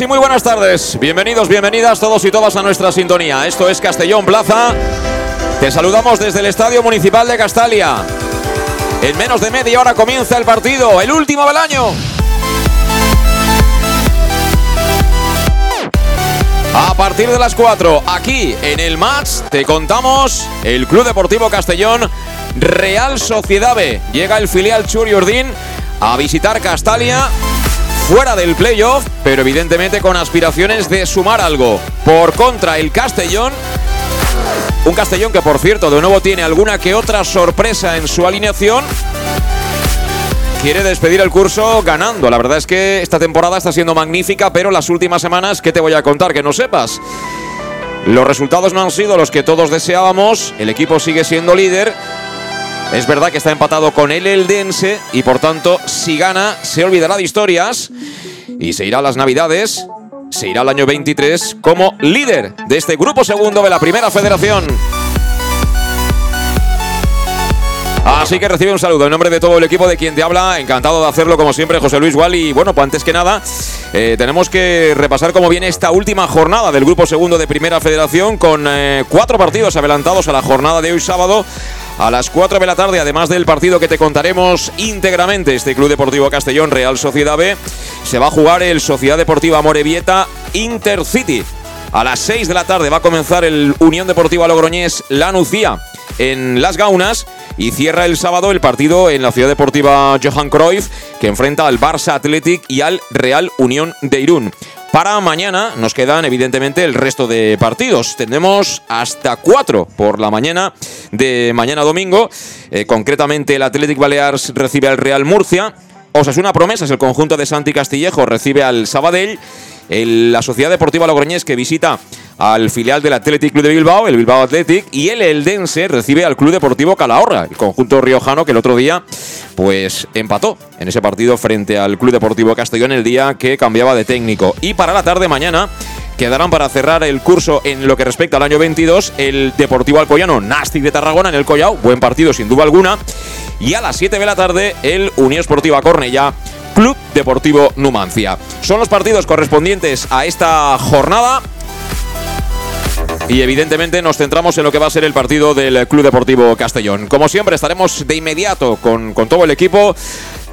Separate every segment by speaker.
Speaker 1: Y muy buenas tardes. Bienvenidos, bienvenidas todos y todas a nuestra sintonía. Esto es Castellón Plaza. Te saludamos desde el Estadio Municipal de Castalia. En menos de media hora comienza el partido, el último del año. A partir de las 4, aquí en el match, te contamos el Club Deportivo Castellón Real Sociedad B. Llega el filial Churi Urdín a visitar Castalia fuera del playoff, pero evidentemente con aspiraciones de sumar algo. Por contra, el Castellón. Un Castellón que, por cierto, de nuevo tiene alguna que otra sorpresa en su alineación. Quiere despedir el curso ganando. La verdad es que esta temporada está siendo magnífica, pero las últimas semanas, ¿qué te voy a contar que no sepas? Los resultados no han sido los que todos deseábamos. El equipo sigue siendo líder es verdad que está empatado con el Eldense y por tanto, si gana, se olvidará de historias y se irá a las Navidades, se irá al año 23 como líder de este grupo segundo de la Primera Federación. Así que recibe un saludo en nombre de todo el equipo de quien te habla. Encantado de hacerlo como siempre, José Luis Wally. Y bueno, pues antes que nada, eh, tenemos que repasar cómo viene esta última jornada del grupo segundo de Primera Federación con eh, cuatro partidos adelantados a la jornada de hoy sábado a las 4 de la tarde, además del partido que te contaremos íntegramente, este Club Deportivo Castellón Real Sociedad B, se va a jugar el Sociedad Deportiva Morevieta Intercity. A las 6 de la tarde va a comenzar el Unión Deportiva Logroñés La Nucía en Las Gaunas y cierra el sábado el partido en la Ciudad Deportiva Johan Cruyff que enfrenta al Barça Athletic y al Real Unión de Irún. Para mañana nos quedan evidentemente el resto de partidos. Tendremos hasta cuatro por la mañana de mañana domingo. Eh, concretamente el Athletic Balears recibe al Real Murcia. Osasuna Promesas, el conjunto de Santi Castillejo, recibe al Sabadell. la Sociedad Deportiva Logroñés que visita al filial del Athletic Club de Bilbao, el Bilbao Athletic, y el Eldense recibe al Club Deportivo Calahorra, el conjunto riojano que el otro día pues empató en ese partido frente al Club Deportivo Castellón el día que cambiaba de técnico. Y para la tarde mañana quedarán para cerrar el curso en lo que respecta al año 22 el Deportivo Alcoyano Nastic de Tarragona en el Collao, buen partido sin duda alguna. Y a las 7 de la tarde el Unión Esportiva Cornella Club Deportivo Numancia. Son los partidos correspondientes a esta jornada. Y evidentemente nos centramos en lo que va a ser el partido del Club Deportivo Castellón. Como siempre, estaremos de inmediato con, con todo el equipo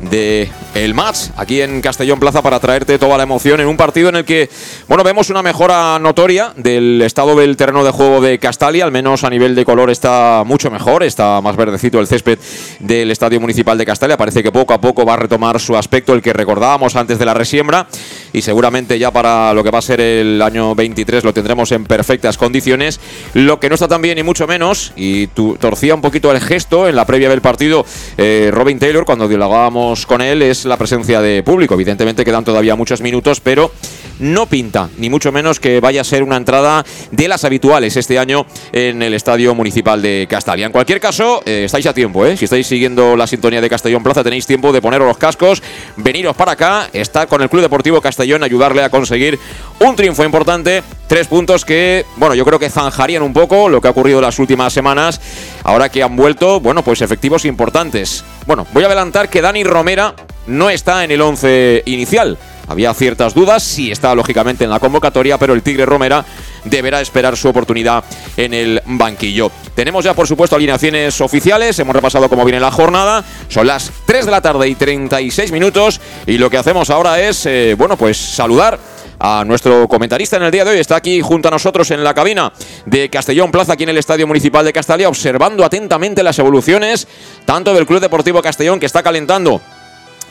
Speaker 1: de el match aquí en Castellón Plaza para traerte toda la emoción en un partido en el que, bueno, vemos una mejora notoria del estado del terreno de juego de Castalia, al menos a nivel de color está mucho mejor, está más verdecito el césped del Estadio Municipal de Castalia, parece que poco a poco va a retomar su aspecto, el que recordábamos antes de la resiembra, y seguramente ya para lo que va a ser el año 23 lo tendremos en perfectas condiciones. Lo que no está tan bien, y mucho menos, y tu, torcía un poquito el gesto en la previa del partido, eh, Robin Taylor, cuando dialogábamos con él, es la presencia de público. Evidentemente quedan todavía muchos minutos, pero no pinta, ni mucho menos que vaya a ser una entrada de las habituales este año en el Estadio Municipal de Castalia. En cualquier caso, eh, estáis a tiempo, ¿eh? Si estáis siguiendo la sintonía de Castellón Plaza, tenéis tiempo de poneros los cascos, veniros para acá, estar con el Club Deportivo Castellón Castellón, ayudarle a conseguir un triunfo importante. Tres puntos que, bueno, yo creo que zanjarían un poco lo que ha ocurrido las últimas semanas, ahora que han vuelto, bueno, pues efectivos importantes. Bueno, voy a adelantar que Dani Romera no está en el 11 inicial. Había ciertas dudas, sí está lógicamente en la convocatoria, pero el Tigre Romera deberá esperar su oportunidad en el banquillo. Tenemos ya, por supuesto, alineaciones oficiales, hemos repasado cómo viene la jornada, son las 3 de la tarde y 36 minutos y lo que hacemos ahora es, eh, bueno, pues saludar a nuestro comentarista en el día de hoy. Está aquí junto a nosotros en la cabina de Castellón Plaza, aquí en el Estadio Municipal de Castalia, observando atentamente las evoluciones tanto del Club Deportivo Castellón, que está calentando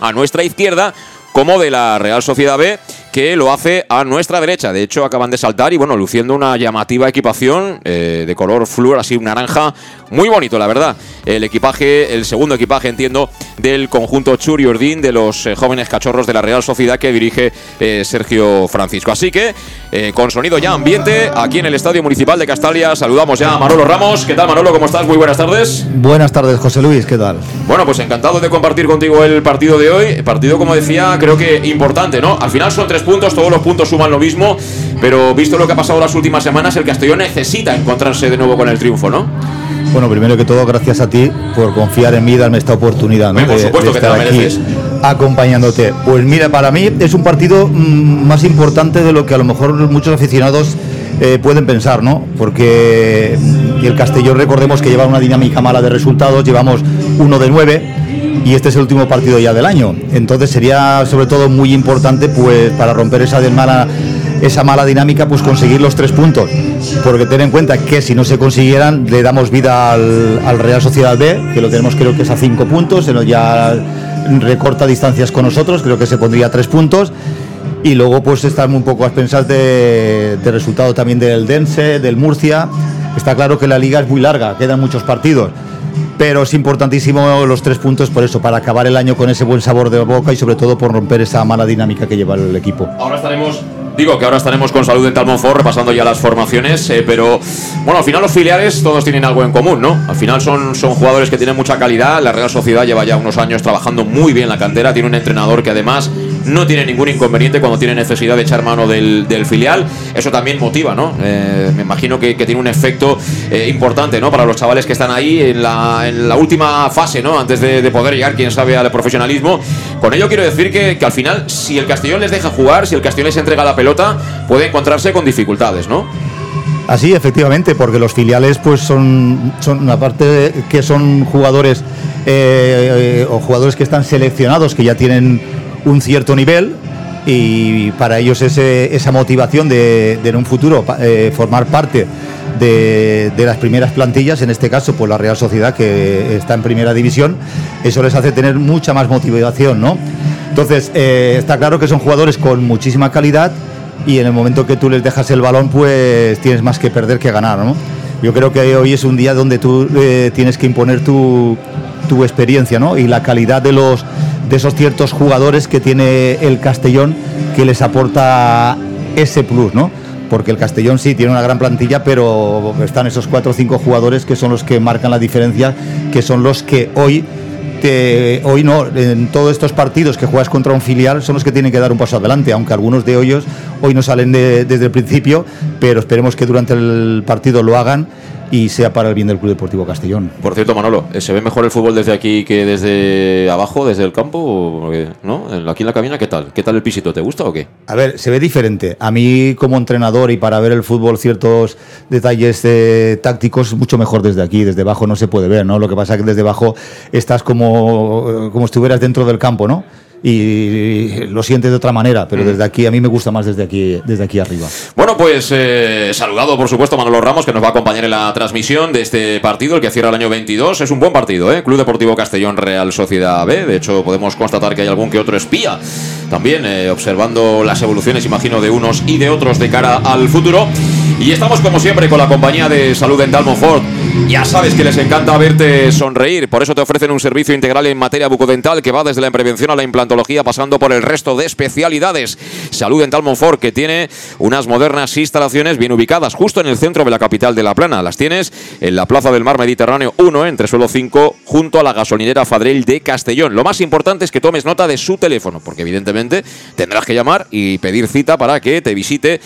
Speaker 1: a nuestra izquierda, como de la Real Sociedad B, que lo hace a nuestra derecha. De hecho, acaban de saltar y bueno, luciendo una llamativa equipación eh, de color flúor, así un naranja, muy bonito, la verdad. El equipaje, el segundo equipaje, entiendo, del conjunto Churi Ordín, de los eh, jóvenes cachorros de la Real Sociedad que dirige eh, Sergio Francisco. Así que, con sonido ya ambiente, aquí en el Estadio Municipal de Castalia, saludamos ya a Manolo Ramos. ¿Qué tal, Manolo? ¿Cómo estás? Muy buenas tardes.
Speaker 2: Buenas tardes, José Luis. ¿Qué tal?
Speaker 1: Bueno, pues encantado de compartir contigo el partido de hoy. Partido, como decía, creo que importante, ¿no? Al final son tres puntos, todos los puntos suman lo mismo, pero visto lo que ha pasado las últimas semanas, el Castellón necesita encontrarse de nuevo con el triunfo, ¿no?
Speaker 2: Bueno, primero que todo, gracias a ti por confiar en mí y darme esta oportunidad ¿no?
Speaker 1: por supuesto que te aquí
Speaker 2: acompañándote. Pues mira, para mí es un partido mm, más importante de lo que a lo mejor muchos aficionados eh, pueden pensar, ¿no? Porque mm, el Castellón, recordemos que lleva una dinámica mala de resultados, llevamos uno de nueve y este es el último partido ya del año. Entonces sería sobre todo muy importante pues para romper esa mala esa mala dinámica pues conseguir los tres puntos. Porque ten en cuenta que si no se consiguieran le damos vida al, Real Sociedad B, que lo tenemos creo que es a cinco puntos, se nos ya recorta distancias con nosotros, creo que se pondría a tres puntos. Y luego pues estamos un poco a pensar de, de resultado también del Dense, del Murcia. Está claro que la liga es muy larga, quedan muchos partidos pero es importantísimo los tres puntos por eso, para acabar el año con ese buen sabor de boca y sobre todo por romper esa mala dinámica que lleva el equipo.
Speaker 1: Ahora estaremos Digo que ahora estaremos con Salud Dental Monfort repasando ya las formaciones, eh, pero bueno, al final los filiales todos tienen algo en común, ¿no? Al final son, son jugadores que tienen mucha calidad, la Real Sociedad lleva ya unos años trabajando muy bien la cantera, tiene un entrenador que además no tiene ningún inconveniente cuando tiene necesidad de echar mano del, filial. Eso también motiva, ¿no? Eh, me imagino que, tiene un efecto eh, importante, ¿no? Para los chavales que están ahí en la, en la última fase, ¿no? Antes de, poder llegar, quién sabe, al profesionalismo. Con ello quiero decir que, al final, si el Castellón les deja jugar, si el Castellón les entrega la pelota, puede encontrarse con dificultades, ¿no?
Speaker 2: Así, efectivamente, porque los filiales, pues son, son aparte que son jugadores eh, o jugadores que están seleccionados, que ya tienen un cierto nivel y para ellos esa motivación de, en un futuro eh, formar parte de, las primeras plantillas, en este caso pues la Real Sociedad que está en primera división, eso les hace tener mucha más motivación, ¿no? Entonces, eh, está claro que son jugadores con muchísima calidad y en el momento que tú les dejas el balón, pues tienes más que perder que ganar, ¿no? Yo creo que hoy es un día donde tú eh, tienes que imponer tu, tu experiencia, ¿no? Y la calidad de los de esos ciertos jugadores que tiene el Castellón que les aporta ese plus, ¿no? Porque el Castellón sí tiene una gran plantilla, pero están esos cuatro o cinco jugadores que son los que marcan la diferencia, que son los que hoy hoy no, en todos estos partidos que juegas contra un filial son los que tienen que dar un paso adelante, aunque algunos de ellos hoy no salen desde el principio, pero esperemos que durante el partido lo hagan y sea para el bien del Club Deportivo Castellón.
Speaker 1: Por cierto, Manolo, ¿se ve mejor el fútbol desde aquí que desde abajo, desde el campo? ¿No? Aquí en la cabina, ¿qué tal? ¿Qué tal el pisito? ¿Te gusta o qué?
Speaker 2: A ver, se ve diferente. A mí como entrenador y para ver el fútbol ciertos detalles eh, tácticos, mucho mejor desde aquí. Desde abajo no se puede ver, ¿no? Lo que pasa es que desde abajo estás como, como estuvieras dentro del campo, ¿no? Y lo sientes de otra manera, pero mm. desde aquí a mí me gusta más desde aquí, desde aquí arriba.
Speaker 1: Bueno, pues eh, saludado por supuesto Manolo Ramos que nos va a acompañar en la transmisión de este partido, el que cierra el año 22. Es un buen partido, ¿eh? Club Deportivo Castellón Real Sociedad B. De hecho, podemos constatar que hay algún que otro espía también eh, observando las evoluciones, imagino, de unos y de otros de cara al futuro. Y estamos como siempre con la compañía de Salud Dental Monfort. Ya sabes que les encanta verte sonreír, por eso te ofrecen un servicio integral en materia bucodental que va desde la prevención a la implantología pasando por el resto de especialidades. Salud Dental Monfort que tiene unas modernas instalaciones bien ubicadas justo en el centro de la capital de La Plana. Las tienes en la Plaza del Mar Mediterráneo 1 entre suelo 5 junto a la gasolinera Fadrell de Castellón. Lo más importante es que tomes nota de su teléfono porque evidentemente tendrás que llamar y pedir cita para que te visite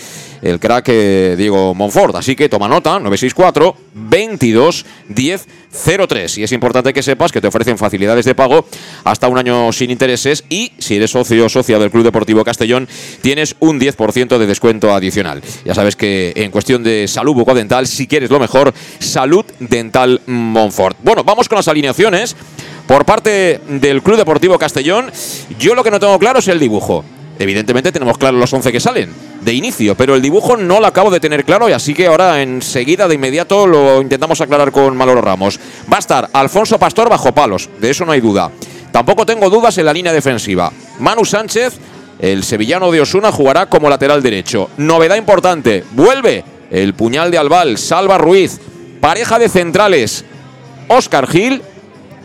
Speaker 1: el crack eh, Diego Monfort. Así que toma nota, 964 22 10 03. Y es importante que sepas que te ofrecen facilidades de pago hasta un año sin intereses y si eres socio o socia del Club Deportivo Castellón tienes un 10% de descuento adicional. Ya sabes que en cuestión de salud bucodental, si quieres lo mejor, Salud Dental Monfort. Bueno, vamos con las alineaciones. Por parte del Club Deportivo Castellón, yo lo que no tengo claro es el dibujo. Evidentemente tenemos claro los 11 que salen de inicio, pero el dibujo no lo acabo de tener claro y así que ahora enseguida, de inmediato, lo intentamos aclarar con Maloro Ramos. Va a estar Alfonso Pastor bajo palos, de eso no hay duda. Tampoco tengo dudas en la línea defensiva. Manu Sánchez, el sevillano de Osuna, jugará como lateral derecho. Novedad importante, vuelve el puñal de Albal, Salva Ruiz, pareja de centrales, Oscar Gil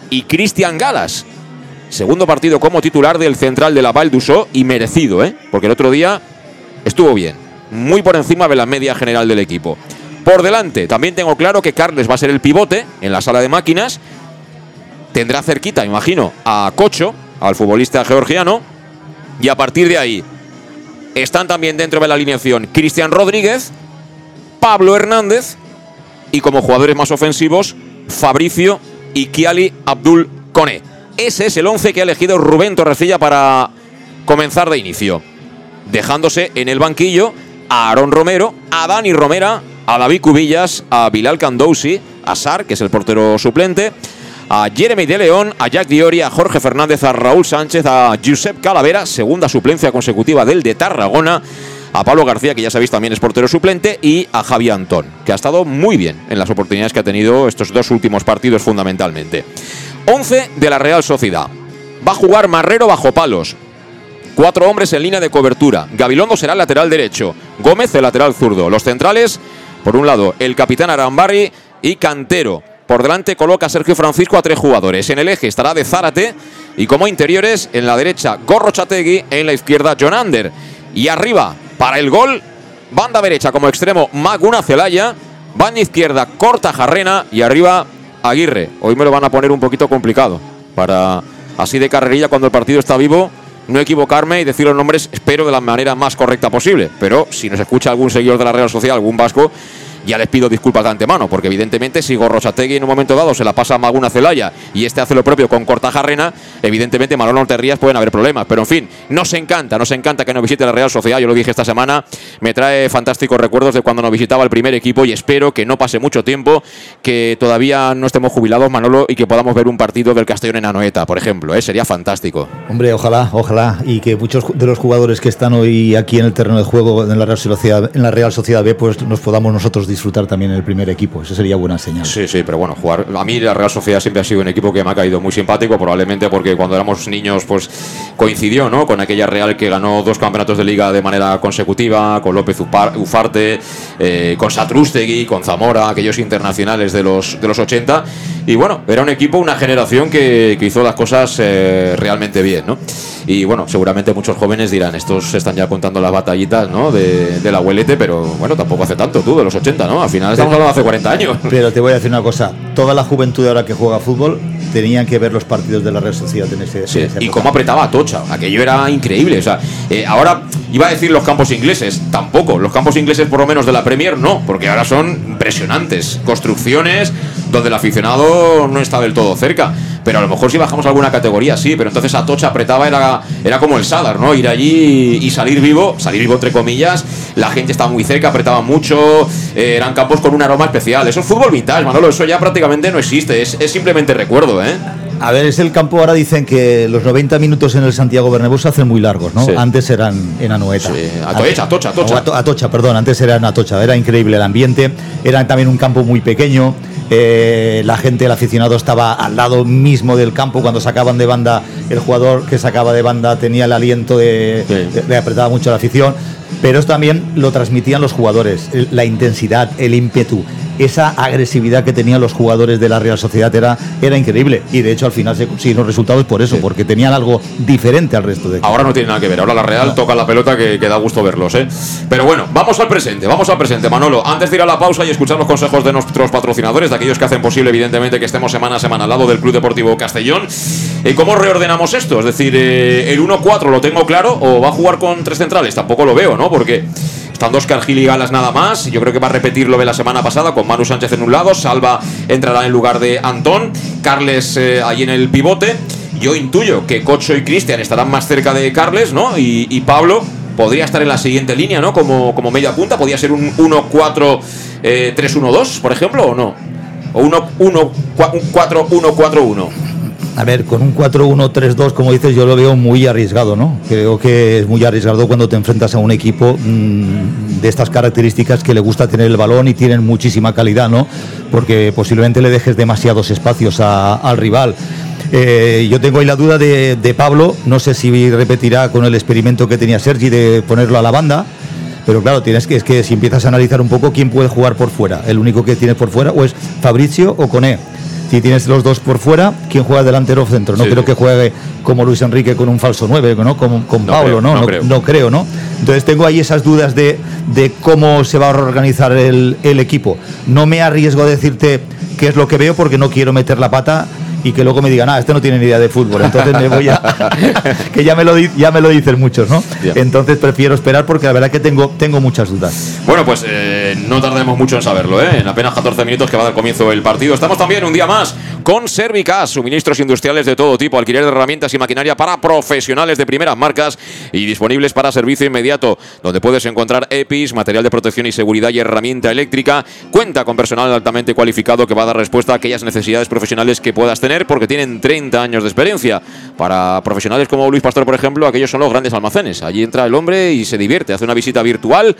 Speaker 1: y Cristian Galas. Segundo partido como titular del central de la Val y merecido, ¿eh? porque el otro día estuvo bien, muy por encima de la media general del equipo. Por delante, también tengo claro que Carles va a ser el pivote en la sala de máquinas. Tendrá cerquita, imagino, a Cocho, al futbolista georgiano. Y a partir de ahí, están también dentro de la alineación Cristian Rodríguez, Pablo Hernández y como jugadores más ofensivos, Fabricio y Kiali Abdul Kone. Ese es el 11 que ha elegido Rubén Torrecilla para comenzar de inicio. Dejándose en el banquillo a Aaron Romero, a Dani Romera, a David Cubillas, a Bilal Candousi, a Sar, que es el portero suplente, a Jeremy de León, a Jack Diori, a Jorge Fernández, a Raúl Sánchez, a Josep Calavera, segunda suplencia consecutiva del de Tarragona, a Pablo García, que ya sabéis también es portero suplente, y a Javi Antón, que ha estado muy bien en las oportunidades que ha tenido estos dos últimos partidos fundamentalmente. 11 de la Real Sociedad. Va a jugar Marrero bajo palos. Cuatro hombres en línea de cobertura. Gabilondo será el lateral derecho. Gómez el lateral zurdo. Los centrales, por un lado, el capitán Arambarri y Cantero. Por delante coloca Sergio Francisco a tres jugadores. En el eje estará de Zárate. Y como interiores, en la derecha, Gorro Chategui. En la izquierda, John Ander. Y arriba, para el gol, banda derecha como extremo, Maguna Celaya. Banda izquierda, Corta Jarrena. Y arriba, Aguirre. Hoy me lo van a poner un poquito complicado. Para así de carrerilla cuando el partido está vivo, no equivocarme y decir los nombres, espero de la manera más correcta posible. Pero si nos escucha algún seguidor de la Real Social, algún vasco, ya les pido disculpas de antemano, porque evidentemente si Gorrochategui en un momento dado se la pasa a Maguna Celaya y este hace lo propio con Cortajarrena, evidentemente Manolo Terrías pueden haber problemas. Pero en fin, nos encanta, nos encanta que nos visite la Real Sociedad. Yo lo dije esta semana, me trae fantásticos recuerdos de cuando nos visitaba el primer equipo y espero que no pase mucho tiempo, que todavía no estemos jubilados, Manolo, y que podamos ver un partido del Castellón en Anoeta, por ejemplo. ¿eh? Sería fantástico.
Speaker 2: Hombre, ojalá, ojalá, y que muchos de los jugadores que están hoy aquí en el terreno de juego en la Real Sociedad, en la Real Sociedad B, pues nos podamos nosotros disfrutar también el primer equipo. Eso sería buena señal.
Speaker 1: Sí, sí, pero bueno, jugar. A mí la Real Sociedad siempre ha sido un equipo que me ha caído muy simpático, probablemente porque cuando éramos niños, pues coincidió, ¿no? Con aquella Real que ganó dos campeonatos de liga de manera consecutiva, con López Ufarte, eh, con Satrústegui, con Zamora, aquellos internacionales de los, de los 80. Y bueno, era un equipo, una generación que, hizo las cosas eh, realmente bien, ¿no? Y bueno, seguramente muchos jóvenes dirán, estos están ya contando las batallitas, ¿no? De, del abuelete, pero bueno, tampoco hace tanto, tú, de los 80, ¿no? Al final estamos hablando de hace 40 años.
Speaker 2: Pero te voy a decir una cosa, toda la juventud ahora que juega fútbol tenían que ver los partidos de la Real Sociedad en ese,
Speaker 1: Sí,
Speaker 2: en
Speaker 1: y cómo apretaba a Tocha, aquello era increíble. O sea, eh, ahora iba a decir los campos ingleses, tampoco. Los campos ingleses, por lo menos de la Premier, no, porque ahora son impresionantes. Construcciones donde el aficionado no está del todo cerca. Pero a lo mejor si bajamos alguna categoría, sí, pero entonces a Tocha apretaba, era, era como el Sadar, ¿no? Ir allí y salir vivo, salir vivo entre comillas, la gente estaba muy cerca, apretaba mucho, eh, eran campos con un aroma especial. Eso es fútbol vintage, Manolo, eso ya prácticamente no existe, es, es simplemente recuerdo, ¿eh?
Speaker 2: A ver, es el campo, ahora dicen que los 90 minutos en el Santiago Bernabéu se hacen muy largos, ¿no?
Speaker 1: Sí.
Speaker 2: Antes eran en Anoeta.
Speaker 1: Sí, Atocha, Atocha, Atocha.
Speaker 2: Atocha, perdón, antes era en Atocha, era increíble el ambiente, era también un campo muy pequeño, eh, la gente, el aficionado estaba al lado mismo del campo cuando sacaban de banda, el jugador que sacaba de banda tenía el aliento de,
Speaker 1: Sí.
Speaker 2: le apretaba mucho la afición. pero también lo transmitían los jugadores, la intensidad, el ímpetu, esa agresividad que tenían los jugadores de la Real Sociedad era, era increíble. Y de hecho al final se consiguieron resultados por eso, porque tenían algo diferente al resto de
Speaker 1: Ahora no tiene nada que ver, ahora la Real toca la pelota que, da gusto verlos. ¿eh? Pero bueno, vamos al presente, vamos al presente, Manolo. Antes de ir a la pausa y escuchar los consejos de nuestros patrocinadores, de aquellos que hacen posible evidentemente que estemos semana a semana al lado del Club Deportivo Castellón, ¿y ¿cómo reordenamos esto? Es decir, eh, el 1-4 lo tengo claro o va a jugar con tres centrales, tampoco lo veo, ¿no? Porque están dos Gil y Galas nada más. Yo creo que va a repetir lo de la semana pasada con Manu Sánchez en un lado. Salva entrará en lugar de Antón. Carles eh, ahí en el pivote. Yo intuyo que Cocho y Cristian estarán más cerca de Carles, ¿no? Y, Pablo podría estar en la siguiente línea, ¿no? Como, como media punta. Podría ser un 1-4-3-1-2, eh, por ejemplo, o no. O 1-4-1-4-1.
Speaker 2: A ver, con un 4-1-3-2, como dices, yo lo veo muy arriesgado, ¿no? Creo que es muy arriesgado cuando te enfrentas a un equipo mm, de estas características que le gusta tener el balón y tienen muchísima calidad, ¿no? Porque posiblemente le dejes demasiados espacios al rival. Eh, yo tengo ahí la duda de, Pablo, no sé si repetirá con el experimento que tenía Sergi de ponerlo a la banda, pero claro, tienes que, es que si empiezas a analizar un poco quién puede jugar por fuera, el único que tienes por fuera o es Fabricio o Coné si tienes los dos por fuera, ¿quién juega delantero o centro? No creo que juegue como Luis Enrique con un falso 9, ¿no? Como, con Pablo, ¿no? No, creo. ¿no? Entonces tengo ahí esas dudas de, de cómo se va a organizar el, el equipo. No me arriesgo a decirte qué es lo que veo porque no quiero meter la pata y que luego me digan, ah, este no tiene ni idea de fútbol, entonces me voy a. que ya me, lo, ya me lo dicen muchos, ¿no? Entonces prefiero esperar porque la verdad que tengo, tengo muchas dudas.
Speaker 1: Bueno, pues eh, no tardemos mucho en saberlo, ¿eh? En apenas 14 minutos que va a dar comienzo el partido. Estamos también un día más con Servicas, suministros industriales de todo tipo, alquiler de herramientas y maquinaria para profesionales de primeras marcas y disponibles para servicio inmediato, donde puedes encontrar EPIs, material de protección y seguridad y herramienta eléctrica. Cuenta con personal altamente cualificado que va a dar respuesta a aquellas necesidades profesionales que puedas tener porque tienen 30 años de experiencia. Para profesionales como Luis Pastor, por ejemplo, aquellos son los grandes almacenes. Allí entra el hombre y se divierte, hace una visita virtual.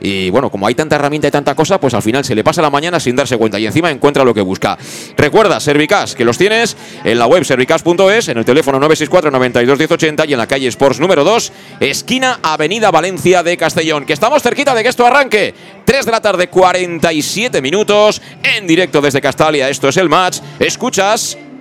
Speaker 1: Y bueno, como hay tanta herramienta y tanta cosa, pues al final se le pasa la mañana sin darse cuenta y encima encuentra lo que busca. Recuerda, Servicas, que los tienes en la web servicas.es, en el teléfono 964 92 1080 y en la calle Sports número 2, esquina Avenida Valencia de Castellón. Que estamos cerquita de que esto arranque. 3 de la tarde, 47 minutos, en directo desde Castalia. Esto es el match. Escuchas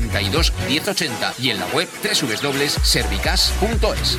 Speaker 3: 92 1080 y en la web www.servicas.es.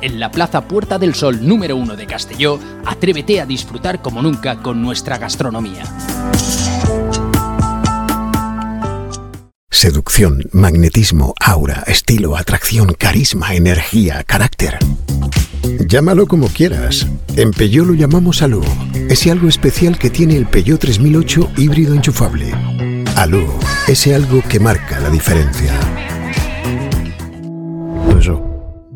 Speaker 4: en la Plaza Puerta del Sol número 1 de Castelló, atrévete a disfrutar como nunca con nuestra gastronomía.
Speaker 5: Seducción, magnetismo, aura, estilo, atracción, carisma, energía, carácter. Llámalo como quieras. En Peugeot lo llamamos Alú. Ese algo especial que tiene el Peugeot 3008 híbrido enchufable. Alú, ese algo que marca la diferencia.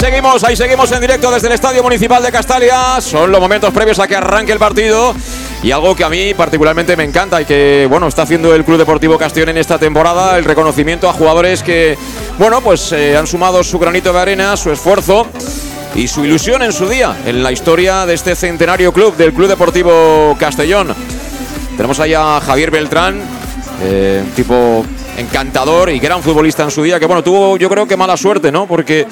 Speaker 1: Seguimos, ahí seguimos en directo desde el Estadio Municipal de Castalia. Son los momentos previos a que arranque el partido. Y algo que a mí particularmente me encanta y que, bueno, está haciendo el Club Deportivo Castellón en esta temporada, el reconocimiento a jugadores que, bueno, pues eh, han sumado su granito de arena, su esfuerzo y su ilusión en su día, en la historia de este centenario club del Club Deportivo Castellón. Tenemos ahí a Javier Beltrán, eh, tipo encantador y gran futbolista en su día, que bueno, tuvo yo creo que mala suerte, ¿no? Porque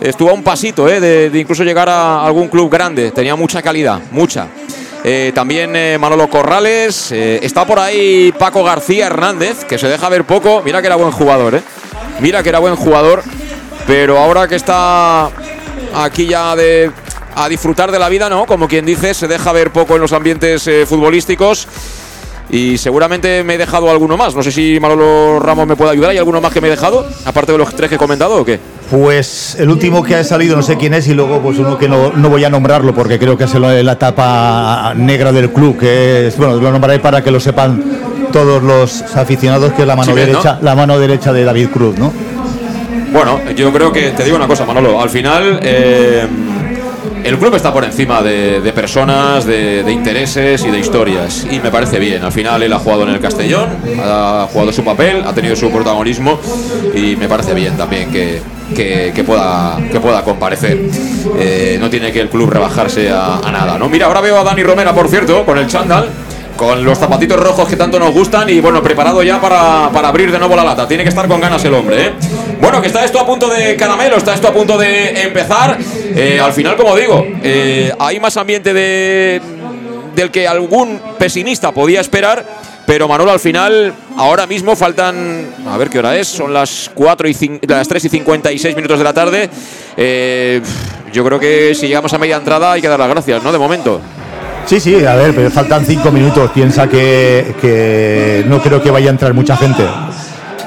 Speaker 1: estuvo a un pasito ¿eh? de, de incluso llegar a algún club grande, tenía mucha calidad, mucha. Eh, también eh, Manolo Corrales, eh, está por ahí Paco García Hernández, que se deja ver poco, mira que era buen jugador, ¿eh? Mira que era buen jugador, pero ahora que está aquí ya de a disfrutar de la vida, ¿no? Como quien dice, se deja ver poco en los ambientes futbolísticos. Y seguramente me he dejado alguno más. No sé si Manolo Ramos me puede ayudar. ¿Hay alguno más que me he dejado? Aparte de los tres que he comentado o qué?
Speaker 2: Pues el último que ha salido no sé quién es y luego pues uno que no, no voy a nombrarlo porque creo que es la etapa negra del club, que es, bueno, lo nombraré para que lo sepan todos los aficionados que es la mano derecha, la mano derecha de David Cruz, ¿no?
Speaker 1: Bueno, yo creo que te digo una cosa, Manolo, al final eh, el club está por encima de, personas, de, intereses y de historias. Y me parece bien. Al final él ha jugado en el Castellón, ha jugado su papel, ha tenido su protagonismo y me parece bien también que, que, pueda, que pueda comparecer. Eh, no tiene que el club rebajarse a, nada. ¿no? Mira, ahora veo a Dani Romera, por cierto, con el chándal con los zapatitos rojos que tanto nos gustan y bueno, preparado ya para, abrir de nuevo la lata. Tiene que estar con ganas el hombre. ¿eh? Bueno, que está esto a punto de caramelo, está esto a punto de empezar. Eh, al final, como digo, eh, hay más ambiente de, del que algún pesimista podía esperar. Pero Manolo, al final, ahora mismo faltan, a ver qué hora es, son las 4 y las 3 y 56 minutos de la tarde. yo creo que si llegamos a media entrada hay que dar las gracias, ¿no? De momento.
Speaker 2: Sí, sí, a ver, pero faltan cinco minutos. Piensa que, no creo que vaya a entrar mucha gente.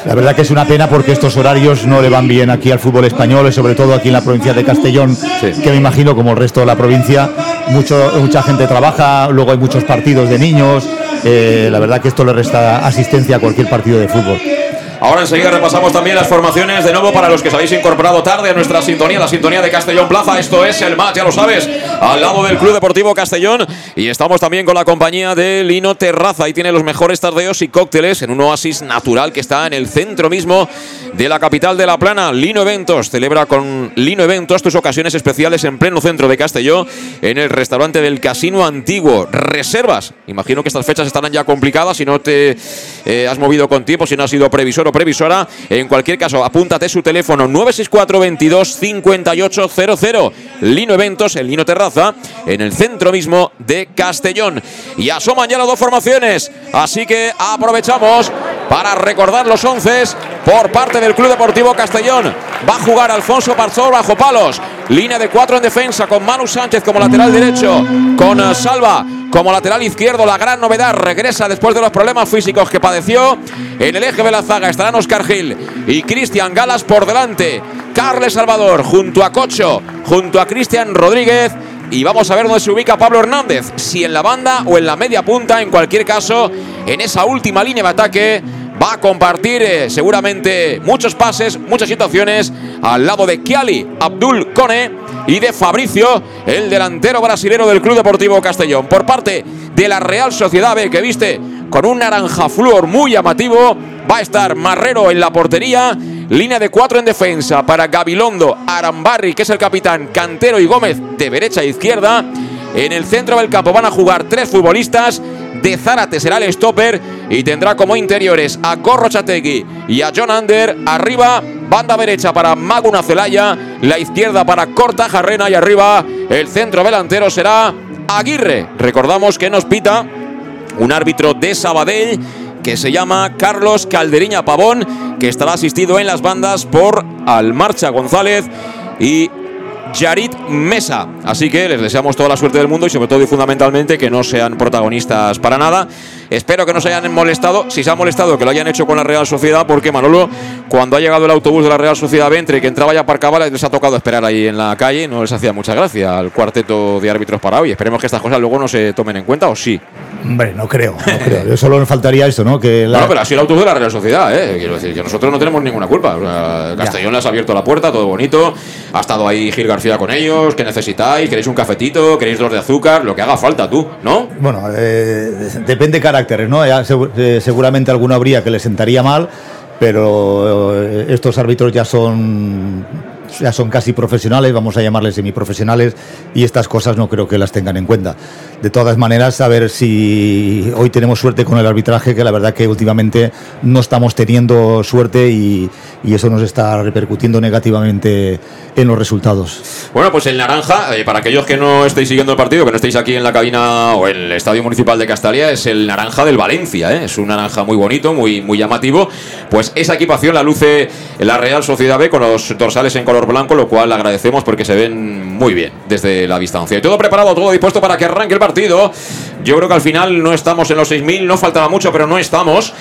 Speaker 2: La verdad que es una pena porque estos horarios no le van bien aquí al fútbol español y sobre todo aquí en la provincia de Castellón, que me imagino como el resto de la provincia, mucho, mucha gente trabaja, luego hay muchos partidos de niños. Eh, la verdad que esto le resta asistencia a cualquier partido de fútbol.
Speaker 1: Ahora enseguida repasamos también las formaciones de nuevo para los que os habéis incorporado tarde a nuestra sintonía, la sintonía de Castellón Plaza. Esto es el match, ya lo sabes, al lado del Club Deportivo Castellón. Y estamos también con la compañía de Lino Terraza. Ahí tiene los mejores tardeos y cócteles en un oasis natural que está en el centro mismo de la capital de La Plana. Lino Eventos celebra con Lino Eventos tus ocasiones especiales en pleno centro de Castellón, en el restaurante del Casino Antiguo. Reservas. Imagino que estas fechas estarán ya complicadas si no te eh, has movido con tiempo, si no has sido previsor o previsora. En cualquier caso, apúntate su teléfono 964 22 5800. Lino Eventos, en Lino Terraza, en el centro mismo de Castellón. Y asoman ya las dos formaciones, así que aprovechamos para recordar los once por parte del Club Deportivo Castellón. Va a jugar Alfonso Parzor bajo palos. Línea de cuatro en defensa con Manu Sánchez como lateral derecho, con eh, Salva como lateral izquierdo. La gran novedad regresa después de los problemas físicos que padeció. En el eje de la zaga estarán Oscar Gil y Cristian Galas por delante. Carles Salvador junto a Cocho, junto a Cristian Rodríguez. Y vamos a ver dónde se ubica Pablo Hernández, si en la banda o en la media punta, en cualquier caso, en esa última línea de ataque va a compartir eh, seguramente muchos pases, muchas situaciones al lado de Kiali, Abdul Kone y de Fabricio, el delantero brasilero del Club Deportivo Castellón. Por parte de la Real Sociedad B, que viste con un naranja flor muy llamativo, va a estar Marrero en la portería. Línea de cuatro en defensa para Gabilondo, Arambarri, que es el capitán, Cantero y Gómez de derecha a izquierda. En el centro del campo van a jugar tres futbolistas. De Zárate será el stopper y tendrá como interiores a Gorro Chategui y a John Ander. Arriba, banda derecha para Maguna Celaya, la izquierda para Corta Jarrena y arriba el centro delantero será Aguirre. Recordamos que nos pita un árbitro de Sabadell que se llama Carlos Calderiña Pavón, que estará asistido en las bandas por Almarcha González y Yarit Mesa. Así que les deseamos toda la suerte del mundo y sobre todo y fundamentalmente que no sean protagonistas para nada. Espero que no se hayan molestado, si se han molestado que lo hayan hecho con la Real Sociedad, porque Manolo, cuando ha llegado el autobús de la Real Sociedad Ventre, que entraba y aparcaba, les ha tocado esperar ahí en la calle no les hacía mucha gracia al cuarteto de árbitros para hoy. Esperemos que estas cosas luego no se tomen en cuenta, ¿o sí?
Speaker 2: Hombre, no creo, no creo. solo nos faltaría esto, ¿no? Que
Speaker 1: No, pero así el autobús de la Real Sociedad, ¿eh? Quiero decir, que nosotros no tenemos ninguna culpa. Castellón les ha abierto la puerta, todo bonito. Ha estado ahí Gil García con ellos. ¿Qué necesitáis? ¿Queréis un cafetito? ¿Queréis dos de azúcar? Lo que haga falta, tú, ¿no?
Speaker 2: Bueno, eh, depende de caracteres, ¿no? Eh, seguramente alguno habría que le sentaría mal, pero eh, estos árbitros ya son ya son casi profesionales, vamos a llamarles semiprofesionales, y estas cosas no creo que las tengan en cuenta. De todas maneras, a ver si hoy tenemos suerte con el arbitraje, que la verdad que últimamente no estamos teniendo suerte y, eso nos está repercutiendo negativamente en los resultados.
Speaker 1: Bueno, pues el naranja, eh, para aquellos que no estéis siguiendo el partido, que no estéis aquí en la cabina o en el Estadio Municipal de Castalia, es el naranja del Valencia, ¿eh? es un naranja muy bonito, muy, muy llamativo. Pues esa equipación la luce la Real Sociedad B con los dorsales en color blanco, lo cual agradecemos porque se ven muy bien desde la distancia. Y todo preparado, todo dispuesto para que arranque el partido. Yo creo que al final no estamos en los 6.000, no faltaba mucho, pero no estamos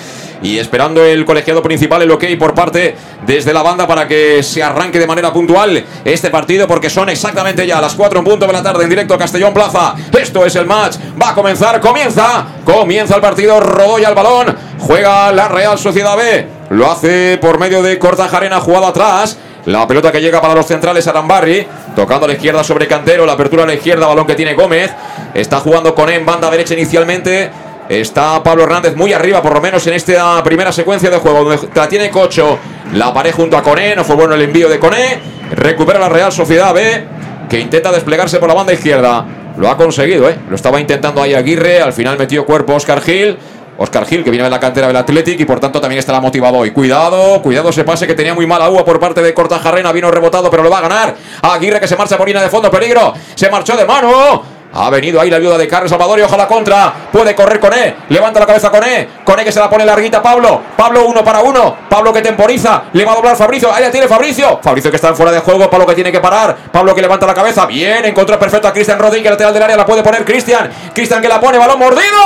Speaker 1: y esperando el colegiado principal el ok por parte desde la banda para que se arranque de manera puntual este partido porque son exactamente ya las 4 en punto de la tarde en directo Castellón Plaza. Esto es el match, va a comenzar, comienza, comienza el partido, Rodoya al balón, juega la Real Sociedad B, lo hace por medio de Cortajarena, jugado atrás. La pelota que llega para los centrales Arambarri. Tocando a la izquierda sobre Cantero. La apertura a la izquierda. Balón que tiene Gómez. Está jugando con en banda derecha inicialmente. Está Pablo Hernández muy arriba, por lo menos en esta primera secuencia de juego, donde la tiene Cocho. La pared junto a Coné, no fue bueno el envío de Coné. Recupera la Real Sociedad B, que intenta desplegarse por la banda izquierda. Lo ha conseguido, ¿eh? Lo estaba intentando ahí Aguirre, al final metió cuerpo Oscar Gil. Oscar Gil, que viene de la cantera del Athletic y por tanto también estará motivado hoy. Cuidado, cuidado ese pase que tenía muy mala agua por parte de Cortajarrena. Vino rebotado, pero lo va a ganar. Aguirre que se marcha por línea de fondo, peligro. Se marchó de mano. Ha venido ahí la ayuda de Carlos Salvador y ojalá contra. Puede correr con E. Levanta la cabeza con E. Con E que se la pone larguita Pablo. Pablo uno para uno. Pablo que temporiza. Le va a doblar Fabricio. Ahí la tiene Fabricio. Fabricio que está fuera de juego. Pablo que tiene que parar. Pablo que levanta la cabeza. Bien. Encontró perfecto a Cristian Rodríguez. Lateral del área la puede poner Cristian. Cristian que la pone. Balón mordido.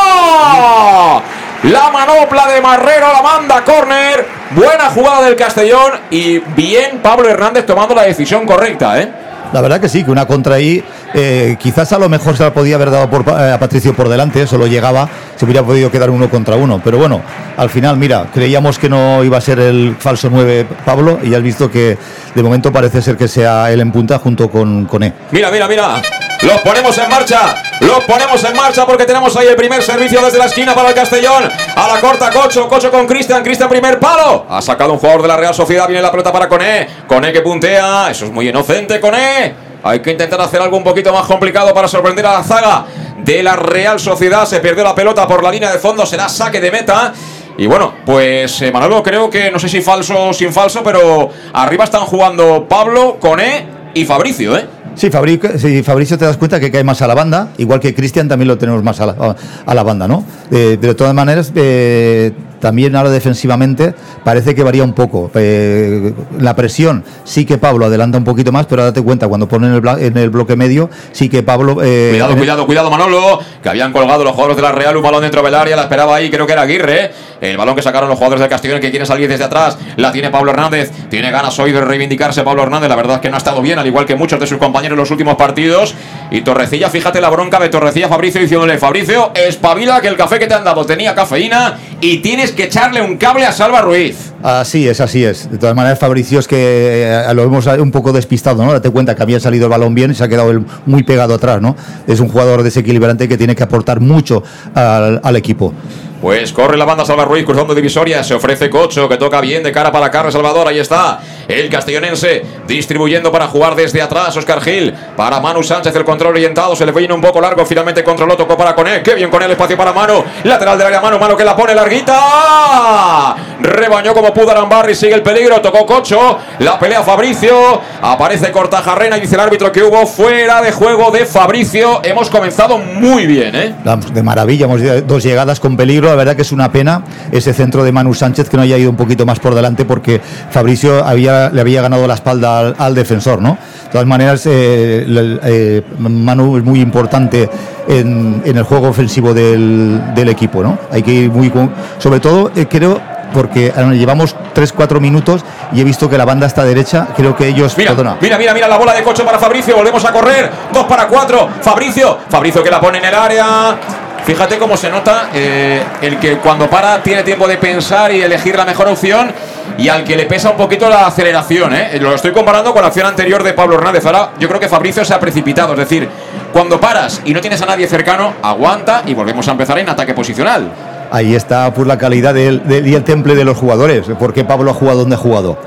Speaker 1: La manopla de Marrero la manda córner. Buena jugada del Castellón. Y bien Pablo Hernández tomando la decisión correcta, ¿eh?
Speaker 2: La verdad que sí, que una contra ahí, eh, quizás a lo mejor se la podía haber dado eh, a Patricio por delante, solo llegaba, se hubiera podido quedar uno contra uno. Pero bueno, al final, mira, creíamos que no iba a ser el falso 9 Pablo y has visto que de momento parece ser que sea él en punta junto con, con E.
Speaker 1: Mira, mira, mira. Los ponemos en marcha. Los ponemos en marcha porque tenemos ahí el primer servicio desde la esquina para el Castellón. A la corta Cocho. Cocho con Cristian. Cristian primer palo. Ha sacado un jugador de la Real Sociedad. Viene la pelota para Coné. Coné que puntea. Eso es muy inocente, Coné. Hay que intentar hacer algo un poquito más complicado para sorprender a la zaga de la Real Sociedad. Se perdió la pelota por la línea de fondo. Será saque de meta. Y bueno, pues eh, Manolo, creo que no sé si falso o sin falso, pero arriba están jugando Pablo, Coné y Fabricio, ¿eh?
Speaker 2: Sí, Fabricio, sí, Fabricio te das cuenta que cae más a la banda, igual que Cristian también lo tenemos más a la, a la banda, ¿no? Eh, de todas maneras, eh, también ahora defensivamente parece que varía un poco. Eh, la presión sí que Pablo adelanta un poquito más, pero date cuenta, cuando ponen el, en el bloque medio, sí que Pablo...
Speaker 1: Eh, cuidado, cuidado, cuidado Manolo, que habían colgado los jugadores de la Real un balón dentro del área, la esperaba ahí, creo que era Aguirre. El balón que sacaron los jugadores del Castellón que quiere salir desde atrás, la tiene Pablo Hernández, tiene ganas hoy de reivindicarse Pablo Hernández, la verdad es que no ha estado bien, al igual que muchos de sus compañeros en los últimos partidos. Y Torrecilla, fíjate la bronca de Torrecilla Fabricio diciéndole, Fabricio, espabila que el café que te han dado tenía cafeína y tienes que echarle un cable a Salva Ruiz.
Speaker 2: Así es, así es. De todas maneras, Fabricio es que eh, lo hemos un poco despistado, ¿no? Date cuenta que había salido el balón bien y se ha quedado muy pegado atrás, ¿no? Es un jugador desequilibrante que tiene que aportar mucho al, al equipo.
Speaker 1: Pues corre la banda Salva Ruiz cruzando divisoria. Se ofrece Cocho que toca bien de cara para Carlos Salvador. Ahí está el castellonense distribuyendo para jugar desde atrás. Oscar Gil para Manu Sánchez. El control orientado. Se le viene un poco largo. Finalmente controló. Tocó para Coné. Qué bien con el espacio para Manu. Lateral del área Manu. Manu que la pone larguita. Rebañó como pudo Arambarri. Sigue el peligro. Tocó Cocho. La pelea Fabricio. Aparece Cortajarrena. Y dice el árbitro que hubo fuera de juego de Fabricio. Hemos comenzado muy bien, ¿eh?
Speaker 2: De maravilla. Hemos dos llegadas con peligro. La verdad que es una pena ese centro de Manu Sánchez que no haya ido un poquito más por delante porque Fabricio había, le había ganado la espalda al, al defensor, ¿no? De todas maneras, eh, eh, Manu es muy importante en, en el juego ofensivo del, del, equipo, ¿no? Hay que ir muy... Sobre todo, eh, creo porque llevamos 3-4 minutos y he visto que la banda está derecha. Creo que ellos.
Speaker 1: Mira,
Speaker 2: perdona.
Speaker 1: mira, mira, mira la bola de coche para Fabricio. Volvemos a correr. 2 para 4. Fabricio. Fabricio que la pone en el área. Fíjate cómo se nota eh, el que cuando para tiene tiempo de pensar y elegir la mejor opción y al que le pesa un poquito la aceleración. ¿eh? Lo estoy comparando con la acción anterior de Pablo Hernández. Ahora yo creo que Fabricio se ha precipitado. Es decir, cuando paras y no tienes a nadie cercano, aguanta y volvemos a empezar en ataque posicional.
Speaker 2: Ahí está pues la calidad del, del, y el temple de los jugadores. ¿Por qué Pablo ha jugado donde ha jugado?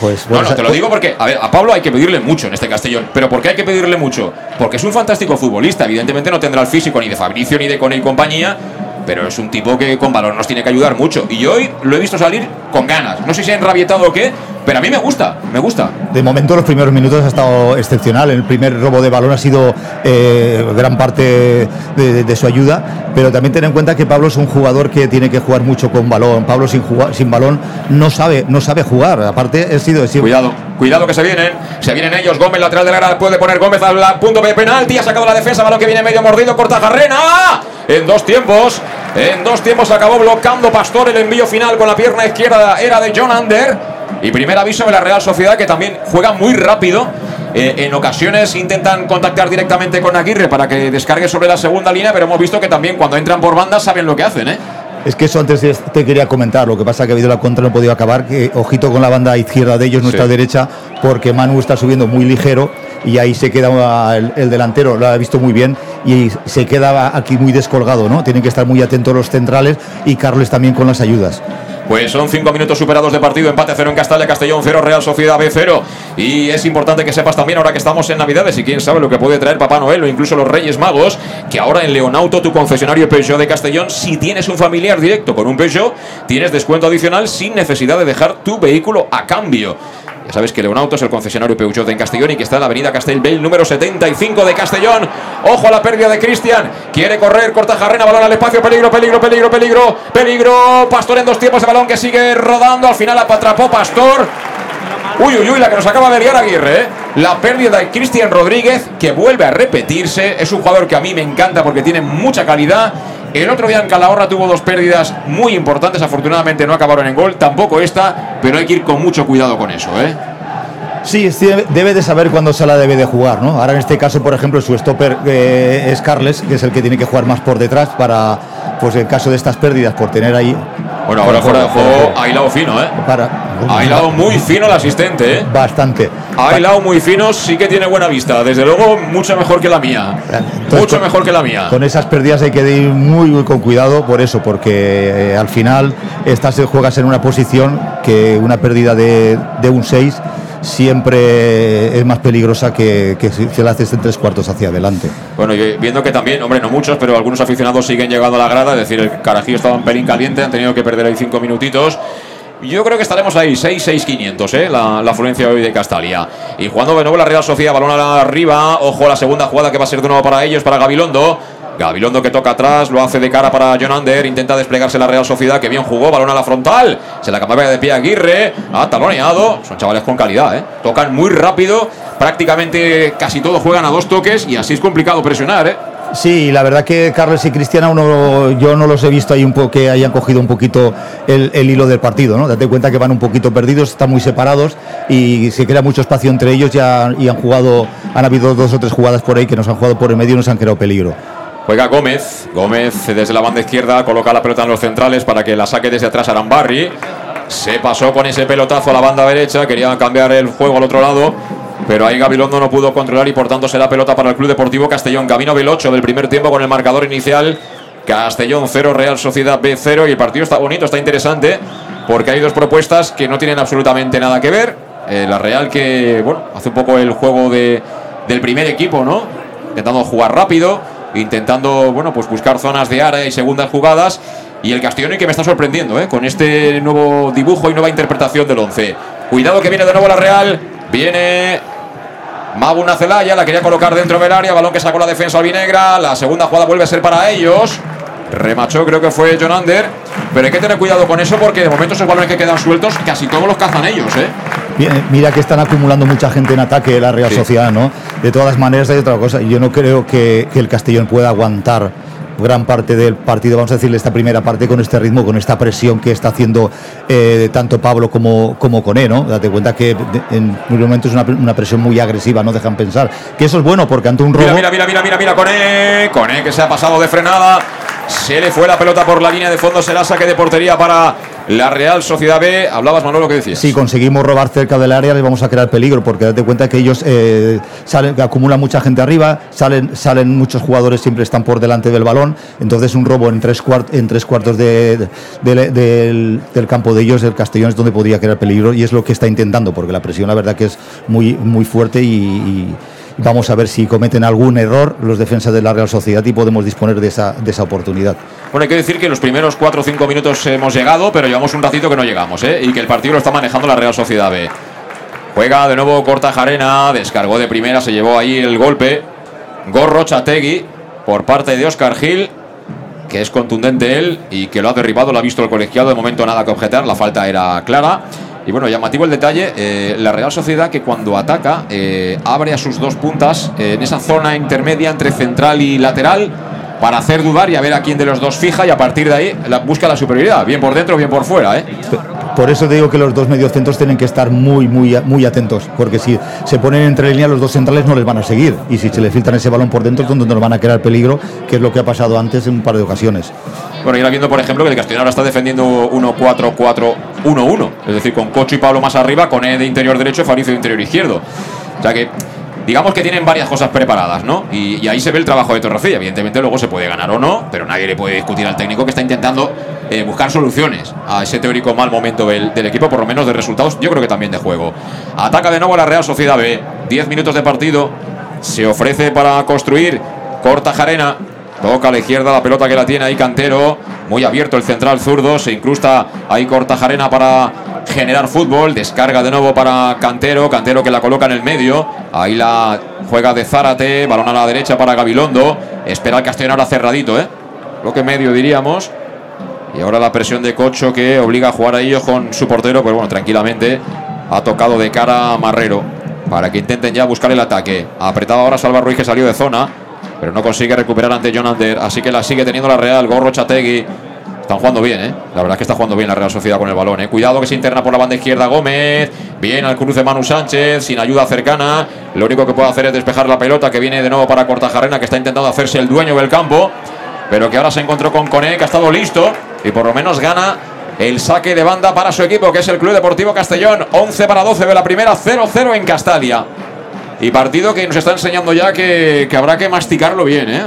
Speaker 1: Pues, no, no, te lo digo porque a, ver, a Pablo hay que pedirle mucho en este Castellón. ¿Pero por qué hay que pedirle mucho? Porque es un fantástico futbolista. Evidentemente no tendrá el físico ni de Fabricio ni de Cone y compañía. Pero es un tipo que con valor nos tiene que ayudar mucho. Y hoy lo he visto salir con ganas. No sé si ha enrabietado o qué, pero a mí me gusta, me gusta.
Speaker 2: De momento los primeros minutos ha estado excepcional. El primer robo de balón ha sido eh, gran parte de, su ayuda, pero también ten en cuenta que Pablo es un jugador que tiene que jugar mucho con balón. Pablo sin, sin balón no sabe, no sabe jugar. Aparte, he sido,
Speaker 1: Cuidado, cuidado que se vienen. Se vienen ellos. Gómez, lateral de la grada, puede poner Gómez al punto de penalti. Ha sacado la defensa, balón que viene medio mordido, corta Jarrena. En dos tiempos. En dos tiempos acabó bloqueando Pastor el envío final con la pierna izquierda. Era de John Under. Y primer aviso de la Real Sociedad que también juega muy rápido. Eh, en ocasiones intentan contactar directamente con Aguirre para que descargue sobre la segunda línea, pero hemos visto que también cuando entran por banda saben lo que hacen, ¿eh?
Speaker 2: Es que eso antes te quería comentar, lo que pasa que ha habido la contra, no he podido acabar, que ojito con la banda izquierda de ellos, nuestra derecha, porque Manu está subiendo muy ligero y ahí se queda el, el, delantero, lo ha visto muy bien y se queda aquí muy descolgado, ¿no? Tienen que estar muy atentos los centrales y Carles también con las ayudas.
Speaker 1: Pues son cinco minutos superados de partido, empate cero en Castalia, Castellón cero, Real Sociedad B cero. Y es importante que sepas también, ahora que estamos en Navidades y quién sabe lo que puede traer Papá Noel o incluso los Reyes Magos, que ahora en Leonauto, tu concesionario Peugeot de Castellón, si tienes un familiar directo con un Peugeot, tienes descuento adicional sin necesidad de dejar tu vehículo a cambio. Ya sabes que Leonauto es el concesionario Peugeot en Castellón y que está en la avenida Castellbell número 75 de Castellón. Ojo a la pérdida de Cristian. Quiere correr, corta Jarrena, balón al espacio, peligro, peligro, peligro, peligro, peligro. Pastor en dos tiempos de balón que sigue rodando. Al final atrapó Pastor. Uy, uy, uy, la que nos acaba de liar Aguirre. ¿eh? La pérdida de Cristian Rodríguez, que vuelve a repetirse. Es un jugador que a mí me encanta porque tiene mucha calidad el otro día en Calahorra tuvo dos pérdidas muy importantes. Afortunadamente no acabaron en gol. Tampoco esta, pero hay que ir con mucho cuidado con eso, ¿eh?
Speaker 2: Sí, debe de saber cuándo se la debe de jugar, ¿no? Ahora en este caso, por ejemplo, su stopper eh, es Carles, que es el que tiene que jugar más por detrás para, pues en caso de estas pérdidas, por tener ahí.
Speaker 1: Bueno, ahora fuera de juego ha hilado fino, ¿eh? Para, ha hilado muy fino el asistente, ¿eh?
Speaker 2: Bastante.
Speaker 1: Ha hilado muy fino, sí que tiene buena vista. Desde luego, mucho mejor que la mía. mucho mejor que la mía.
Speaker 2: Con esas pérdidas hay que ir muy, muy con cuidado por eso, porque eh, al final estás, juegas en una posición que una pérdida de, de un 6 siempre es más peligrosa que, si la haces en tres cuartos hacia adelante.
Speaker 1: Bueno, y viendo que también, hombre, no muchos, pero algunos aficionados siguen llegando a la grada, es decir, el Carajillo estaba en pelín caliente, han tenido que perder ahí cinco minutitos. Yo creo que estaremos ahí, 6-6-500, ¿eh? la, la afluencia hoy de Castalia. Y jugando de nuevo la Real Sofía, balón arriba. Ojo a la segunda jugada que va a ser de nuevo para ellos, para Gabilondo. Gabilondo que toca atrás, lo hace de cara para John Ander, intenta desplegarse la Real Sociedad, que bien jugó, balón a la frontal, se la cambiaba de pie Aguirre, ha taloneado, son chavales con calidad, ¿eh? tocan muy rápido, prácticamente casi todos juegan a dos toques y así es complicado presionar. ¿eh?
Speaker 2: Sí, la verdad que Carlos y Cristiana yo no los he visto ahí un poco que hayan cogido un poquito el, hilo del partido, ¿no? Date cuenta que van un poquito perdidos, están muy separados y se crea mucho espacio entre ellos ya, y han jugado, han habido dos o tres jugadas por ahí que nos han jugado por el medio y nos han creado peligro.
Speaker 1: Juega Gómez. Gómez desde la banda izquierda coloca la pelota en los centrales para que la saque desde atrás Arambarri. Se pasó con ese pelotazo a la banda derecha. Quería cambiar el juego al otro lado. Pero ahí Gabilondo no pudo controlar y por tanto será pelota para el Club Deportivo Castellón. Camino Velocho del primer tiempo con el marcador inicial. Castellón 0, Real Sociedad B 0. Y el partido está bonito, está interesante. Porque hay dos propuestas que no tienen absolutamente nada que ver. Eh, la Real que, bueno, hace un poco el juego de, del primer equipo, ¿no? Intentando jugar rápido intentando bueno, pues buscar zonas de área y segundas jugadas. Y el Castellón que me está sorprendiendo ¿eh? con este nuevo dibujo y nueva interpretación del 11. Cuidado que viene de nuevo la Real. Viene Maguna Celaya, la quería colocar dentro del área. Balón que sacó la defensa albinegra. La segunda jugada vuelve a ser para ellos. Remachó, creo que fue John Ander. Pero hay que tener cuidado con eso porque de momento esos balones que quedan sueltos casi todos los cazan ellos. ¿eh?
Speaker 2: Mira que están acumulando mucha gente en ataque la Real Sociedad, ¿no? De todas maneras hay otra cosa. Yo no creo que, el Castellón pueda aguantar gran parte del partido, vamos a decirle esta primera parte con este ritmo, con esta presión que está haciendo eh, tanto Pablo como, como Coné, ¿no? Date cuenta que en un momento es una, presión muy agresiva, no dejan pensar. Que eso es bueno porque ante un robo...
Speaker 1: Mira, mira, mira, mira, mira, Coné, Coné que se ha pasado de frenada, se le fue la pelota por la línea de fondo, será saque de portería para la Real Sociedad B. Hablabas, Manolo, que decías.
Speaker 2: Si conseguimos robar cerca del área, les vamos a crear peligro, porque date cuenta que ellos eh, acumulan mucha gente arriba, salen, salen muchos jugadores, siempre están por delante del balón. Entonces, un robo en tres, cuartos del, campo de ellos, el Castellón, es donde podría crear peligro y es lo que está intentando, porque la presión, la verdad, que es muy, muy fuerte y Vamos a ver si cometen algún error los defensas de la Real Sociedad y podemos disponer de esa, de esa oportunidad.
Speaker 1: Bueno, hay que decir que los primeros 4 o 5 minutos hemos llegado, pero llevamos un ratito que no llegamos, ¿eh? Y que el partido lo está manejando la Real Sociedad B. Juega de nuevo Corta Jarena, descargó de primera, se llevó ahí el golpe. Gorro Chategui por parte de Oscar Gil, que es contundente él y que lo ha derribado, lo ha visto el colegiado, de momento nada que objetar, la falta era clara. Y bueno, llamativo el detalle, eh, la Real Sociedad que cuando ataca eh, abre a sus dos puntas eh, en esa zona intermedia entre central y lateral para hacer dudar y a ver a quién de los dos fija y a partir de ahí busca la superioridad, bien por dentro, bien por fuera.
Speaker 2: Por eso digo que los dos mediocentros tienen que estar muy, muy, muy atentos, porque si se ponen entre línea los dos centrales no les van a seguir y si se le filtran ese balón por dentro es donde nos van a crear peligro, que es lo que ha pasado antes en un par de ocasiones.
Speaker 1: Bueno, ahora viendo, por ejemplo, que el Castellón ahora está defendiendo 1-4-4-1-1, es decir, con Cocho y Pablo más arriba, con E de interior derecho y Fabricio de interior izquierdo. O sea que digamos que tienen varias cosas preparadas, ¿no? Y, ahí se ve el trabajo de Torrecilla. Evidentemente luego se puede ganar o no, pero nadie le puede discutir al técnico que está intentando eh, buscar soluciones a ese teórico mal momento del, del, equipo, por lo menos de resultados, yo creo que también de juego. Ataca de nuevo la Real Sociedad B. 10 minutos de partido. Se ofrece para construir. Corta Jarena. Toca a la izquierda la pelota que la tiene ahí Cantero. Muy abierto el central zurdo. Se incrusta ahí Corta Jarena para generar fútbol. Descarga de nuevo para Cantero. Cantero que la coloca en el medio. Ahí la juega de Zárate. Balón a la derecha para Gabilondo. Espera el Castellón ahora cerradito, ¿eh? Bloque medio diríamos. Y ahora la presión de Cocho que obliga a jugar a ellos con su portero. Pero bueno, tranquilamente ha tocado de cara a Marrero. Para que intenten ya buscar el ataque. Apretado ahora Salva Ruiz que salió de zona. Pero no consigue recuperar ante John Ander. Así que la sigue teniendo la Real. Gorro Chategui. Están jugando bien, ¿eh? La verdad es que está jugando bien la Real Sociedad con el balón, ¿eh? Cuidado que se interna por la banda izquierda Gómez. Bien al cruce Manu Sánchez, sin ayuda cercana. Lo único que puede hacer es despejar la pelota que viene de nuevo para Cortajarena, que está intentando hacerse el dueño del campo. Pero que ahora se encontró con Cone, que ha estado listo. Y por lo menos gana el saque de banda para su equipo, que es el Club Deportivo Castellón. 11 para 12 de la primera, 0-0 en Castalia. Y partido que nos está enseñando ya que, habrá que masticarlo bien, ¿eh?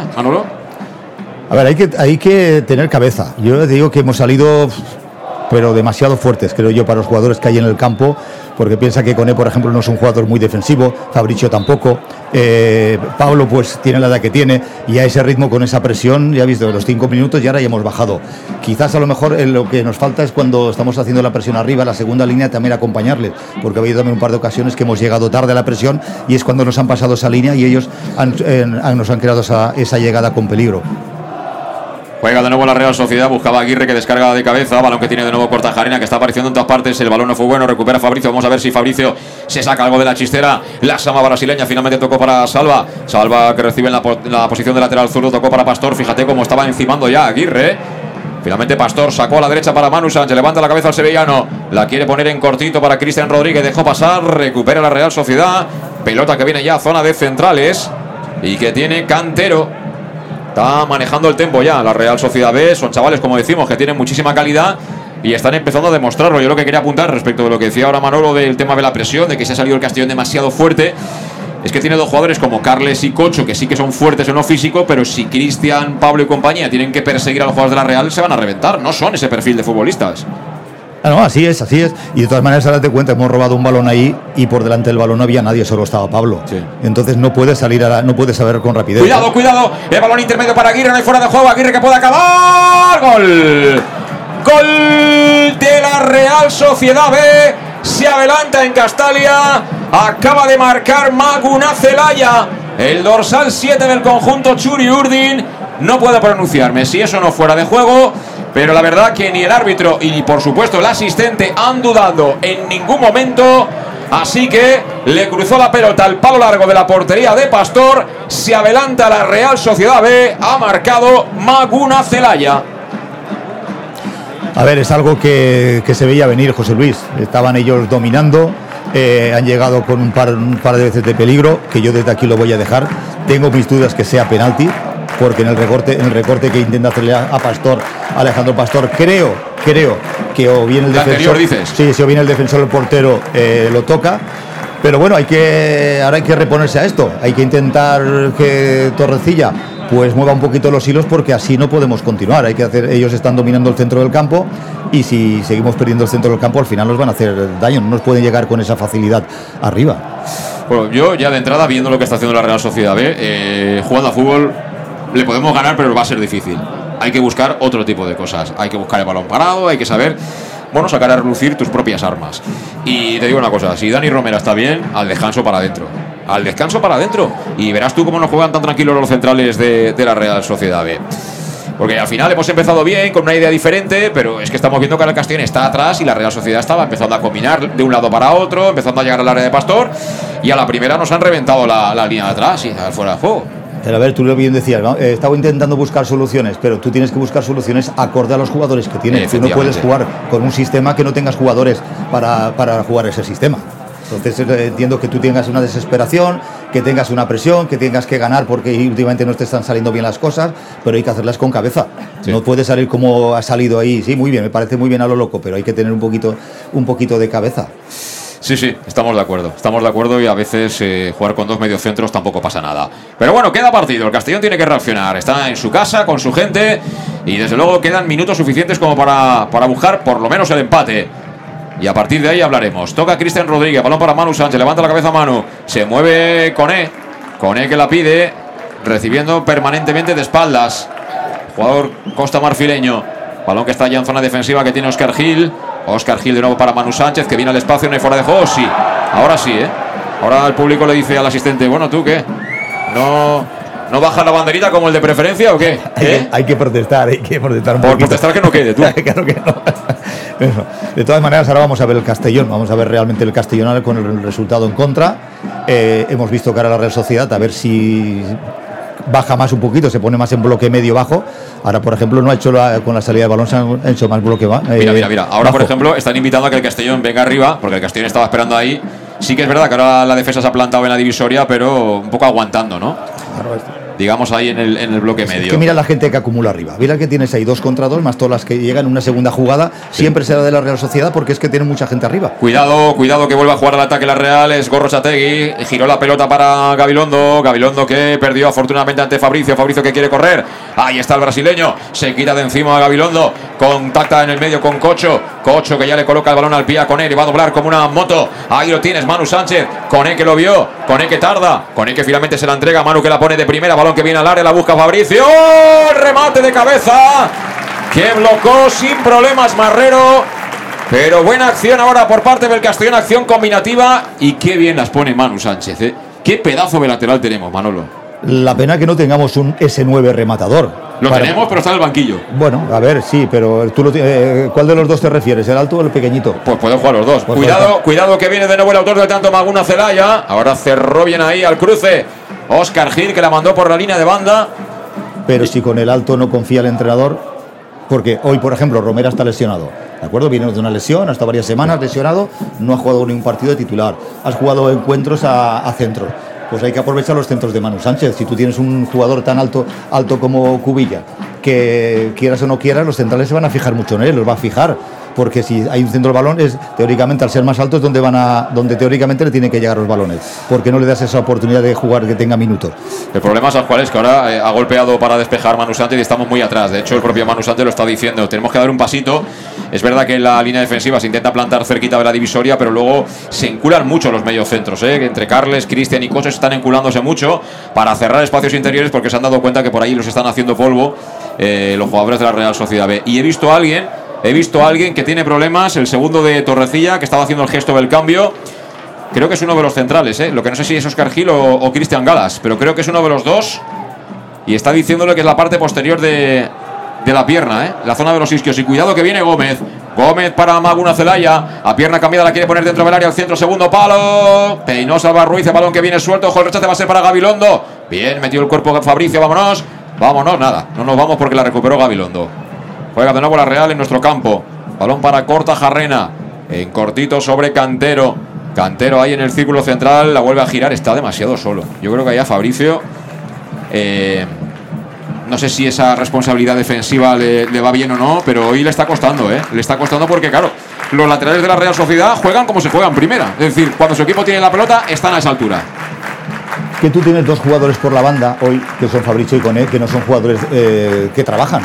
Speaker 2: A ver, hay que, hay que tener cabeza. Yo digo que hemos salido, pero demasiado fuertes, creo yo, para los jugadores que hay en el campo, porque piensa que Cone, por ejemplo, no es un jugador muy defensivo, Fabricio tampoco, eh, Pablo pues tiene la edad que tiene, y a ese ritmo, con esa presión, ya visto, los cinco minutos y ahora ya hemos bajado. Quizás a lo mejor eh, lo que nos falta es cuando estamos haciendo la presión arriba, la segunda línea también acompañarles, porque ha habido también un par de ocasiones que hemos llegado tarde a la presión y es cuando nos han pasado esa línea y ellos han, eh, nos han creado esa llegada con peligro.
Speaker 1: Juega de nuevo la Real Sociedad, buscaba a Aguirre que descarga de cabeza, balón que tiene de nuevo Cortajarena que está apareciendo en todas partes, el balón no fue bueno, recupera Fabricio, vamos a ver si Fabricio se saca algo de la chistera, la sama brasileña finalmente tocó para Salva, Salva que recibe en la, posición de lateral zurdo, tocó para Pastor, fíjate cómo estaba encimando ya Aguirre, Finalmente Pastor sacó a la derecha para Manu Sánchez, levanta la cabeza al sevillano, la quiere poner en cortito para Cristian Rodríguez, dejó pasar, recupera la Real Sociedad, pelota que viene ya a zona de centrales y que tiene Cantero, Está manejando el tempo ya la Real Sociedad B. Son chavales, como decimos, que tienen muchísima calidad y están empezando a demostrarlo. Yo lo que quería apuntar respecto de lo que decía ahora Manolo del tema de la presión, de que se ha salido el Castellón demasiado fuerte. Es que tiene dos jugadores como Carles y Cocho, que sí que son fuertes en lo físico, pero si Cristian, Pablo y compañía tienen que perseguir a los jugadores de la Real, se van a reventar. No son ese perfil de futbolistas.
Speaker 2: Ah, no, así es, así es. Y de todas maneras, ahora te cuenta, hemos robado un balón ahí y por delante del balón no había nadie, solo estaba Pablo. Entonces no puede salir a la, no puede saber con rapidez.
Speaker 1: Cuidado, cuidado. El balón intermedio para Aguirre, no hay fuera de juego. Aguirre que puede acabar. Gol. Gol de la Real Sociedad B. Se adelanta en Castalia. Acaba de marcar Maguna Celaya. El dorsal 7 del conjunto Churi Urdin. No puedo pronunciarme si eso no fuera de juego. Pero la verdad que ni el árbitro y por supuesto el asistente han dudado en ningún momento. Así que le cruzó la pelota al palo largo de la portería de Pastor. Se adelanta la Real Sociedad B. Ha marcado Maguna Celaya.
Speaker 2: A ver, es algo que, se veía venir, José Luis. Estaban ellos dominando. Eh, han llegado con un par, un par de veces de peligro, que yo desde aquí lo voy a dejar. Tengo mis dudas que sea penalti, porque en el recorte, en el recorte que intenta hacerle a, Pastor, Alejandro Pastor, creo, creo que o bien el defensor.
Speaker 1: dices?
Speaker 2: Sí, si o bien el defensor el portero eh, lo toca. Pero bueno, hay que, ahora hay que reponerse a esto. Hay que intentar que Torrecilla pues mueva un poquito los hilos porque así no podemos continuar. Hay que hacer, ellos están dominando el centro del campo y si seguimos perdiendo el centro del campo al final nos van a hacer daño. No nos pueden llegar con esa facilidad arriba.
Speaker 1: Bueno, yo ya de entrada, viendo lo que está haciendo la Real Sociedad B, eh, jugando a fútbol le podemos ganar, pero va a ser difícil. Hay que buscar otro tipo de cosas. Hay que buscar el balón parado, hay que saber, bueno, sacar a relucir tus propias armas. Y te digo una cosa, si Dani Romero está bien, al descanso para adentro. Al descanso para adentro. Y verás tú cómo no juegan tan tranquilos los centrales de, de la Real Sociedad B. Porque al final hemos empezado bien, con una idea diferente, pero es que estamos viendo que el Castellón está atrás y la Real Sociedad estaba empezando a combinar de un lado para otro, empezando a llegar al área de Pastor, y a la primera nos han reventado la, la línea de atrás y fuera de juego.
Speaker 2: Pero a ver, tú lo bien decías, ¿no? Eh, estaba intentando buscar soluciones, pero tú tienes que buscar soluciones acorde a los jugadores que tienes. Tú no puedes jugar con un sistema que no tengas jugadores para, para jugar ese sistema. Entonces eh, entiendo que tú tengas una desesperación, que tengas una presión, que tengas que ganar porque últimamente no te están saliendo bien las cosas, pero hay que hacerlas con cabeza. No puede salir como ha salido ahí. Sí, muy bien, me parece muy bien a lo loco, pero hay que tener un poquito, un poquito de cabeza.
Speaker 1: Sí, sí, estamos de acuerdo. Estamos de acuerdo y a veces eh, jugar con dos mediocentros tampoco pasa nada. Pero bueno, queda partido. El Castellón tiene que reaccionar. Está en su casa, con su gente. Y desde luego quedan minutos suficientes como para, para buscar por lo menos el empate. Y a partir de ahí hablaremos. Toca Cristian Rodríguez, balón para Manu Sánchez, levanta la cabeza Manu, se mueve Coné, Coné que la pide, recibiendo permanentemente de espaldas. Jugador Costa Marfileño, balón que está ya en zona defensiva que tiene Oscar Gil. Oscar Gil de nuevo para Manu Sánchez, que viene al espacio, no hay fuera de juego, sí. Ahora sí, ¿eh? Ahora el público le dice al asistente, bueno, ¿tú qué? No, ¿No baja la banderita como el de preferencia o qué?
Speaker 2: ¿Eh? Hay, que, protestar, hay que protestar un
Speaker 1: Por protestar que no quede, tú.
Speaker 2: claro que no. De todas maneras, ahora vamos a ver el Castellón, vamos a ver realmente el Castellón con el resultado en contra. Eh, hemos visto cara a la Real Sociedad a ver si baja más un poquito, se pone más en bloque medio bajo. Ahora, por ejemplo, no ha hecho con la salida de balón, se han hecho más bloque bajo.
Speaker 1: mira, mira, mira. Ahora, por ejemplo, están invitando a que el Castellón venga arriba, porque el Castellón estaba esperando ahí. Sí que es verdad que ahora la defensa se ha plantado en la divisoria, pero un poco aguantando, ¿no? Claro, digamos ahí en el, en el bloque medio.
Speaker 2: que mira la gente que acumula arriba. Mira que tienes ahí dos contra dos, más todas las que llegan en una segunda jugada. Siempre será de la Real Sociedad porque es que tiene mucha gente arriba.
Speaker 1: Cuidado, cuidado que vuelva a jugar al ataque la Real. Es Gorro Chategui. Giró la pelota para Gabilondo. Gabilondo que perdió afortunadamente ante Fabricio. Fabricio que quiere correr. Ahí está el brasileño. Se quita de encima a Gabilondo. Contacta en el medio con Cocho. Cocho que ya le coloca el balón al pie a Coné. Y va a doblar como una moto. Ahí lo tienes, Manu Sánchez. Coné que lo vio. Coné que tarda. Coné que finalmente se la entrega. Manu que la pone de primera. Balón que viene al área. La busca Fabricio. Remate de cabeza. Que blocó sin problemas Marrero. Pero buena acción ahora por parte del Castellón. Acción combinativa. Y qué bien las pone Manu Sánchez. ¿eh? Qué pedazo de lateral tenemos, Manolo.
Speaker 2: La pena que no tengamos un S9 rematador.
Speaker 1: Lo tenemos, pero está en el banquillo.
Speaker 2: Bueno, a ver, sí, pero tú lo eh, ¿cuál de los dos te refieres? ¿El alto o el pequeñito?
Speaker 1: Pues pueden jugar los dos. Pues cuidado, cuidado que viene de nuevo el autor del tanto Maguna Celaya. Ahora cerró bien ahí al cruce. Oscar Gil que la mandó por la línea de banda.
Speaker 2: Pero si con el alto no confía el entrenador, porque hoy, por ejemplo, Romera está lesionado. ¿De acuerdo? Viene de una lesión, hasta varias semanas lesionado, no ha jugado ningún partido de titular. Has jugado encuentros a, a centro pues hay que aprovechar los centros de Manu Sánchez. Si tú tienes un jugador tan alto, alto como Cubilla, que quieras o no quieras, los centrales se van a fijar mucho en él, los va a fijar porque si hay un centro del balón es teóricamente al ser más alto es donde van a donde teóricamente le tienen que llegar los balones porque no le das esa oportunidad de jugar que tenga minutos.
Speaker 1: El problema es cual es que ahora eh, ha golpeado para despejar Manu Sánchez y estamos muy atrás. De hecho el propio Manu Sánchez lo está diciendo. Tenemos que dar un pasito. Es verdad que la línea defensiva se intenta plantar cerquita de la divisoria pero luego se enculan mucho los mediocentros ¿eh? entre Carles, Cristian y Coches están enculándose mucho para cerrar espacios interiores porque se han dado cuenta que por ahí los están haciendo polvo eh, los jugadores de la Real Sociedad B. Y he visto a alguien He visto a alguien que tiene problemas, el segundo de Torrecilla, que estaba haciendo el gesto del cambio. Creo que es uno de los centrales, ¿eh? lo que no sé si es Oscar Gil o, Cristian Galas, pero creo que es uno de los dos. Y está diciéndole que es la parte posterior de, la pierna, ¿eh? la zona de los isquios. Y cuidado que viene Gómez. Gómez para Maguna Celaya. A pierna cambiada la quiere poner dentro del área. Al centro, segundo palo. Peinó Salva Ruiz. El balón que viene suelto. Ojo, el va a ser para Gabilondo. Bien, metió el cuerpo Fabricio. Vámonos. Vámonos, nada. No nos vamos porque la recuperó Gabilondo. Juega de nuevo la Real en nuestro campo. Balón para Corta Jarrena. En cortito sobre Cantero. Cantero ahí en el círculo central. La vuelve a girar. Está demasiado solo. Yo creo que allá Fabricio. Eh, no sé si esa responsabilidad defensiva le, va bien o no, pero hoy le está costando, ¿eh? Le está costando porque, claro, los laterales de la Real Sociedad juegan como se juegan primera. Es decir, cuando su equipo tiene la pelota, están a esa altura.
Speaker 2: Que tú tienes dos jugadores por la banda hoy, que son Fabricio y Coné, que no son jugadores eh, que trabajan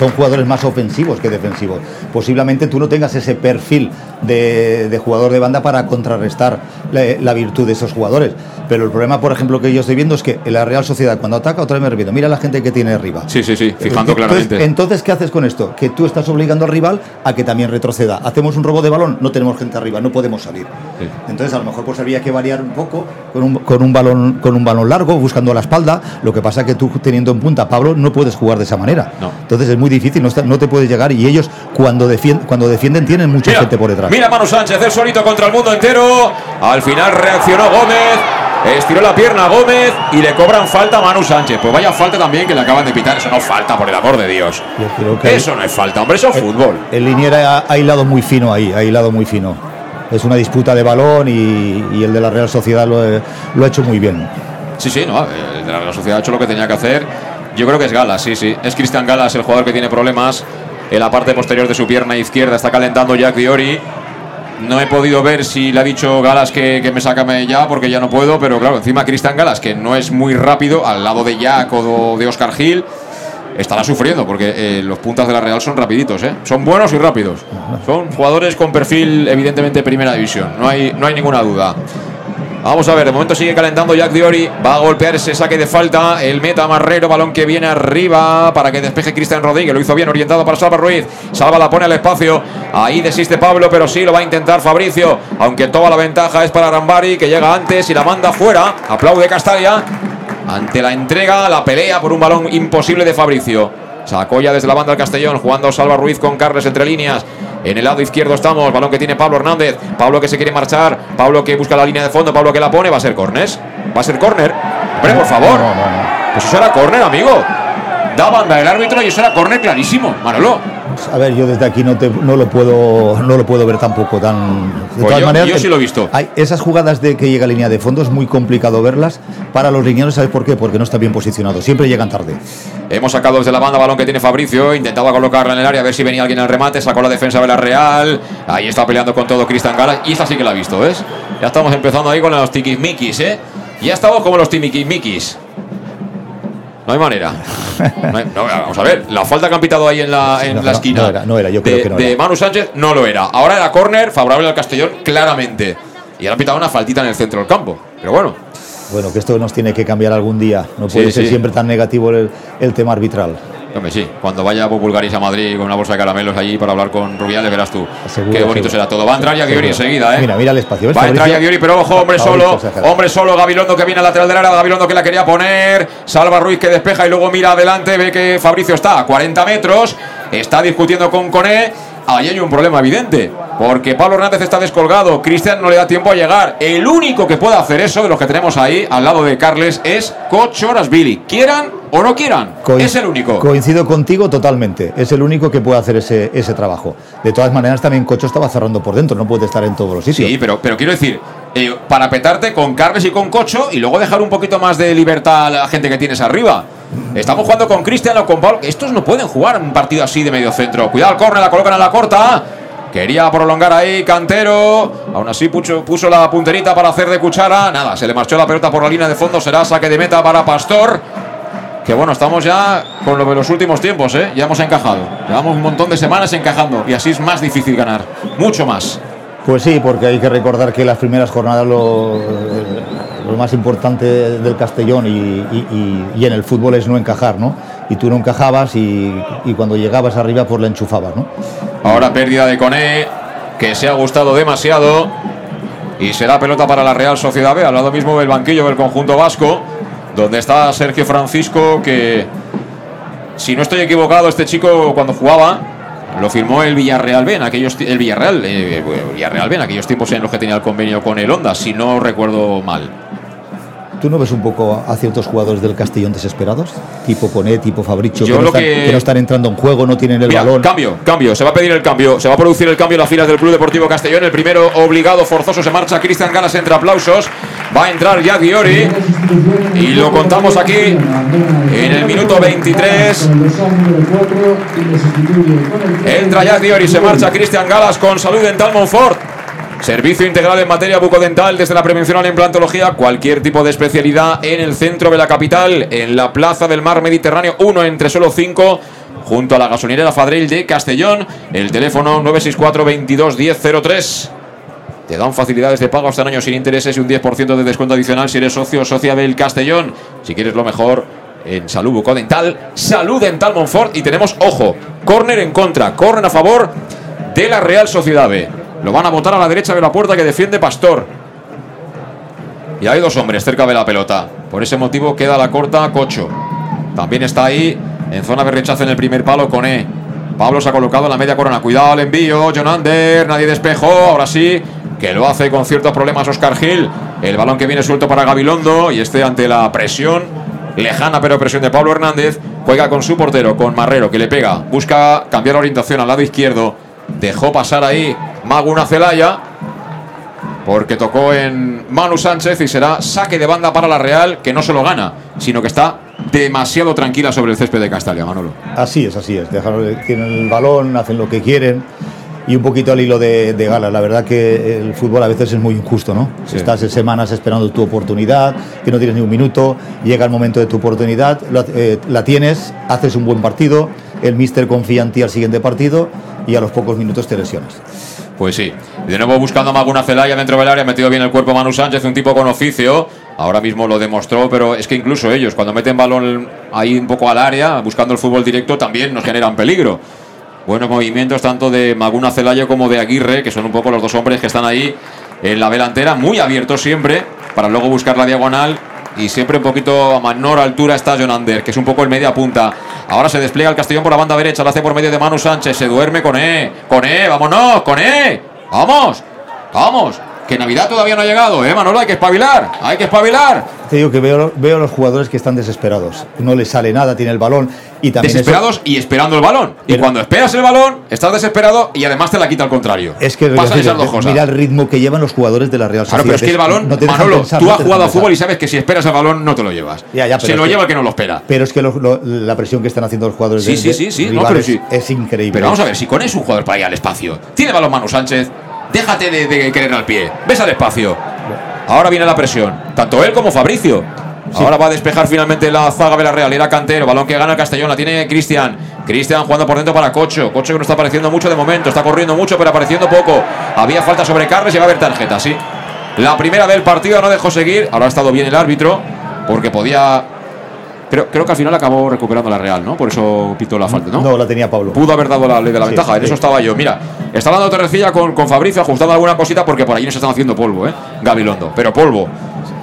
Speaker 2: son jugadores más ofensivos que defensivos. Posiblemente tú no tengas ese perfil de, de jugador de banda para contrarrestar la, la virtud de esos jugadores. Pero el problema, por ejemplo, que yo estoy viendo es que en la Real Sociedad, cuando ataca, otra vez me repito, mira la gente que tiene arriba.
Speaker 1: Sí, sí, sí, fijando
Speaker 2: Entonces-
Speaker 1: claramente.
Speaker 2: Entonces, ¿qué haces con esto? Que tú estás obligando al rival a que también retroceda. Hacemos un robo de balón, no tenemos gente arriba, no podemos salir. Entonces, a lo mejor pues habría que variar un poco con un, con un balón con un balón largo, buscando la espalda. Lo que pasa que tú teniendo en punta a Pablo no puedes jugar de esa manera. Entonces es muy difícil, no, está- no te puedes llegar y ellos cuando defienden, cuando defienden tienen mucha gente por detrás.
Speaker 1: Mira Manu Sánchez, el solito contra el mundo entero. Al final reaccionó Gómez. Estiró la pierna a Gómez y le cobran falta a Manu Sánchez. Pues vaya falta también que le acaban de pitar. Eso no falta, por el amor de Dios. Eso no es falta, hombre, eso es fútbol.
Speaker 2: El Liniera ha, ha hilado muy fino ahí, ha hilado muy fino. Es una disputa de balón y, y el de la Real Sociedad lo, he- lo ha hecho muy bien.
Speaker 1: Sí, sí, no. El de la Real Sociedad ha hecho lo que tenía que hacer. Yo creo que es Galas, sí, sí. Es Cristian Galas el jugador que tiene problemas en la parte posterior de su pierna izquierda. Está calentando Jack Diori. No he podido ver si le ha dicho Galas que, que me sácame ya porque ya no puedo, pero claro, encima Cristian Galas, que no es muy rápido, al lado de Jack o de Oscar Gil, estará sufriendo porque eh, los puntas de la Real son rapiditos, ¿eh? Son buenos y rápidos. Son jugadores con perfil evidentemente primera división, no hay, no hay ninguna duda. Vamos a ver, de momento sigue calentando Jack Diori. Va a golpear ese saque de falta. El meta Marrero, balón que viene arriba para que despeje Cristian Rodríguez. Lo hizo bien orientado para Salva Ruiz. Salva la pone al espacio. Ahí desiste Pablo, pero sí lo va a intentar Fabricio. Aunque toda la ventaja es para Arambari, que llega antes y la manda fuera. Aplaude Castalia. Ante la entrega, la pelea por un balón imposible de Fabricio. Sacó ya desde la banda del Castellón, jugando Salva Ruiz con Carles entre líneas. En el lado izquierdo estamos, balón que tiene Pablo Hernández. Pablo que se quiere marchar, Pablo que busca la línea de fondo, Pablo que la pone, va a ser córner. Va a ser córner. Hombre, por favor. Pues eso era córner, amigo. Da banda el árbitro y eso era córner clarísimo, Manolo.
Speaker 2: A ver, yo desde aquí no, te- no lo puedo no lo puedo ver tampoco tan. De
Speaker 1: Pues yo- yo sí lo he visto.
Speaker 2: Hay esas jugadas de que llega a línea de fondo es muy complicado verlas para los riñones. ¿Sabes por qué? Porque no está bien posicionado. Siempre llegan tarde.
Speaker 1: Hemos sacado desde la banda balón que tiene Fabricio, intentaba colocarla en el área a ver si venía alguien al remate, sacó la defensa de la Real, ahí está peleando con todo Cristian Galas y esta sí que la ha visto, ¿ves? Ya estamos empezando ahí con los tiquismiquis, ¿eh? Ya estamos como los tiquismiquis. No hay manera. No hay- no, vamos a ver, la falta que han pitado ahí en la, en
Speaker 2: No,
Speaker 1: la esquina
Speaker 2: no era, no era, yo creo
Speaker 1: de,
Speaker 2: que no
Speaker 1: de
Speaker 2: era.
Speaker 1: Manu Sánchez no lo era. Ahora era córner favorable al Castellón, claramente. Y ahora han pitado una faltita en el centro del campo. Pero bueno,
Speaker 2: Bueno, que esto nos tiene que cambiar algún día. No
Speaker 1: Sí,
Speaker 2: puede ser
Speaker 1: sí.
Speaker 2: siempre tan negativo el, el tema arbitral.
Speaker 1: Hombre, sí, cuando vaya Bob Bulgaris a Madrid con una bolsa de caramelos allí para hablar con Rubiales, verás tú.
Speaker 2: Seguro,
Speaker 1: Qué bonito
Speaker 2: seguro.
Speaker 1: será todo. Va a entrar ya Giori
Speaker 2: Seguro.
Speaker 1: enseguida, ¿eh?
Speaker 2: Mira, mira el espacio. ¿ves,
Speaker 1: Va a entrar
Speaker 2: Fabricio?
Speaker 1: ya Giori, pero ojo, hombre solo. Hombre solo, Gabilondo que viene al lateral del área, Gabilondo que la quería poner. Salva Ruiz que despeja y luego mira adelante, ve que Fabricio está a 40 metros. Está discutiendo con Coné. Ahí hay un problema evidente, porque Pablo Hernández está descolgado, Cristian no le da tiempo a llegar. El único que puede hacer eso de los que tenemos ahí al lado de Carles es Cochorasvili. Quieran o no quieran,
Speaker 2: Coin-
Speaker 1: es el único.
Speaker 2: Coincido contigo totalmente. Es el único que puede hacer ese, ese trabajo. De todas maneras, también Cocho estaba cerrando por dentro. No puede estar en todos los sitios.
Speaker 1: Sí, pero, pero quiero decir, eh, para petarte con Carles y con Cocho y luego dejar un poquito más de libertad a la gente que tienes arriba. Estamos jugando con Cristian o con Pablo. Estos no pueden jugar un partido así de medio centro. Cuidado al córner, la colocan a la corta. Quería prolongar ahí Cantero. Aún así puso, la punterita para hacer de cuchara. Nada, se le marchó la pelota por la línea de fondo. Será saque de meta para Pastor. Que bueno, estamos ya con lo de los últimos tiempos, ¿eh? Ya hemos encajado. Llevamos un montón de semanas encajando. Y así es más difícil ganar. Mucho más.
Speaker 2: Pues sí, porque hay que recordar que las primeras jornadas lo, más importante del Castellón y, y- en el fútbol es no encajar, ¿no? Y tú no encajabas y cuando llegabas arriba pues la enchufabas, ¿no?
Speaker 1: Ahora pérdida de Coné, que se ha gustado demasiado. Y será pelota para la Real Sociedad B, al lado mismo del banquillo del conjunto vasco, donde está Sergio Francisco, que, si no estoy equivocado, este chico cuando jugaba, lo firmó el Villarreal B en aquellos el Villarreal, eh, bueno, Villarreal B en aquellos tiempos en los que tenía el convenio con el Honda, si no recuerdo mal.
Speaker 2: ¿Tú no ves un poco a ciertos jugadores del Castellón desesperados? Tipo Coné, tipo Fabricio,
Speaker 1: Yo
Speaker 2: que no, están,
Speaker 1: que-
Speaker 2: que no están entrando en juego, no tienen el
Speaker 1: Mira,
Speaker 2: balón.
Speaker 1: Cambio, cambio. Se va a pedir el cambio. Se va a producir el cambio en las filas del Club Deportivo Castellón. El primero obligado, forzoso, se marcha Cristian Galas entre aplausos. Va a entrar ya Diori. Y lo contamos aquí en el minuto 23. Entra ya Diori, se marcha Cristian Galas con salud dental Monfort. Servicio integral en materia bucodental desde la prevención a la implantología, cualquier tipo de especialidad en el centro de la capital, en la Plaza del Mar Mediterráneo 1 entre solo 5, junto a la gasolinera Fadril de Castellón. El teléfono 964 22 1003. Te dan facilidades de pago hasta un año sin intereses y un 10% de descuento adicional si eres socio o socia del Castellón. Si quieres lo mejor, en Salud Bucodental, Salud Dental Monfort. Y tenemos, ojo, córner en contra, córner a favor de la Real Sociedad B. Lo van a botar a la derecha de la puerta que defiende Pastor. Y hay dos hombres cerca de la pelota. Por ese motivo queda la corta Cocho. También está ahí en zona de rechazo en el primer palo con E. Pablo se ha colocado en la media corona. Cuidado el envío. John Ander. Nadie despejó. Ahora sí. Que lo hace con ciertos problemas Oscar Gil. El balón que viene suelto para Gabilondo. Y este ante la presión. Lejana pero presión de Pablo Hernández. Juega con su portero, con Marrero, que le pega. Busca cambiar orientación al lado izquierdo. Dejó pasar ahí Maguna Celaya porque tocó en Manu Sánchez y será saque de banda para la Real, que no se lo gana, sino que está demasiado tranquila sobre el césped de Castalia, Manolo.
Speaker 2: Así es, así es. Dejan, tienen el balón, hacen lo que quieren. Y un poquito al hilo de, de Gala, la verdad que el fútbol a veces es muy injusto, ¿no?
Speaker 1: Sí.
Speaker 2: Estás semanas esperando tu oportunidad, que no tienes ni un minuto, llega el momento de tu oportunidad, la, eh, la tienes, haces un buen partido, el míster confía en ti al siguiente partido y a los pocos minutos te lesionas.
Speaker 1: Pues sí. De nuevo buscando a Maguna Celaya dentro del área, ha metido bien el cuerpo Manu Sánchez, un tipo con oficio. Ahora mismo lo demostró, pero es que incluso ellos, cuando meten balón ahí un poco al área, buscando el fútbol directo, también nos generan peligro. Buenos movimientos tanto de Maguna Celaya como de Aguirre, que son un poco los dos hombres que están ahí en la delantera, muy abiertos siempre, para luego buscar la diagonal. Y siempre un poquito a menor altura está Jonander, que es un poco el media punta. Ahora se despliega el Castellón por la banda derecha, lo hace por medio de Manu Sánchez, se duerme con E, con E, vámonos, con E, vamos, vamos, que Navidad todavía no ha llegado, eh, Manolo, hay que espabilar, hay que espabilar.
Speaker 2: Te digo que veo, veo a los jugadores que están desesperados. No les sale nada, tiene el balón y también.
Speaker 1: Desesperados
Speaker 2: eso-
Speaker 1: y esperando el balón. y cuando esperas el balón, estás desesperado y además te la quita al contrario.
Speaker 2: Es que
Speaker 1: pasan
Speaker 2: es
Speaker 1: esas dos cosas.
Speaker 2: mira el ritmo que llevan los jugadores de la Real
Speaker 1: Claro,
Speaker 2: Sociedad.
Speaker 1: pero es que el balón,
Speaker 2: no
Speaker 1: Manolo,
Speaker 2: pensar,
Speaker 1: tú
Speaker 2: no
Speaker 1: has jugado a fútbol y sabes que si esperas el balón no te lo llevas.
Speaker 2: Ya,
Speaker 1: Se lo
Speaker 2: que-
Speaker 1: lleva el que no lo espera.
Speaker 2: Pero es que lo- lo- la presión que están haciendo los jugadores
Speaker 1: Sí,
Speaker 2: de,
Speaker 1: sí, sí, sí, no,
Speaker 2: rivales
Speaker 1: pero sí.
Speaker 2: es increíble.
Speaker 1: Pero vamos a ver, si con es un jugador para ir al espacio, tiene balón Manu Sánchez, déjate de, de querer al pie, ves al espacio. Ahora viene la presión, tanto él como Fabricio. Ahora va a despejar finalmente la zaga de la Real. Era Cantero, balón que gana el Castellón, la tiene Cristian. Cristian jugando por dentro para Cocho. Cocho que no está apareciendo mucho de momento, está corriendo mucho, pero apareciendo poco. Había falta sobre Carles y va a haber tarjeta, sí. La primera del partido no dejó seguir. Ahora ha estado bien el árbitro, porque podía. Creo, creo que al final acabó recuperando la Real, ¿no? Por eso pitó la falta, ¿no?
Speaker 2: No, la tenía Pablo.
Speaker 1: Pudo haber dado la ley de la
Speaker 2: Sí,
Speaker 1: ventaja, en
Speaker 2: sí.
Speaker 1: eso estaba yo. Mira, está hablando Torrecilla con, con Fabricio, ajustando alguna cosita porque por ahí nos están haciendo polvo, ¿eh? Gabilondo, pero polvo.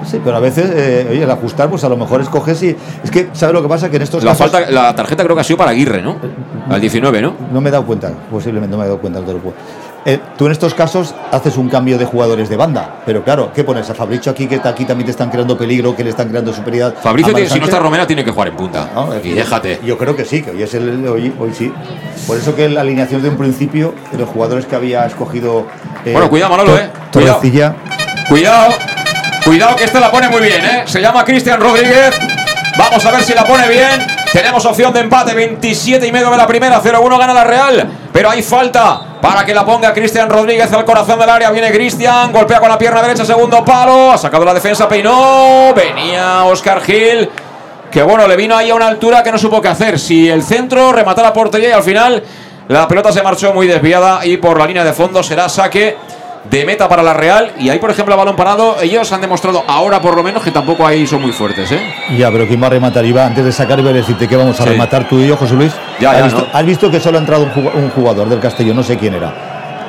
Speaker 2: Sí, pero a veces, eh, oye, el ajustar, pues a lo mejor escoges y. Es que, ¿sabes lo que pasa? Que en estos
Speaker 1: La,
Speaker 2: casos.
Speaker 1: falta, la tarjeta creo que ha sido para Aguirre, ¿no? Al 19, ¿no?
Speaker 2: No me he dado cuenta, posiblemente no me he dado cuenta. no te lo puedo- Eh, tú en estos casos haces un cambio de jugadores de banda, pero claro, ¿qué pones? A Fabricio aquí, que aquí también te están creando peligro, que le están creando superioridad.
Speaker 1: Fabricio, tiene- si no está Romera, tiene que jugar en punta.
Speaker 2: No,
Speaker 1: y déjate.
Speaker 2: Yo creo que sí, que hoy es el hoy, hoy sí. Por eso que la alineación de un principio de los jugadores que había escogido. eh,
Speaker 1: Bueno, cuidado, Manolo, eh. Cuidado. Cuidado, cuidado que este la pone muy bien, ¿eh? Se llama Cristian Rodríguez. Vamos a ver si la pone bien. Tenemos opción de empate, 27 y medio de la primera, 0-1 gana la Real. Pero hay falta para que la ponga Cristian Rodríguez al corazón del área. Viene Cristian, golpea con la pierna derecha, segundo palo. Ha sacado la defensa, peinó. Venía Oscar Gil. Que bueno, le vino ahí a una altura que no supo qué hacer. Si el centro remata la portería y al final la pelota se marchó muy desviada y por la línea de fondo será saque de meta para la Real. Y ahí, por ejemplo, a balón parado, ellos han demostrado ahora por lo menos que tampoco ahí son muy fuertes, ¿eh?
Speaker 2: Ya, pero ¿quién va a rematar? Iba antes de sacar, iba a decirte que vamos a
Speaker 1: Sí.
Speaker 2: rematar tú y yo, José Luis.
Speaker 1: Ya,
Speaker 2: ¿Has,
Speaker 1: ya,
Speaker 2: visto,
Speaker 1: ¿no?
Speaker 2: has visto que solo ha entrado un jugador del Castellón? No sé quién era.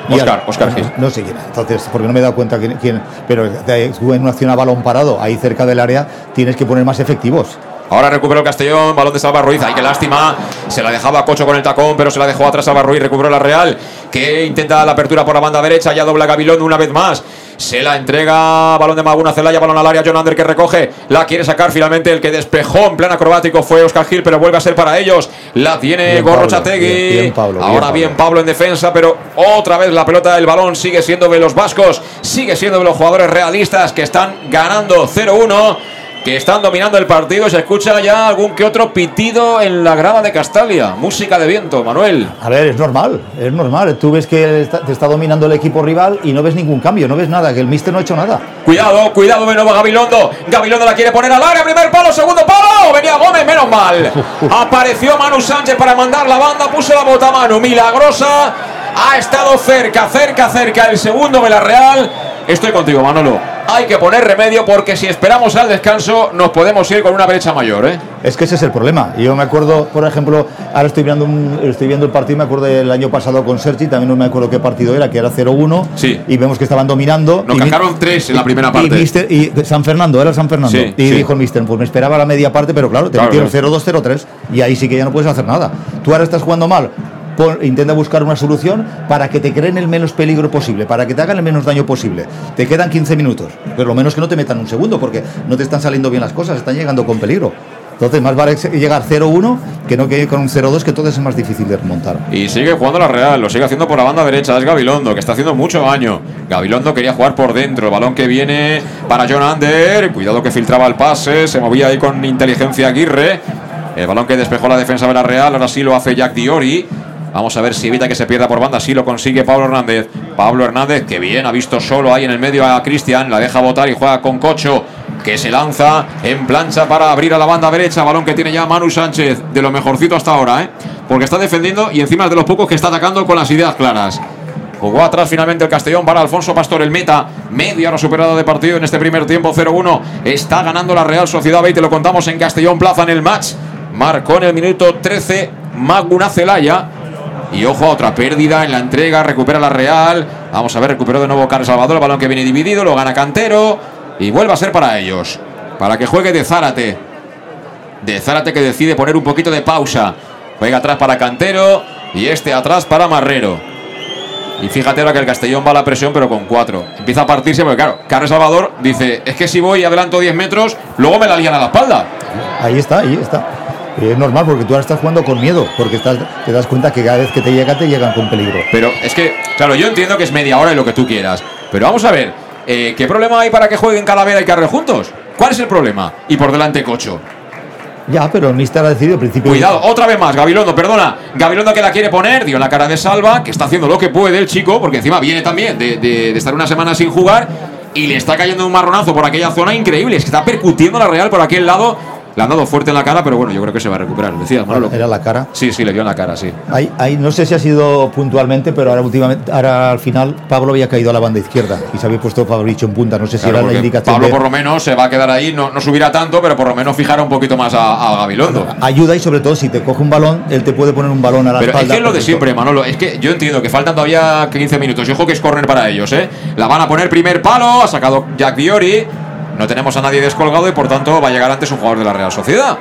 Speaker 2: Ahora-
Speaker 1: Óscar Gil.
Speaker 2: No sé quién. Entonces, porque no me he dado cuenta quién. quién- pero en una acción a balón parado, ahí cerca del área, tienes que poner más efectivos.
Speaker 1: Ahora recuperó el Castellón, balón de Salva Ruiz. Ay, qué lástima. Se la dejaba Cocho con el tacón, pero se la dejó atrás Salva Ruiz. Recuperó la Real, que intenta la apertura por la banda derecha. Ya dobla Gabilón una vez más. Se la entrega, balón de Maguna Celaya, balón al área. John Ander que recoge. La quiere sacar finalmente. El que despejó en plan acrobático fue Oscar Gil, pero vuelve a ser para ellos. La tiene
Speaker 2: Bien,
Speaker 1: Gorro
Speaker 2: Pablo,
Speaker 1: Chategui.
Speaker 2: bien, bien, Pablo, bien,
Speaker 1: Ahora
Speaker 2: Pablo.
Speaker 1: bien, Pablo en defensa, pero otra vez la pelota del balón sigue siendo de los vascos. Sigue siendo de los jugadores realistas que están ganando 0-1. Que están dominando el partido. Se escucha ya algún que otro pitido en la grada de Castalia. Música de viento, Manuel.
Speaker 2: A ver, es normal, es normal. Tú ves que está- te está dominando el equipo rival y no ves ningún cambio, no ves nada, que el míster no ha hecho nada.
Speaker 1: Cuidado, cuidado de nuevo Gabilondo. Gabilondo la quiere poner al área. Primer palo, segundo palo. Venía Gómez, menos mal. Apareció Manu Sánchez para mandar la banda. Puso la bota a Manu. Milagrosa. Ha estado cerca, cerca, cerca. El segundo de la Real. Estoy contigo, Manolo. Hay que poner remedio porque si esperamos al descanso nos podemos ir con una brecha mayor, ¿eh?
Speaker 2: Es que ese es el problema. Yo me acuerdo, por ejemplo, ahora estoy viendo, un- estoy viendo el partido, me acuerdo del año pasado con Sergi, también no me acuerdo qué partido era, que era 0-1.
Speaker 1: Sí.
Speaker 2: Y vemos que estaban dominando.
Speaker 1: Nos
Speaker 2: y
Speaker 1: cascaron tres en la primera
Speaker 2: y
Speaker 1: parte.
Speaker 2: mister- Y, San Fernando, era San Fernando.
Speaker 1: Sí,
Speaker 2: y
Speaker 1: sí.
Speaker 2: dijo el mister, pues me esperaba la media parte, pero claro, te
Speaker 1: Claro,
Speaker 2: metieron
Speaker 1: claro.
Speaker 2: 0-2, 0-3. Y ahí sí que ya no puedes hacer nada. Tú ahora estás jugando mal. Pon- intenta buscar una solución para que te creen el menos peligro posible, para que te hagan el menos daño posible. Te quedan 15 minutos, pero lo menos que no te metan un segundo, porque no te están saliendo bien las cosas, están llegando con peligro. Entonces, más vale llegar 0-1 que no que con un 0-2, que entonces es más difícil de remontar.
Speaker 1: Y sigue jugando la Real, lo sigue haciendo por la banda derecha. Es Gabilondo, que está haciendo mucho daño. Gabilondo quería jugar por dentro. El balón que viene para John Ander. Cuidado que filtraba el pase. Se movía ahí con inteligencia Aguirre. El balón que despejó la defensa de la Real. Ahora sí lo hace Jack Diori. Vamos a ver si evita que se pierda por banda. Sí lo consigue Pablo Hernández. Pablo Hernández, que bien, ha visto solo ahí en el medio a Cristian. La deja botar y juega con Cocho, que se lanza en plancha para abrir a la banda derecha. Balón que tiene ya Manu Sánchez, de lo mejorcito hasta ahora, ¿eh? Porque está defendiendo y encima de los pocos que está atacando con las ideas claras. Jugó atrás finalmente el Castellón para Alfonso Pastor, el meta. Media hora superada de partido en este primer tiempo, 0-1. Está ganando la Real Sociedad B y te lo contamos en Castellón Plaza en el match. Marcó en el minuto 13 Maguna Celaya. Y ojo a otra pérdida en la entrega, recupera la Real. Vamos a ver, recuperó de nuevo Carlos Salvador, el balón que viene dividido, lo gana Cantero. Y vuelve a ser para ellos. Para que juegue de Zárate. De Zárate que decide poner un poquito de pausa. Juega atrás para Cantero y este atrás para Marrero. Y fíjate ahora que el Castellón va a la presión, pero con cuatro. Empieza a partirse, porque claro, Carlos Salvador dice: Es que si voy y adelanto 10 metros, luego me la lían a la espalda.
Speaker 2: Ahí está, ahí está. Es normal porque tú ahora estás jugando con miedo, porque estás, te das cuenta que cada vez que te llega, te llegan con peligro.
Speaker 1: Pero es que, claro, yo entiendo que es media hora y lo que tú quieras. Pero vamos a ver, eh, ¿qué problema hay para que jueguen Calavera y Carrero juntos? ¿Cuál es el problema? Y por delante Cocho.
Speaker 2: Ya, pero el míster ha decidido al principio.
Speaker 1: Cuidado, otra vez más, Gabilondo, perdona. Gabilondo que la quiere poner, dio la cara de salva, que está haciendo lo que puede el chico, porque encima viene también de, de- de estar una semana sin jugar y le está cayendo un marronazo por aquella zona increíble. Es que está percutiendo la Real por aquel lado. Le han dado fuerte en la cara, pero bueno, yo creo que se va a recuperar. Decías, Manolo.
Speaker 2: Era la cara.
Speaker 1: Sí, sí, le dio en la cara, sí.
Speaker 2: Ahí, ahí, no sé si ha sido puntualmente, pero ahora últimamente, ahora al final Pablo había caído a la banda izquierda y se había puesto Fabricio en punta. No sé si
Speaker 1: Claro,
Speaker 2: era la indicación.
Speaker 1: Pablo
Speaker 2: de-
Speaker 1: por lo menos se va a quedar ahí, no, no subirá tanto, pero por lo menos fijará un poquito más a, a Gabilondo.
Speaker 2: Ayuda y sobre todo si te coge un balón, él te puede poner un balón a la
Speaker 1: Pero es
Speaker 2: espalda.
Speaker 1: que es lo de siempre, Manolo. Es que yo entiendo que faltan todavía 15 minutos. Y ojo que es corner para ellos, ¿eh? La van a poner primer palo. Ha sacado Jack Diori. No tenemos a nadie descolgado y por tanto va a llegar antes un jugador de la Real Sociedad.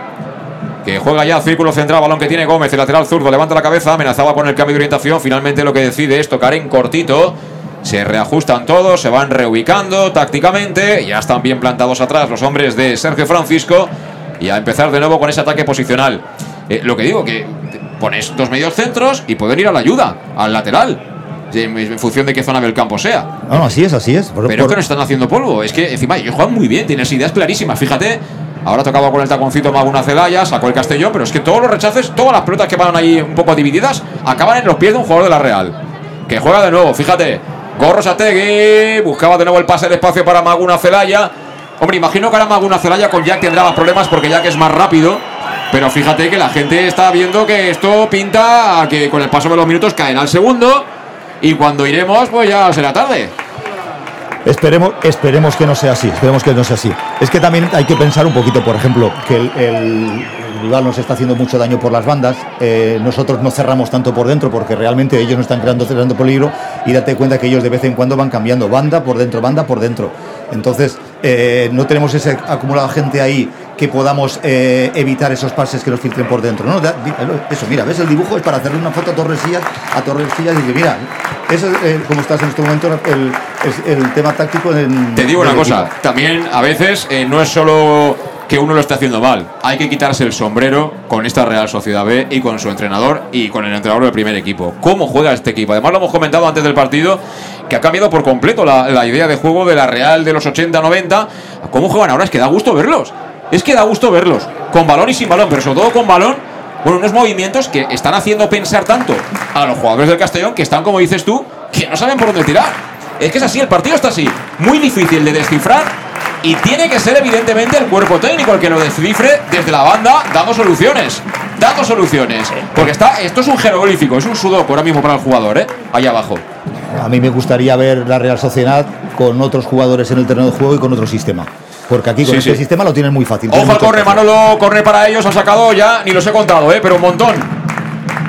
Speaker 1: Que juega ya círculo central, balón que tiene Gómez, el lateral zurdo, levanta la cabeza, amenazaba con el cambio de orientación. Finalmente lo que decide es tocar en cortito. Se reajustan todos, se van reubicando tácticamente. Ya están bien plantados atrás los hombres de Sergio Francisco. Y a empezar de nuevo con ese ataque posicional. Eh, lo que digo, que pones dos medios centros y pueden ir a la ayuda, al lateral. En función de qué zona del campo sea.
Speaker 2: No, así es, así es. Por-
Speaker 1: Pero es
Speaker 2: por-
Speaker 1: que no están haciendo polvo. Es que encima ellos juegan muy bien, tienes ideas clarísimas. Fíjate, ahora tocaba con el taconcito Maguna Celaya, sacó el Castellón, pero es que todos los rechaces, todas las pelotas que van ahí un poco divididas, acaban en los pies de un jugador de la Real. Que juega de nuevo, fíjate. Gorro Sategui, buscaba de nuevo el pase del espacio para Maguna Celaya. Hombre, imagino que ahora Maguna Celaya con Jack tendrá más problemas porque Jack es más rápido. Pero fíjate que la gente está viendo que esto pinta a que con el paso de los minutos caen al segundo. Y cuando iremos, pues ya será tarde.
Speaker 2: Esperemos, esperemos que no sea así, esperemos que no sea así. Es que también hay que pensar un poquito, por ejemplo, que el, el- rival nos está haciendo mucho daño por las bandas, eh, nosotros no cerramos tanto por dentro porque realmente ellos no están creando, creando peligro y date cuenta que ellos de vez en cuando van cambiando banda por dentro, banda por dentro. Entonces, eh, no tenemos ese acumulado gente ahí que podamos eh, evitar esos pases que nos filtren por dentro. ¿no? Eso, mira, ves el dibujo, es para hacerle una foto a Torresillas, a Torresillas y decir, mira, eso es eh, como estás en este momento, el, el tema táctico. En,
Speaker 1: Te digo una cosa,
Speaker 2: equipo.
Speaker 1: también a veces eh, no es solo que uno lo esté haciendo mal, hay que quitarse el sombrero con esta Real Sociedad B y con su entrenador y con el entrenador del primer equipo. ¿Cómo juega este equipo? Además lo hemos comentado antes del partido que ha cambiado por completo la, la idea de juego de la Real de los 80-90. ¿Cómo juegan ahora? Es que da gusto verlos. Es que da gusto verlos, con balón y sin balón, pero sobre todo con balón, bueno, unos movimientos que están haciendo pensar tanto a los jugadores del Castellón que están, como dices tú, que no saben por dónde tirar. Es que es así, el partido está así, muy difícil de descifrar y tiene que ser evidentemente el cuerpo técnico el que lo descifre desde la banda, dando soluciones, dando soluciones. Porque está, esto es un jeroglífico, es un sudoku ahora mismo para el jugador, ¿eh? Ahí abajo.
Speaker 2: A mí me gustaría ver la Real Sociedad con otros jugadores en el terreno de juego y con otro sistema. Porque aquí con
Speaker 1: Sí,
Speaker 2: este
Speaker 1: sí.
Speaker 2: sistema lo tienen muy fácil.
Speaker 1: Ojo al corre. Manolo, corre para ellos, ha sacado ya, ni los he contado, ¿eh? pero un montón.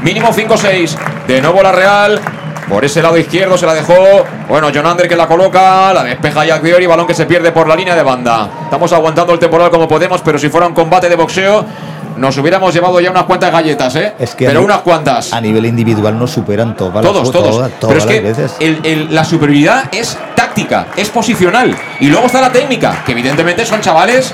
Speaker 1: Mínimo 5-6. De nuevo la Real. Por ese lado izquierdo se la dejó. Bueno, John Ander que la coloca. La despeja Jack Diori. Balón que se pierde por la línea de banda. Estamos aguantando el temporal como podemos, pero si fuera un combate de boxeo, nos hubiéramos llevado ya unas cuantas galletas, ¿eh?
Speaker 2: Es que
Speaker 1: pero unas cuantas.
Speaker 2: A nivel individual nos superan todas las
Speaker 1: Todos, todos.
Speaker 2: todas-
Speaker 1: Pero es que
Speaker 2: las veces.
Speaker 1: el- el- la superioridad es táctica, es posicional. Y luego está la técnica, que evidentemente son chavales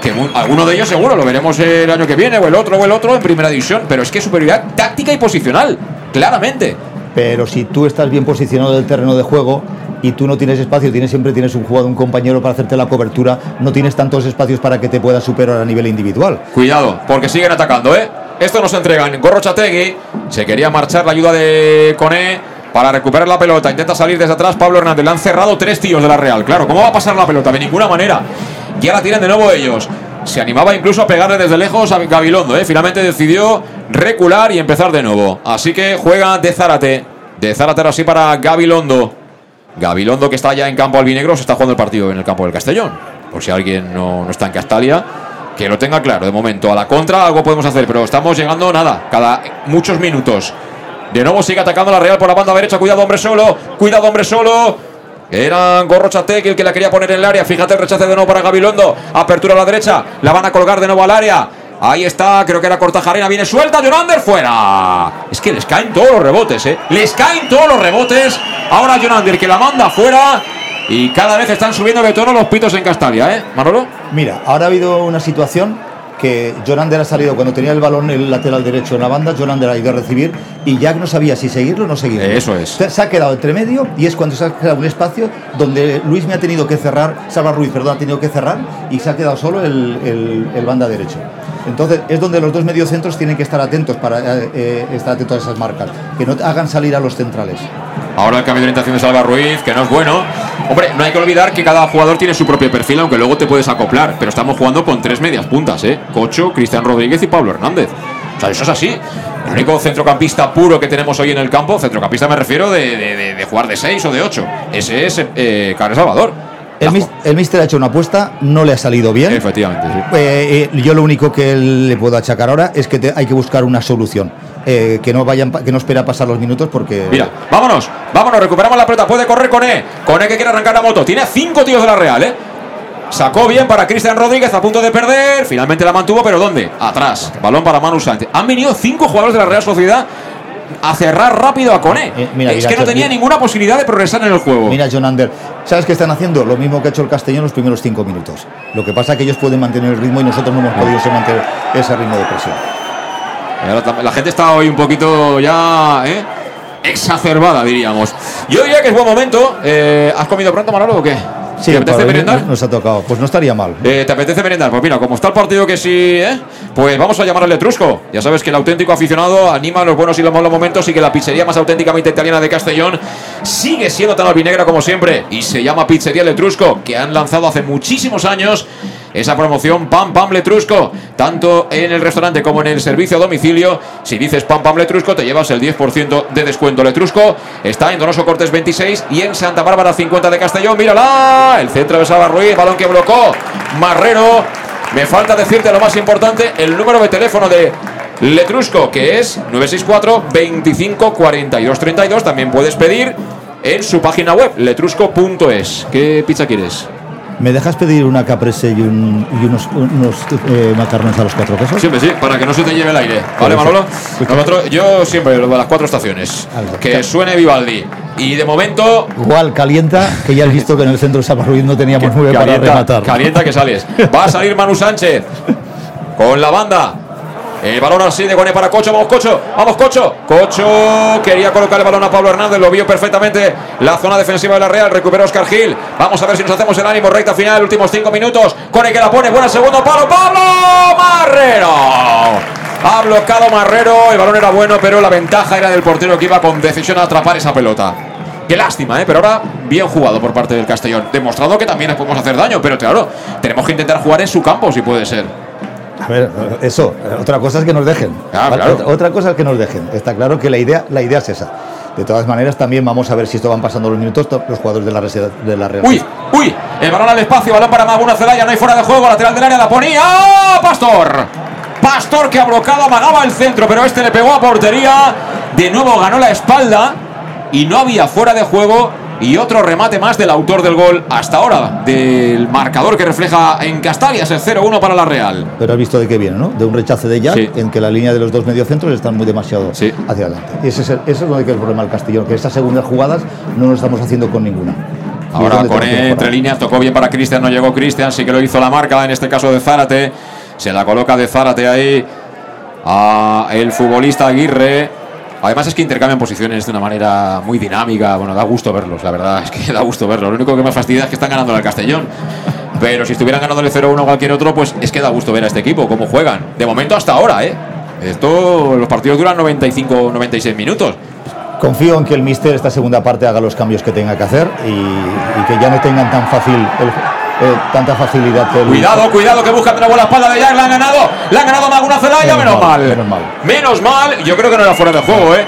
Speaker 1: que alguno de ellos seguro lo veremos el año que viene, o el otro, o el otro en primera división. Pero es que superioridad táctica y posicional, claramente.
Speaker 2: Pero si tú estás bien posicionado en el terreno de juego y tú no tienes espacio, tienes siempre tienes un jugador, un compañero para hacerte la cobertura, no tienes tantos espacios para que te puedas superar a nivel individual.
Speaker 1: Cuidado, porque siguen atacando, ¿eh? Esto nos entregan. Gorro Chategui. Se quería marchar la ayuda de Coné para recuperar la pelota. Intenta salir desde atrás Pablo Hernández. Le han cerrado tres tíos de la Real. Claro, ¿cómo va a pasar la pelota? De ninguna manera. Ya la tienen de nuevo ellos. Se animaba incluso a pegarle desde lejos a Gabilondo, ¿eh? Finalmente decidió recular y empezar de nuevo. Así que juega de Zárate. De Zárate ahora sí para Gabilondo. Gabilondo que está ya en campo albinegro, se está jugando el partido en el campo del Castellón. Por si alguien no, no está en Castalia, que lo tenga claro. De momento, a la contra algo podemos hacer, pero estamos llegando nada, cada muchos minutos. De nuevo sigue atacando la Real por la banda derecha. Cuidado, hombre solo. Cuidado, hombre solo. Era Gorro Chatek el que la quería poner en el área. Fíjate el rechace de nuevo para Gabilondo. Apertura a la derecha. La van a colgar de nuevo al área. Ahí está, creo que era Cortajarena. Viene suelta. Jonander fuera. Es que les caen todos los rebotes, ¿eh? Les caen todos los rebotes. Ahora Jonander que la manda fuera. Y cada vez están subiendo de tono los pitos en Castalia, ¿eh? Manolo.
Speaker 2: Mira, ahora ha habido una situación que Jonander ha salido cuando tenía el balón el lateral derecho en la banda, Jonander ha ido a recibir y Jack no sabía si seguirlo o no seguirlo.
Speaker 1: Eso es.
Speaker 2: Se, ha quedado entre medio y es cuando se ha quedado un espacio donde Luis me ha tenido que cerrar, Salva Ruiz, perdón, ha tenido que cerrar y se ha quedado solo el, el- el banda derecho. Entonces es donde los dos mediocentros tienen que estar atentos para eh, eh, estar atentos a esas marcas, que no hagan salir a los centrales.
Speaker 1: Ahora el cambio de orientación de Salva Ruiz, que no es bueno. Hombre, no hay que olvidar que cada jugador tiene su propio perfil, aunque luego te puedes acoplar. Pero estamos jugando con tres medias puntas, ¿eh? Cocho, Cristian Rodríguez y Pablo Hernández. O sea, eso es así. El único centrocampista puro que tenemos hoy en el campo, centrocampista me refiero de, de- de- de jugar de seis o de ocho. Ese es eh, Carlos Salvador.
Speaker 2: El, mis- el míster ha hecho una apuesta, no le ha salido bien.
Speaker 1: Efectivamente, sí.
Speaker 2: Eh, eh, yo lo único que le puedo achacar ahora es que te- hay que buscar una solución. Eh, que no vayan, que no espera pasar los minutos porque.
Speaker 1: Mira, vámonos, vámonos, recuperamos la pelota. Puede correr Coné. Coné que quiere arrancar la moto. Tiene cinco tíos de la Real, ¿eh? Sacó bien para Cristian Rodríguez a punto de perder. Finalmente la mantuvo, pero ¿dónde? Atrás. Balón para Manu Sánchez. Han venido cinco jugadores de la Real Sociedad a cerrar rápido a Coné.
Speaker 2: Eh, mira,
Speaker 1: es
Speaker 2: mira,
Speaker 1: que no tenía
Speaker 2: mira.
Speaker 1: ninguna posibilidad de progresar en el juego.
Speaker 2: Mira, John Ander, ¿sabes qué están haciendo? Lo mismo que ha hecho el Castellón los primeros cinco minutos. Lo que pasa es que ellos pueden mantener el ritmo y nosotros no hemos podido mantener ese ritmo de presión.
Speaker 1: La gente está hoy un poquito ya ¿eh? exacerbada, diríamos. Yo diría que es buen momento. Eh, ¿Has comido pronto, Manolo, o qué?
Speaker 2: Sí,
Speaker 1: ¿Te apetece merendar?
Speaker 2: nos ha tocado. Pues no estaría mal.
Speaker 1: Eh, ¿Te apetece merendar? Pues mira, como está el partido que sí, ¿eh? pues vamos a llamar al Letrusco. Ya sabes que el auténtico aficionado anima los buenos y los malos momentos y que la pizzería más auténticamente italiana de Castellón sigue siendo tan albinegra como siempre. Y se llama Pizzería Letrusco, que han lanzado hace muchísimos años esa promoción Pam Pam Letrusco, tanto en el restaurante como en el servicio a domicilio. Si dices Pam Pam Letrusco, te llevas el 10% de descuento. Letrusco está en Donoso Cortes 26 y en Santa Bárbara 50 de Castellón. ¡Mírala! El centro de Salva Ruiz, balón que blocó Marrero. Me falta decirte lo más importante, el número de teléfono de Letrusco, que es 964 25 42 32. También puedes pedir en su página web, letrusco.es. ¿Qué pizza quieres?
Speaker 2: ¿Me dejas pedir una caprese y, un- y unos, unos eh, macarrones a los cuatro quesos?
Speaker 1: Siempre sí, para que no se te lleve el aire. ¿Vale, Manolo? Nosotros, yo siempre lo de las cuatro estaciones.
Speaker 2: Algo.
Speaker 1: Que suene Vivaldi. Y de momento.
Speaker 2: Igual calienta, que ya has visto que en el centro de Sabarruiz no teníamos nueve para rematar.
Speaker 1: calienta que sales. Va a salir Manu Sánchez con la banda. El balón así de Guané para Cocho. Vamos, Cocho. Vamos, Cocho. Cocho quería colocar el balón a Pablo Hernández. Lo vio perfectamente la zona defensiva de la Real. Recupera Oscar Gil. Vamos a ver si nos hacemos el ánimo. Recta final, últimos cinco minutos. Cone que la pone. Buena segundo palo. Pablo Marrero. Ha bloqueado Marrero. El balón era bueno, pero la ventaja era del portero que iba con decisión a atrapar esa pelota. Qué lástima, ¿eh? pero ahora bien jugado por parte del Castellón. Demostrado que también les podemos hacer daño, pero claro, tenemos que intentar jugar en su campo si puede ser.
Speaker 2: A ver, eso, otra cosa es que nos dejen.
Speaker 1: Ah,
Speaker 2: ¿vale?
Speaker 1: claro.
Speaker 2: Otra- cosa es que nos dejen. Está claro que la idea, la idea es esa. De todas maneras, también vamos a ver si esto van pasando los minutos to- los jugadores de la, Resi- de la Real.
Speaker 1: Uy, uy, el balón al espacio, balón para Maguna Celaya, no hay fuera de juego, lateral del área, la ponía ¡Ah! Pastor. Pastor que ha bloqueado, amagaba el centro, pero este le pegó a portería, de nuevo ganó la espalda y no había fuera de juego y otro remate más del autor del gol hasta ahora, del marcador que refleja en Castalias el 0-1 para la Real.
Speaker 2: Pero has visto de qué viene, ¿no? De un rechace de Jack
Speaker 1: Sí.
Speaker 2: en que la línea de los dos mediocentros están muy demasiado hacia adelante. Y ese es, el, ese es donde el problema del Castellón, que estas segundas jugadas no lo estamos haciendo con ninguna.
Speaker 1: Ahora con entre líneas tocó bien para Cristian, no llegó Cristian, sí que lo hizo la marca, en este caso de Zárate. Se la coloca de Zárate ahí a el futbolista Aguirre. Además es que intercambian posiciones de una manera muy dinámica. Bueno, da gusto verlos, la verdad es que da gusto verlos. Lo único que me fastidia es que están ganando al Castellón. Pero si estuvieran ganando el 0-1 a cualquier otro, pues es que da gusto ver a este equipo, cómo juegan. De momento hasta ahora, ¿eh? Esto, los partidos duran 95, 96 minutos.
Speaker 2: Confío en que el Mister esta segunda parte haga los cambios que tenga que hacer y, y que ya no tengan tan fácil el- eh, tanta facilidad.
Speaker 1: Cuidado, cuidado, que busca otra bola espalda de Jack. La han ganado. La han ganado Maguna Celaya. Menos, mal.
Speaker 2: Menos mal.
Speaker 1: Menos mal. Yo creo que no era fuera de juego, ¿eh?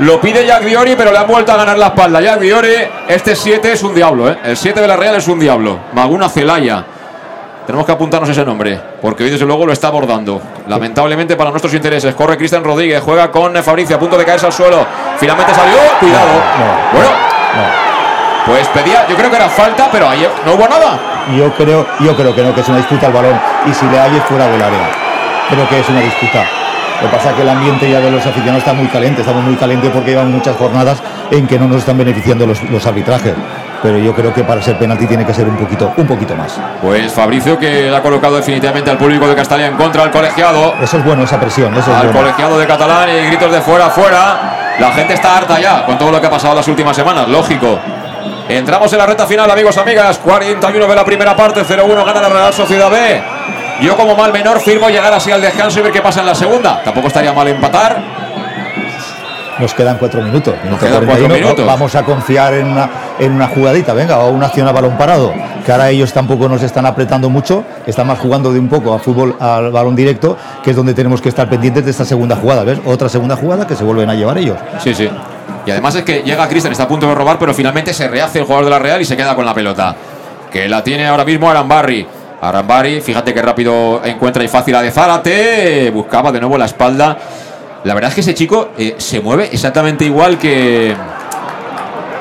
Speaker 1: Lo pide Jack Diori, pero le han vuelto a ganar la espalda. Jack Diori, este 7 es un diablo, ¿eh? El 7 de la Real es un diablo. Maguna Celaya. Tenemos que apuntarnos ese nombre, porque hoy desde luego lo está abordando. Lamentablemente para nuestros intereses. Corre Cristian Rodríguez, juega con Fabricio, a punto de caerse al suelo. Finalmente salió. Cuidado. Bueno, pues pedía, yo creo que era falta, pero ahí no hubo nada.
Speaker 2: Yo creo, yo creo que no, que es una disputa al balón y si le hay es fuera del área. Creo que es una disputa. Lo que pasa es que el ambiente ya de los aficionados está muy caliente, estamos muy caliente porque llevan muchas jornadas en que no nos están beneficiando los, los arbitrajes. Pero yo creo que para ser penalti tiene que ser un poquito, un poquito más.
Speaker 1: Pues Fabricio que le ha colocado definitivamente al público de Castalia en contra al colegiado.
Speaker 2: Eso es bueno, esa presión. Eso es
Speaker 1: al
Speaker 2: bueno.
Speaker 1: colegiado de Catalán y gritos de fuera, fuera. La gente está harta ya con todo lo que ha pasado las últimas semanas, lógico. Entramos en la recta final, amigos, amigas. 41 de la primera parte, 0-1 gana la Real Sociedad B. Yo como mal menor firmo llegar así al descanso y ver qué pasa en la segunda. Tampoco estaría mal empatar.
Speaker 2: Nos quedan cuatro minutos. minuto
Speaker 1: quedan cuatro
Speaker 2: 41.
Speaker 1: minutos.
Speaker 2: Vamos a confiar en una, en una jugadita, venga, o una acción a balón parado. Que ahora ellos tampoco nos están apretando mucho, están más jugando de un poco a fútbol al balón directo, que es donde tenemos que estar pendientes de esta segunda jugada. ¿Ves? Otra segunda jugada que se vuelven a llevar ellos.
Speaker 1: Sí, sí. Y además es que llega Cristian, está a punto de robar, pero finalmente se rehace el jugador de la Real y se queda con la pelota. Que la tiene ahora mismo Arambarri. Arambarri, fíjate que rápido encuentra y fácil a de Zárate. Buscaba de nuevo la espalda. La verdad es que ese chico eh, se mueve exactamente igual que.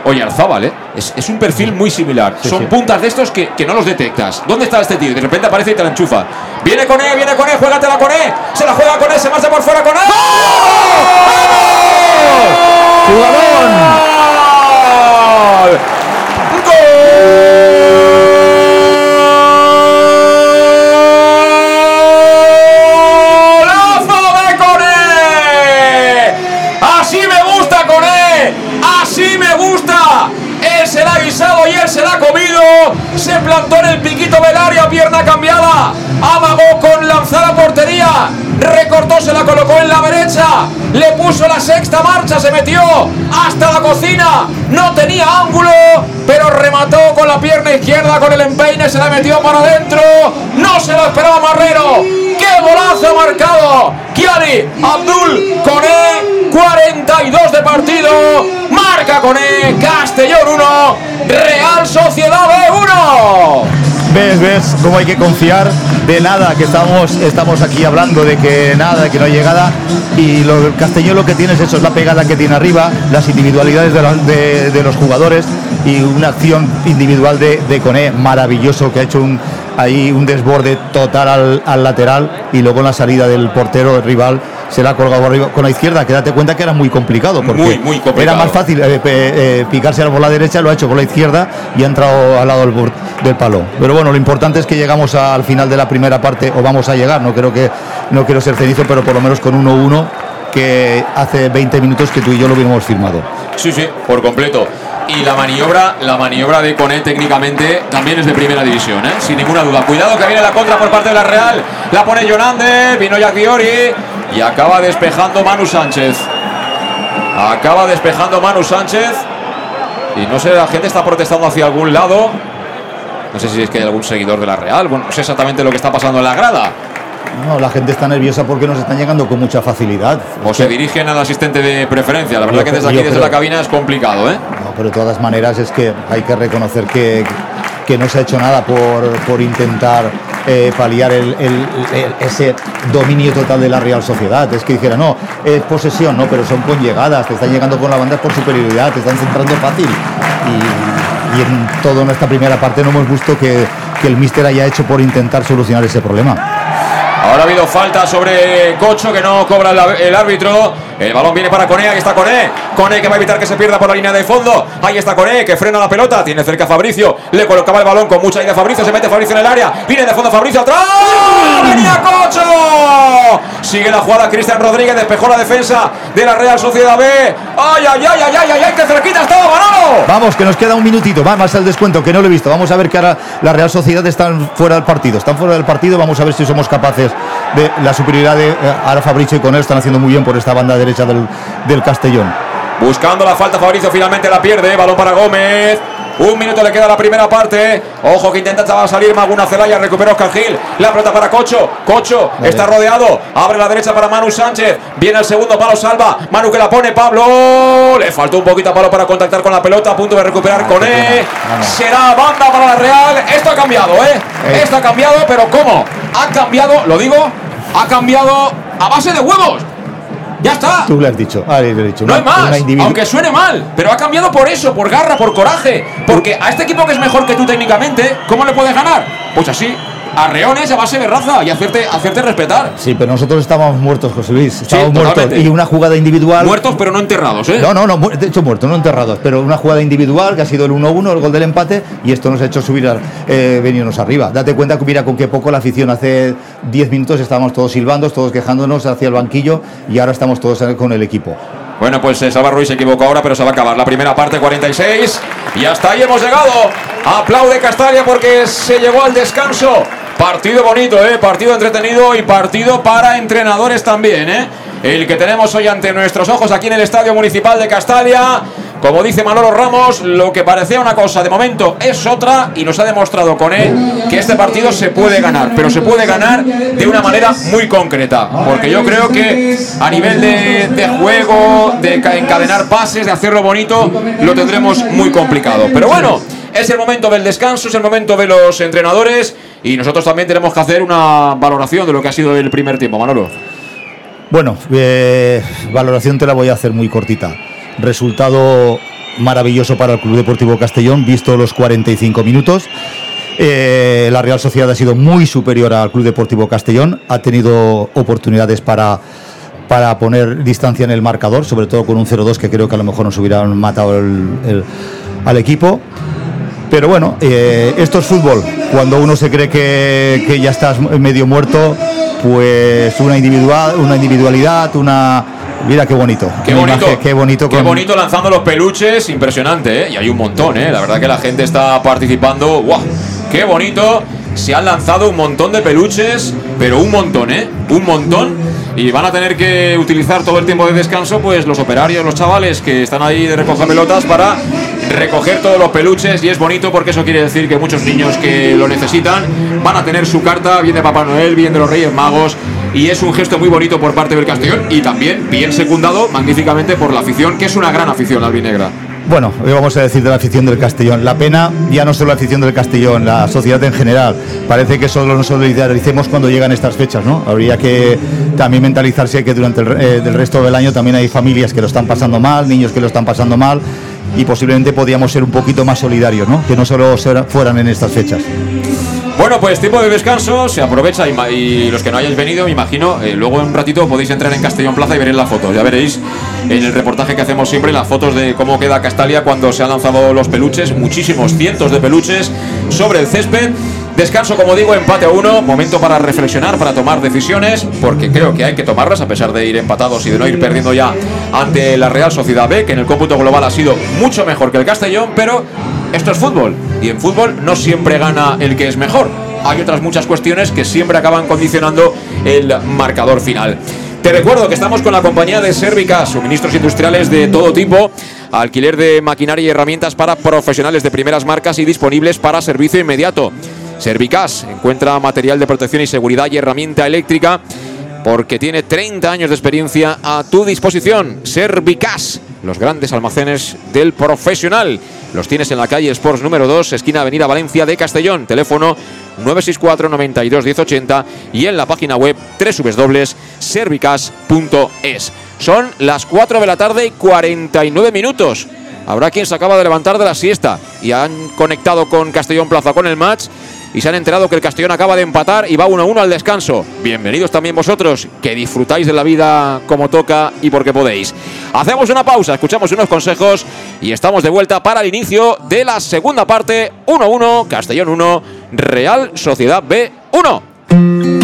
Speaker 1: Oyarzábal, ¿eh? Es, es un perfil muy similar. Son puntas de estos que, que no los detectas. ¿Dónde está este tío? De repente aparece y te la enchufa. Viene con él, viene con él, juégatela con él. Se la juega con él, se marcha por fuera con él. ¡Golazo él se la ha comido. Se plantó en el piquito del área, pierna cambiada. Amagó con lanzar a portería. Recortó, se la colocó en la derecha. Le puso la sexta marcha, se metió hasta la cocina. No tenía ángulo, pero remató con la pierna izquierda con el empeine. Se la metió para adentro. No se lo esperaba Marrero. ¡Qué golazo marcado! Kiari Abdul Coné, 42 de partido. Marca Coné, Castellón 1, Real Sociedad B 1.
Speaker 2: ¿Ves, ves cómo hay que confiar de nada? Que estamos, estamos aquí hablando de que nada, que no hay llegada. Y lo, el Castellón lo que tiene es eso, es la pegada que tiene arriba, las individualidades de, la- de- los jugadores y una acción individual de, de Coné maravilloso que ha hecho un. hay un desborde total al, lateral y luego la salida del portero rival se la ha colgado arriba con la izquierda, que date cuenta que era muy complicado, porque era más fácil eh, eh, picarse por la derecha, lo ha hecho por la izquierda y ha entrado al lado del, del, palo. Pero bueno, lo importante es que llegamos al final de la primera parte, o vamos a llegar, no creo que no quiero ser cenizo, pero por lo menos con 1-1 que hace 20 minutos que tú y yo lo hubiéramos firmado.
Speaker 1: Sí, sí, por completo. Y la maniobra, la maniobra de Coné técnicamente también es de primera división, ¿eh? sin ninguna duda. Cuidado que viene la contra por parte de la Real. La pone Jonander, vino ya Fiori y acaba despejando Manu Sánchez. Acaba despejando Manu Sánchez. Y no sé, la gente está protestando hacia algún lado. No sé si es que hay algún seguidor de la Real. Bueno, no sé exactamente lo que está pasando en la grada.
Speaker 2: No, la gente está nerviosa porque nos están llegando con mucha facilidad.
Speaker 1: O se dirigen al asistente de preferencia. La verdad que desde aquí, desde la cabina, es complicado, ¿eh?
Speaker 2: No, pero de todas maneras es que hay que reconocer que, que no se ha hecho nada por, por intentar eh, paliar el, ese dominio total de la Real Sociedad. Es que dijera, no, es posesión, no, pero son con llegadas, te están llegando con la banda por superioridad, te están centrando fácil. Y, y en toda nuestra primera parte no hemos visto que, que el míster haya hecho por intentar solucionar ese problema.
Speaker 1: Ahora ha habido falta sobre Cocho que no cobra el árbitro. El balón viene para Cone, ahí está Cone. Cone que va a evitar que se pierda por la línea de fondo. Ahí está Cone que frena la pelota. Tiene cerca a Fabricio. Le colocaba el balón con mucha idea Fabricio. Se mete Fabricio en el área. Viene de fondo Fabricio atrás. ¡Venía Cocho! Sigue la jugada Cristian Rodríguez. Despejó la defensa de la Real Sociedad B. ¡Ay, ay, ay, ay, ay, ay! ay ¡Que cerquita estaba Manolo!
Speaker 2: Vamos, que nos queda un minutito. Va más el descuento que no lo he visto. Vamos a ver que ahora la Real Sociedad están fuera del partido. Están fuera del partido. Vamos a ver si somos capaces de la superioridad de eh, ahora Fabricio y con él están haciendo muy bien por esta banda derecha del, del Castellón.
Speaker 1: Buscando la falta Fabricio, finalmente la pierde. Balón para Gómez. Un minuto le queda la primera parte. Ojo que intenta salir Maguna Celaya. Recupera Oscar Gil. La pelota para Cocho. Cocho está rodeado. Abre la derecha para Manu Sánchez. Viene el segundo palo, salva. Manu que la pone. Pablo. Le faltó un poquito a palo para contactar con la pelota. A punto de recuperar con él. Será banda para la Real. Esto ha cambiado, ¿eh? ¿eh? Esto ha cambiado, pero ¿cómo? Ha cambiado, lo digo, ha cambiado a base de huevos. Ya está.
Speaker 2: Tú le has dicho. Ah, he dicho.
Speaker 1: No hay más. Aunque suene mal. Pero ha cambiado por eso, por garra, por coraje. Porque a este equipo que es mejor que tú técnicamente, ¿cómo le puedes ganar? Pues así, arreones a base de raza y hacerte, hacerte respetar.
Speaker 2: Sí, pero nosotros estábamos muertos, José Luis. Estábamos muertos. Y una jugada individual.
Speaker 1: Muertos, pero no enterrados, ¿eh?
Speaker 2: No, no, no, de hecho muertos, no enterrados. Pero una jugada individual que ha sido el 1-1, el gol del empate, y esto nos ha hecho subir, eh, venirnos arriba. Date cuenta que mira con qué poco la afición hace 10 minutos estábamos todos silbando, todos quejándonos hacia el banquillo, y ahora estamos todos con el equipo.
Speaker 1: Bueno, pues eh, Salva Ruiz se equivocó ahora, pero se va a acabar la primera parte, 46. Y hasta ahí hemos llegado. Aplaude Castalia porque se llegó al descanso. Partido bonito, ¿eh? partido entretenido y partido para entrenadores también. ¿eh? El que tenemos hoy ante nuestros ojos aquí en el Estadio Municipal de Castalia. Como dice Manolo Ramos, lo que parecía una cosa de momento es otra y nos ha demostrado con él que este partido se puede ganar, pero se puede ganar de una manera muy concreta. Porque yo creo que a nivel de, de juego, de encadenar pases, de hacerlo bonito, lo tendremos muy complicado. Pero bueno. Es el momento del descanso, es el momento de los entrenadores y nosotros también tenemos que hacer una valoración de lo que ha sido el primer tiempo, Manolo.
Speaker 2: Bueno, eh, valoración te la voy a hacer muy cortita. Resultado maravilloso para el Club Deportivo Castellón, visto los 45 minutos. Eh, la Real Sociedad ha sido muy superior al Club Deportivo Castellón, ha tenido oportunidades para, para poner distancia en el marcador, sobre todo con un 0-2 que creo que a lo mejor nos hubieran matado al equipo. Pero bueno, eh, esto es fútbol. Cuando uno se cree que, ya estás medio muerto, pues una individual, una individualidad, una Mira qué bonito.
Speaker 1: Qué bonito.
Speaker 2: qué bonito.
Speaker 1: Qué bonito lanzando los peluches. Impresionante, ¿eh? Y hay un montón, ¿eh? La verdad que la gente está participando. ¡Guau! Qué bonito. Se han lanzado un montón de peluches, pero un montón, ¿eh? Un montón. Y van a tener que utilizar todo el tiempo de descanso, pues los operarios, los chavales que están ahí de recoger pelotas para recoger todos los peluches y es bonito porque eso quiere decir que muchos niños que lo necesitan van a tener su carta, bien de Papá Noel, bien de los Reyes Magos y es un gesto muy bonito por parte del Castellón y también bien secundado magníficamente por la afición, que es una gran afición albinegra.
Speaker 2: Bueno, hoy vamos a decir de la afición del Castellón. La pena ya no solo la afición del Castellón, la sociedad en general. Parece que solo nos solidaricemos cuando llegan estas fechas, ¿no? Habría que también mentalizarse que durante el, eh, resto del año también hay familias que lo están pasando mal, niños que lo están pasando mal y posiblemente podíamos ser un poquito más solidarios, ¿no? Que no solo fueran en estas fechas.
Speaker 1: Bueno, pues tiempo de descanso, se aprovecha y, los que no hayáis venido, me imagino, eh, luego en un ratito podéis entrar en Castellón Plaza y veréis las fotos. Ya veréis en el reportaje que hacemos siempre las fotos de cómo queda Castalia cuando se han lanzado los peluches, muchísimos cientos de peluches sobre el césped. Descanso, como digo, empate a uno. Momento para reflexionar, para tomar decisiones, porque creo que hay que tomarlas a pesar de ir empatados y de no ir perdiendo ya ante la Real Sociedad B, que en el cómputo global ha sido mucho mejor que el Castellón, pero esto es fútbol y en fútbol no siempre gana el que es mejor. Hay otras muchas cuestiones que siempre acaban condicionando el marcador final. Te recuerdo que estamos con la compañía de Servica, suministros industriales de todo tipo, alquiler de maquinaria y herramientas para profesionales de primeras marcas y disponibles para servicio inmediato. Servicas encuentra material de protección y seguridad y herramienta eléctrica porque tiene 30 años de experiencia a tu disposición. Servicas, los grandes almacenes del profesional. Los tienes en la calle Sports número 2, esquina Avenida Valencia de Castellón. Teléfono 964 92 1080 y en la página web www.servicas.es. Son las 4 de la tarde y 49 minutos. Habrá quien se acaba de levantar de la siesta y han conectado con Castellón Plaza con el match y se han enterado que el Castellón acaba de empatar y va 1-1 al descanso. Bienvenidos también vosotros, que disfrutáis de la vida como toca y porque podéis. Hacemos una pausa, escuchamos unos consejos y estamos de vuelta para el inicio de la segunda parte. 1-1, Castellón 1, Real Sociedad B 1.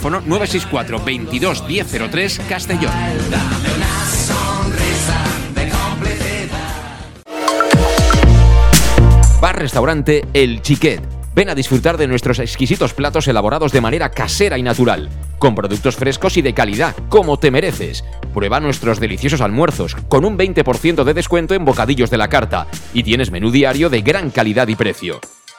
Speaker 3: teléfono 964 22 1003 Castellón. Bar Restaurante El Chiquet. Ven a disfrutar de nuestros exquisitos platos elaborados de manera casera y natural, con productos frescos y de calidad, como te mereces. Prueba nuestros deliciosos almuerzos, con un 20% de descuento en bocadillos de la carta, y tienes menú diario de gran calidad y precio.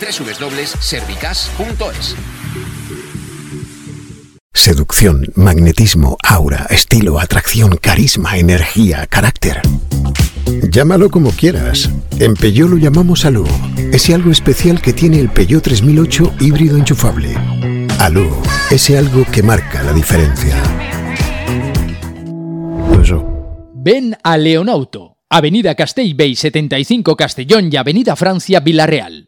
Speaker 3: www.servicas.es.
Speaker 5: Seducción, magnetismo, aura, estilo, atracción, carisma, energía, carácter. Llámalo como quieras. En Peugeot lo llamamos Alú. Ese algo especial que tiene el Peugeot 3008 híbrido enchufable. Alú, ese algo que marca la diferencia.
Speaker 4: Ven a Leonauto, Avenida Castellbey 75 Castellón y Avenida Francia Villarreal.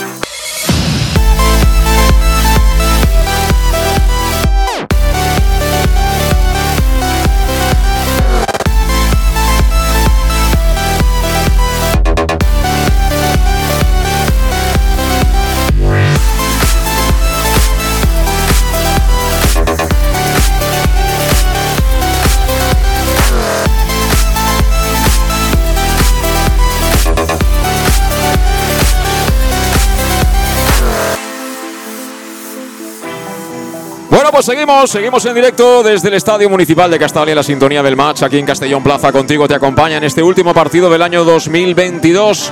Speaker 1: Pues seguimos, seguimos en directo desde el Estadio Municipal de Castalia, la sintonía del match aquí en Castellón Plaza. Contigo te acompaña en este último partido del año 2022.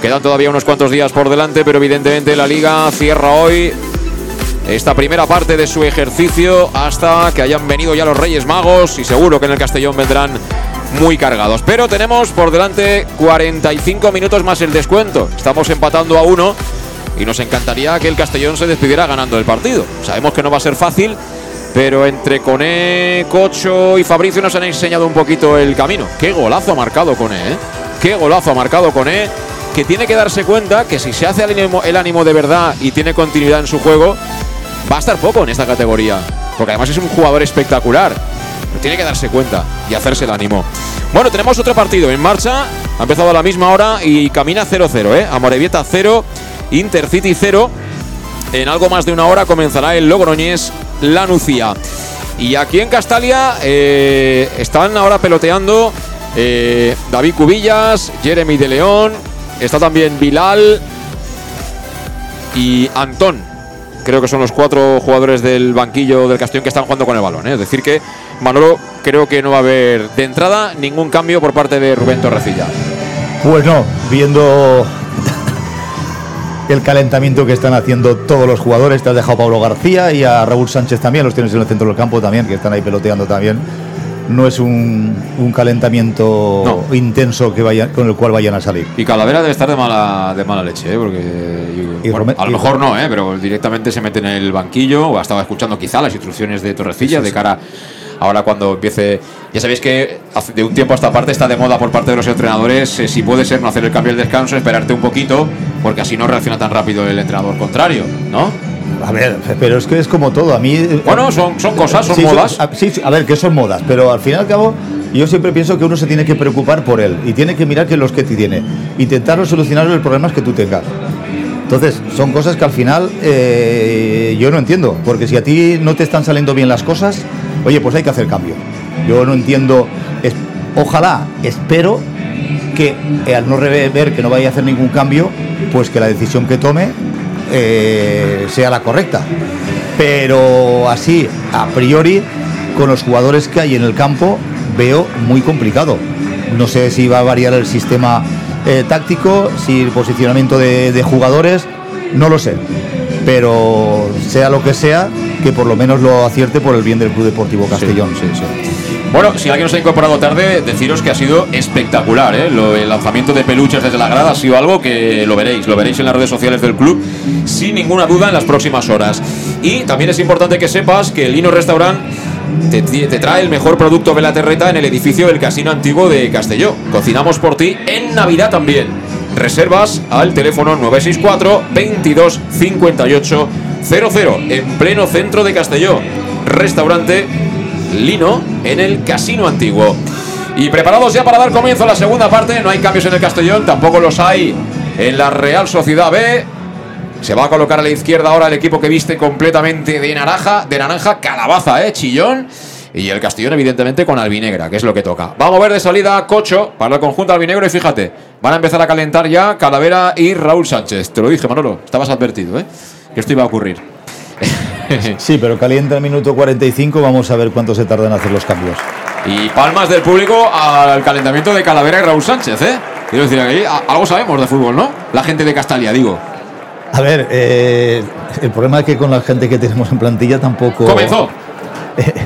Speaker 1: Quedan todavía unos cuantos días por delante, pero evidentemente la liga cierra hoy esta primera parte de su ejercicio hasta que hayan venido ya los Reyes Magos y seguro que en el Castellón vendrán muy cargados. Pero tenemos por delante 45 minutos más el descuento. Estamos empatando a uno y nos encantaría que el Castellón se despidiera ganando el partido. Sabemos que no va a ser fácil, pero entre Coné, Cocho y Fabricio nos han enseñado un poquito el camino. Qué golazo ha marcado Coné, ¿eh? Qué golazo ha marcado Coné, que tiene que darse cuenta que si se hace el ánimo, el ánimo de verdad y tiene continuidad en su juego, va a estar poco en esta categoría. Porque además es un jugador espectacular. Tiene que darse cuenta y hacerse el ánimo. Bueno, tenemos otro partido en marcha. Ha empezado a la misma hora y camina 0-0, ¿eh? Amorebieta 0, Intercity 0. En algo más de una hora comenzará el Logroñés La Nucía. Y aquí en Castalia eh, están ahora peloteando eh, David Cubillas, Jeremy de León, está también Bilal y Antón. Creo que son los cuatro jugadores del banquillo del Castellón que están jugando con el balón. ¿eh? Es decir, que Manolo creo que no va a haber de entrada ningún cambio por parte de Rubén Torrecilla.
Speaker 2: Pues no, viendo el calentamiento que están haciendo todos los jugadores. Te has dejado a Pablo García y a Raúl Sánchez también, los tienes en el centro del campo también, que están ahí peloteando también. No es un, un calentamiento intenso que vaya, con el cual vayan a salir.
Speaker 1: Y Calavera debe estar de mala, de mala leche, ¿eh? porque
Speaker 2: Y
Speaker 1: bueno,
Speaker 2: Rome-
Speaker 1: a lo mejor no, ¿eh? pero directamente se mete en el banquillo o estaba escuchando quizá las instrucciones de Torrecilla de cara ahora cuando empiece. Ya sabéis que de un tiempo a esta parte está de moda por parte de los entrenadores, eh, si puede ser no hacer el cambio del descanso, esperarte un poquito, porque así no reacciona tan rápido el entrenador contrario, ¿no?
Speaker 2: A ver, pero es que es como todo. A mí.
Speaker 1: Bueno, son, son cosas, son
Speaker 2: Sí,
Speaker 1: modas.
Speaker 2: a- Sí, a ver, que son modas, pero al fin y al cabo, yo siempre pienso que uno se tiene que preocupar por él y tiene que mirar que los que te tiene. Intentar solucionar los problemas que tú tengas. Entonces, son cosas que al final eh, yo no entiendo, porque si a ti no te están saliendo bien las cosas, oye, pues hay que hacer cambio. Yo no entiendo, ojalá, espero que eh, al no ver que no vaya a hacer ningún cambio, pues que la decisión que tome eh, sea la correcta. Pero así, a priori, con los jugadores que hay en el campo, veo muy complicado. No sé si va a variar el sistema eh, táctico, si el posicionamiento de jugadores, no lo sé. Pero sea lo que sea, que por lo menos lo acierte por el bien del Club Deportivo Castellón.
Speaker 1: Bueno, si alguien nos ha incorporado tarde, deciros que ha sido espectacular. ¿eh? Lo- el lanzamiento de peluches desde la grada ha sido algo que lo veréis, lo veréis en las redes sociales del club, sin ninguna duda en las próximas horas. Y también es importante que sepas que el Lino Restaurant te, te trae el mejor producto de la terreta en el edificio del Casino Antiguo de Castelló. Cocinamos por ti en Navidad también. Reservas al teléfono 964 22 58 00 en pleno centro de Castelló. Restaurante Lino en el Casino Antiguo. Y preparados ya para dar comienzo a la segunda parte. No hay cambios en el Castellón, tampoco los hay en la Real Sociedad B. Se va a colocar a la izquierda ahora el equipo que viste completamente de naranja, de naranja, calabaza, eh, chillón. Y el Castellón, evidentemente, con albinegra, que es lo que toca. Vamos a ver de salida Cocho para el conjunto albinegro. Y fíjate, van a empezar a calentar ya Calavera y Raúl Sánchez. Te lo dije, Manolo, estabas advertido, ¿eh? Que esto iba a ocurrir.
Speaker 2: Sí, pero calienta el minuto 45, vamos a ver cuánto se tardan en hacer los cambios.
Speaker 1: Y palmas del público al calentamiento de Calavera y Raúl Sánchez, ¿eh? Quiero decir, aquí algo sabemos de fútbol, ¿no? La gente de Castalia, digo.
Speaker 2: A ver, eh, el problema es que con la gente que tenemos en plantilla tampoco.
Speaker 1: Comenzó.
Speaker 2: Eh,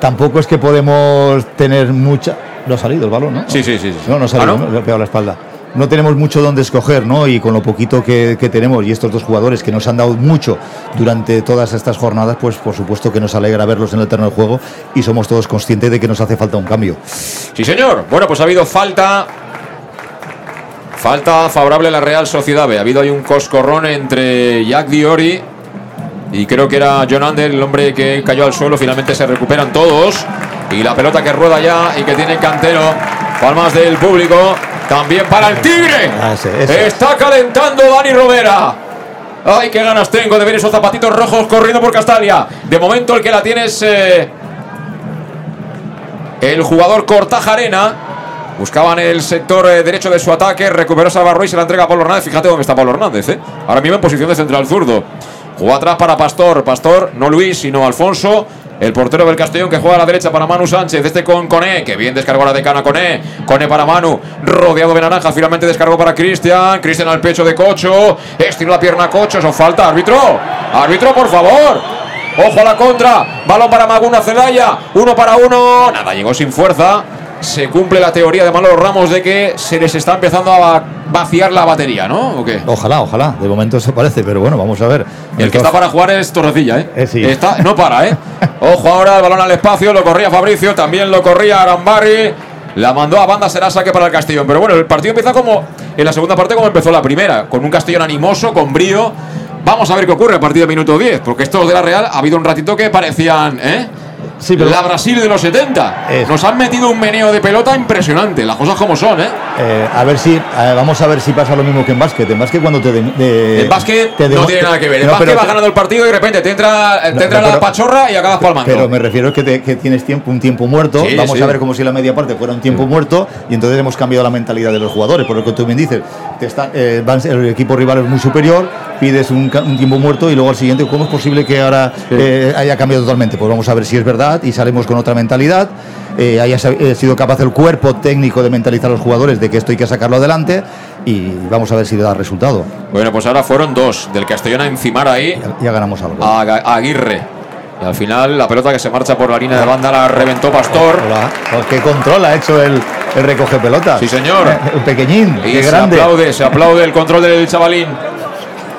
Speaker 2: tampoco es que podemos tener mucha. No ha salido el balón, ¿no?
Speaker 1: Sí, sí, sí. sí.
Speaker 2: No, no ha salido,
Speaker 1: ¿Ah.
Speaker 2: Le ha pegado la espalda. No tenemos mucho donde escoger, ¿no? Y con lo poquito que, que tenemos y estos dos jugadores que nos han dado mucho durante todas estas jornadas, pues por supuesto que nos alegra verlos en el terreno de juego y somos todos conscientes de que nos hace falta un cambio.
Speaker 1: Sí, señor. Bueno, pues ha habido falta. Falta favorable a la Real Sociedad. Ha habido ahí un coscorrón entre Jack Diori y creo que era John Ander, el hombre que cayó al suelo. Finalmente se recuperan todos. Y la pelota que rueda ya y que tiene Cantero. Palmas del público. También para el Tigre.
Speaker 2: Ah, ese, ese.
Speaker 1: Está calentando Dani Rovera. Ay, qué ganas tengo de ver esos zapatitos rojos corriendo por Castalia. De momento el que la tiene es eh, el jugador Cortajarena. Buscaban el sector eh, derecho de su ataque. Recuperó Salvarro y se la entrega a Pablo Hernández. Fíjate dónde está Pablo Hernández. eh. Ahora mismo en posición de central zurdo. Jugó atrás para Pastor. Pastor, no Luis, sino Alfonso. El portero del Castellón que juega a la derecha para Manu Sánchez. Este con Coné, que bien descargó la decana Coné. Coné para Manu, rodeado de naranja. Finalmente descargó para Cristian. Cristian al pecho de Cocho. Estiró la pierna Cocho. Eso falta. Árbitro. Árbitro, por favor. Ojo a la contra. Balón para Maguna Celaya. Uno para uno. Nada, llegó sin fuerza. Se cumple la teoría de Manolo Ramos de que se les está empezando a vaciar la batería, ¿no? ¿O qué?
Speaker 2: Ojalá, ojalá. De momento eso parece, pero bueno, vamos a ver.
Speaker 1: El que está para jugar es Torrecilla, ¿eh?
Speaker 2: Eh, sí.
Speaker 1: Está, no para, ¿eh? Ojo ahora, el balón al espacio, lo corría Fabricio, también lo corría Arambari. La mandó a banda, será saque para el Castellón. Pero bueno, el partido empieza como en la segunda parte como empezó la primera, con un Castellón animoso, con brío. Vamos a ver qué ocurre a partir del minuto 10, porque estos de la Real ha habido un ratito que parecían, ¿eh?
Speaker 2: Sí, pero-
Speaker 1: La Brasil de los 70.
Speaker 2: Es-
Speaker 1: Nos han metido un meneo de pelota impresionante, las cosas como son, ¿eh?
Speaker 2: Eh, a ver si, eh, vamos a ver si pasa lo mismo que en básquet. En básquet cuando te, de-
Speaker 1: básquet
Speaker 2: te
Speaker 1: no tiene nada que ver. El
Speaker 2: No,
Speaker 1: básquet
Speaker 2: pero-
Speaker 1: va ganando el partido y de repente te entra, te entra
Speaker 2: no,
Speaker 1: la pachorra y acabas palmando.
Speaker 2: Pero me refiero a que, te- que tienes tiempo, un tiempo muerto.
Speaker 1: Sí,
Speaker 2: Vamos
Speaker 1: sí.
Speaker 2: a ver como si la media parte fuera un tiempo muerto y entonces hemos cambiado la mentalidad de los jugadores. Por lo que tú bien dices, te está, eh, van- el equipo rival es muy superior, pides un, un tiempo muerto y luego al siguiente, ¿cómo es posible que ahora haya cambiado totalmente? Pues vamos a ver si es verdad y salimos con otra mentalidad. Eh, haya eh, sido capaz el cuerpo técnico de mentalizar a los jugadores de que esto hay que sacarlo adelante y vamos a ver si da resultado.
Speaker 1: Bueno, pues ahora fueron dos, del Castellón a encimar ahí.
Speaker 2: Ya, ganamos algo.
Speaker 1: A, Aguirre. Y al final la pelota que se marcha por la línea de banda la reventó Pastor.
Speaker 2: Hola. Qué control ha hecho el, recoge pelota.
Speaker 1: Sí, señor.
Speaker 2: El pequeñín.
Speaker 1: Y
Speaker 2: qué
Speaker 1: se
Speaker 2: grande.
Speaker 1: aplaude, se aplaude el control del chavalín.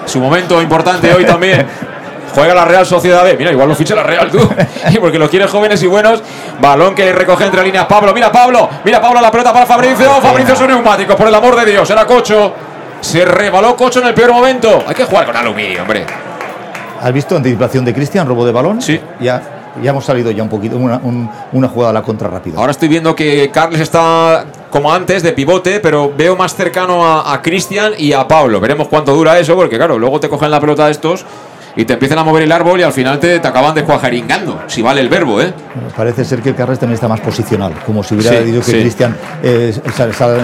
Speaker 1: Su momento importante hoy también. Juega la Real Sociedad B. Mira, igual lo ficha la Real tú. Porque lo quiere jóvenes y buenos. Balón que recoge entre líneas Pablo. Mira Pablo. Mira Pablo la pelota para Fabricio. Fabricio son neumáticos, por el amor de Dios. Era Cocho. Se rebaló Cocho en el peor momento. Hay que jugar con aluminio, hombre.
Speaker 2: ¿Has visto anticipación de Cristian, robo de balón?
Speaker 1: Sí.
Speaker 2: Ya, ya hemos salido ya un poquito, una, una jugada a la contra rápida.
Speaker 1: Ahora estoy viendo que Carles está como antes de pivote, pero veo más cercano a, a Cristian y a Pablo. Veremos cuánto dura eso, porque claro, luego te cogen la pelota de estos y te empiezan a mover el árbol y al final te, te acaban descuajaringando, si vale el verbo, ¿eh?
Speaker 2: parece ser que el Carles también está más posicional, como si hubiera dicho que Cristian eh,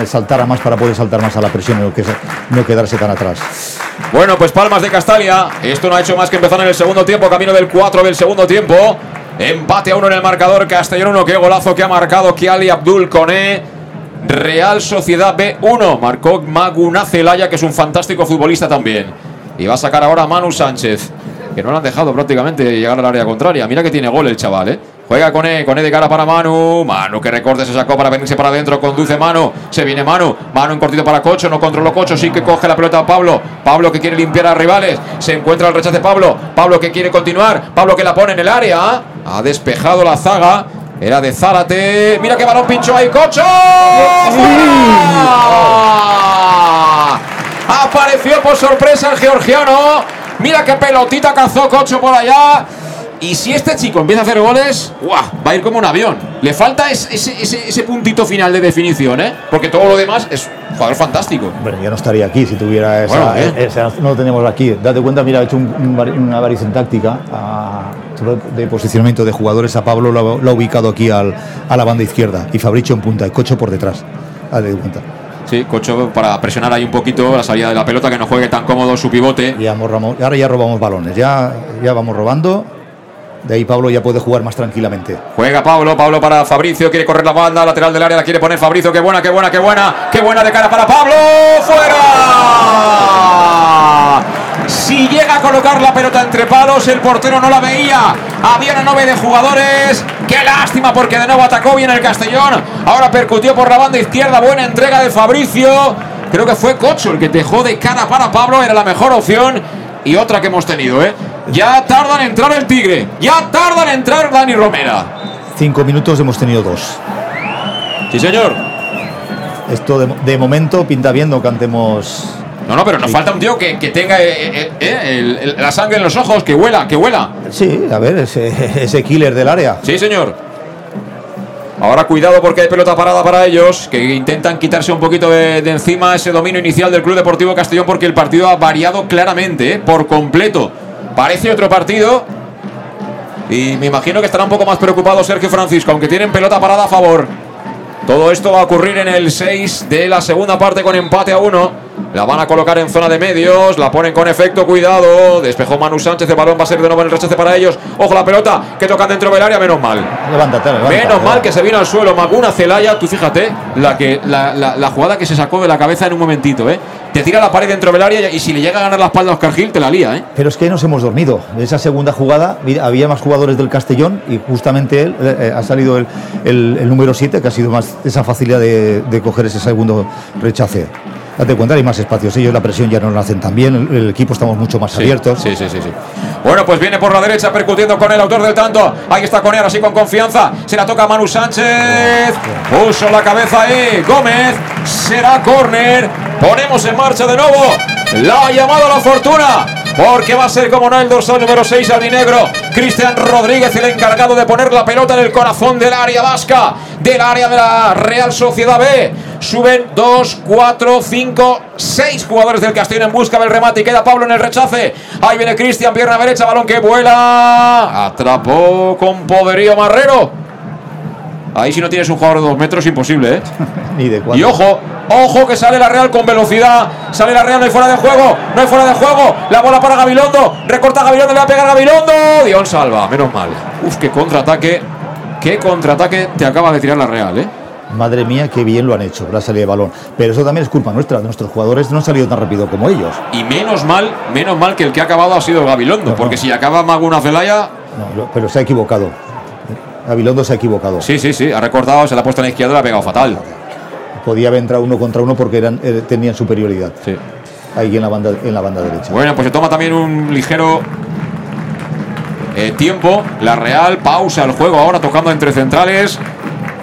Speaker 2: saltara más para poder saltar más a la presión y no, que, no quedarse tan atrás.
Speaker 1: Bueno, pues Palmas de Castalia. Esto no ha hecho más que empezar en el segundo tiempo, camino del 4 del segundo tiempo. Empate a uno en el marcador, Castellón 1, qué golazo que ha marcado Kiali Abdul Kone. Real Sociedad B1, marcó Maguna Celaya, que es un fantástico futbolista también. Y va a sacar ahora a Manu Sánchez que no lo han dejado prácticamente llegar al área contraria. Mira que tiene gol el chaval, ¿eh? Juega con E, con E de cara para Manu. Manu que recorte se sacó para venirse para adentro. Conduce Manu. Se viene Manu. Manu en cortito para Cocho. No controló Cocho. Sí que coge la pelota a Pablo. Pablo que quiere limpiar a rivales. Se encuentra el rechace Pablo. Pablo que quiere continuar. Pablo que la pone en el área. Ha despejado la zaga. Era de Zárate. Mira qué balón pinchó ahí. ¡Cocho! Apareció por sorpresa el georgiano. Mira qué pelotita cazó Cocho por allá. Y si este chico empieza a hacer goles, va a ir como un avión. Le falta ese, puntito final de definición, ¿eh? Porque todo lo demás es un jugador fantástico.
Speaker 2: Bueno, yo no estaría aquí si tuviera esa. no lo tenemos aquí. Date cuenta, mira, ha hecho una variación táctica de posicionamiento de jugadores. A Pablo lo, ha ubicado aquí al, a la banda izquierda y Fabricio en punta y Cocho por detrás. Date cuenta.
Speaker 1: Sí, Cocho para presionar ahí un poquito la salida de la pelota, que no juegue tan cómodo su pivote.
Speaker 2: Y ahora ya robamos balones, ya, ya vamos robando. De ahí Pablo ya puede jugar más tranquilamente.
Speaker 1: Juega Pablo, Pablo para Fabricio, quiere correr la banda, lateral del área, la quiere poner Fabricio, qué buena, qué buena, qué buena, qué buena de cara para Pablo, fuera. Si llega a colocar la pelota entre palos, el portero no la veía. Había una nube de jugadores. Qué lástima porque de nuevo atacó bien el Castellón. Ahora percutió por la banda izquierda. Buena entrega de Fabricio. Creo que fue Cocho el que dejó de cara para Pablo. Era la mejor opción. Y otra que hemos tenido, ¿eh? Ya tarda en entrar el Tigre. Ya tarda en entrar Dani Romera.
Speaker 2: Cinco minutos hemos tenido dos.
Speaker 1: Sí, señor.
Speaker 2: Esto de, de momento pinta bien, no cantemos
Speaker 1: no, no, pero nos falta un tío que, tenga eh, eh, eh, la sangre en los ojos, que huela, que huela.
Speaker 2: Sí, a ver, ese, killer del área.
Speaker 1: Sí, señor. Ahora cuidado porque hay pelota parada para ellos, que intentan quitarse un poquito de, encima ese dominio inicial del Club Deportivo Castellón porque el partido ha variado claramente, por completo. Parece otro partido. Y me imagino que estará un poco más preocupado Sergio Francisco, aunque tienen pelota parada a favor. Todo esto va a ocurrir en el 6 de la segunda parte con empate a 1. La van a colocar en zona de medios, la ponen con efecto, cuidado. Despejó Manu Sánchez, el balón va a ser de nuevo en el rechace para ellos. Ojo la pelota, que tocan dentro del área, menos mal.
Speaker 2: Levántate,
Speaker 1: Menos mal que se vino al suelo. Maguna Celaya, tú fíjate, la, que, la, la, jugada que se sacó de la cabeza en un momentito, ¿eh? Te tira la pared dentro del área y si le llega a ganar la espalda a Oscar Gil, te la lía, ¿eh?
Speaker 2: Pero es que nos hemos dormido. Esa segunda jugada había más jugadores del Castellón y justamente él eh, eh, ha salido el, el, número 7, que ha sido más esa facilidad de, de coger ese segundo rechace. Date cuenta, hay más espacios. Ellos la presión ya no la hacen tan bien. El, equipo estamos mucho más abiertos.
Speaker 1: Sí, sí, sí, sí. Bueno, pues viene por la derecha percutiendo con el autor del tanto. Ahí está con él, así con confianza. Se la toca a Manu Sánchez. Puso la cabeza ahí. Gómez. Será córner. Ponemos en marcha de nuevo. La ha llamado la fortuna. Porque va a ser como no el dorsal número 6 albinegro. Cristian Rodríguez, el encargado de poner la pelota en el corazón del área vasca. Del área de la Real Sociedad B. Suben 2, 4, 5, 6 jugadores del Castillo en busca del remate y queda Pablo en el rechace. Ahí viene Cristian, pierna derecha, balón que vuela. Atrapó con poderío Marrero. Ahí si no tienes un jugador de 2 metros, imposible, ¿eh?
Speaker 2: Ni de
Speaker 1: y ojo, ojo que sale la Real con velocidad. Sale la Real, no hay fuera de juego. No hay fuera de juego. La bola para Gabilondo. Recorta Gabilondo, le va a pegar Gabilondo. Dion salva, menos mal. Uf, qué contraataque. Qué contraataque te acaba de tirar la Real, ¿eh?
Speaker 2: madre mía, qué bien lo han hecho, la salida de balón. Pero eso también es culpa nuestra, nuestros jugadores no han salido tan rápido como ellos.
Speaker 1: Y menos mal, menos mal que el que ha acabado ha sido Gabilondo, porque si acaba Maguna Zelaya.
Speaker 2: No, pero se ha equivocado. Gabilondo se ha equivocado.
Speaker 1: Sí, sí, sí, ha recortado, se la ha puesto en la izquierda y la ha pegado fatal.
Speaker 2: Podía haber entrado uno contra uno porque eran, eh, tenían superioridad.
Speaker 1: Sí.
Speaker 2: Ahí en la banda, en la banda derecha.
Speaker 1: Bueno, pues se toma también un ligero eh, tiempo. La Real pausa el juego ahora tocando entre centrales.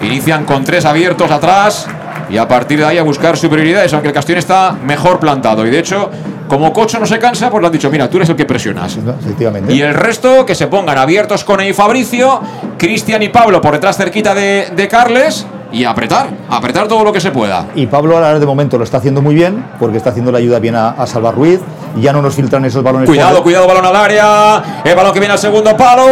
Speaker 1: Inician con tres abiertos atrás y a partir de ahí a buscar superioridades, aunque el Castellón está mejor plantado. Y de hecho, como Cocho no se cansa, pues le han dicho, mira, tú eres el que presionas.
Speaker 2: Efectivamente.
Speaker 1: Y el resto que se pongan abiertos con y Fabricio, Cristian y Pablo por detrás cerquita de, de Carles y apretar, apretar todo lo que se pueda.
Speaker 2: Y Pablo ahora de momento lo está haciendo muy bien, porque está haciendo la ayuda bien a, a Salvar Ruiz. Y ya no nos filtran esos balones.
Speaker 1: Cuidado,
Speaker 2: por-
Speaker 1: cuidado, balón al área. El balón que viene al segundo palo.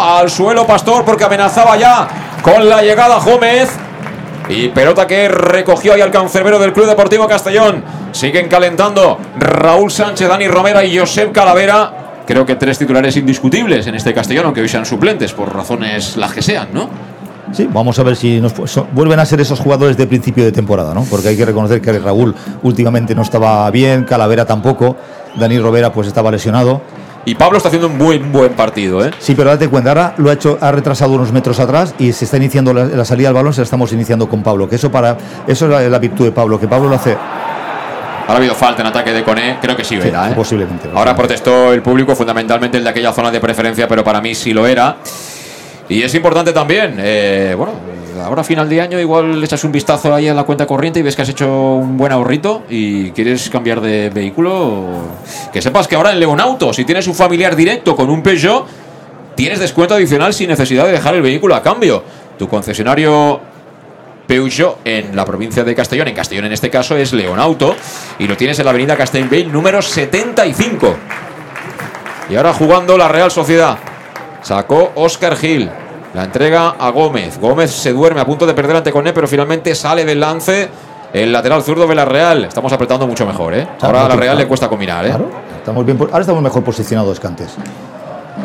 Speaker 1: Al suelo Pastor porque amenazaba ya con la llegada Gómez. Y pelota que recogió ahí al cancerbero del Club Deportivo Castellón. Siguen calentando Raúl Sánchez, Dani Romera y Josep Calavera. Creo que tres titulares indiscutibles en este Castellón, aunque hoy sean suplentes por razones las que sean, ¿no?
Speaker 2: Sí, vamos a ver si nos vuelven a ser esos jugadores de principio de temporada, ¿no? Porque hay que reconocer que Raúl últimamente no estaba bien, Calavera tampoco, Dani Rovera pues estaba lesionado.
Speaker 1: Y Pablo está haciendo un buen, buen partido, ¿eh?
Speaker 2: Sí, pero date cuenta, ahora lo ha hecho, ha retrasado unos metros atrás y se está iniciando la, la salida del balón, se la estamos iniciando con Pablo, que eso para eso es la, la virtud de Pablo, que Pablo lo hace
Speaker 1: Ahora ha habido falta en ataque de Coné, creo que sí,
Speaker 2: Sí,
Speaker 1: era, ¿eh?
Speaker 2: posiblemente.
Speaker 1: Ahora protestó el público, fundamentalmente el de aquella zona de preferencia, pero para mí sí lo era. Y es importante también, eh, bueno, ahora final de año igual le echas un vistazo ahí a la cuenta corriente y ves que has hecho un buen ahorrito y quieres cambiar de vehículo, que sepas que ahora en Leonauto, si tienes un familiar directo con un Peugeot, tienes descuento adicional sin necesidad de dejar el vehículo a cambio. Tu concesionario Peugeot en la provincia de Castellón, en Castellón en este caso es Leonauto, y lo tienes en la avenida Castellbell número 75. Y ahora jugando la Real Sociedad. Sacó Oscar Gil. La entrega a Gómez. Gómez se duerme a punto de perder ante Coné, pero finalmente sale del lance el lateral zurdo de la Real. Estamos apretando mucho mejor, ¿eh? Ahora a la Real le cuesta combinar, ¿eh?
Speaker 2: Claro, estamos bien, ahora estamos mejor posicionados que antes.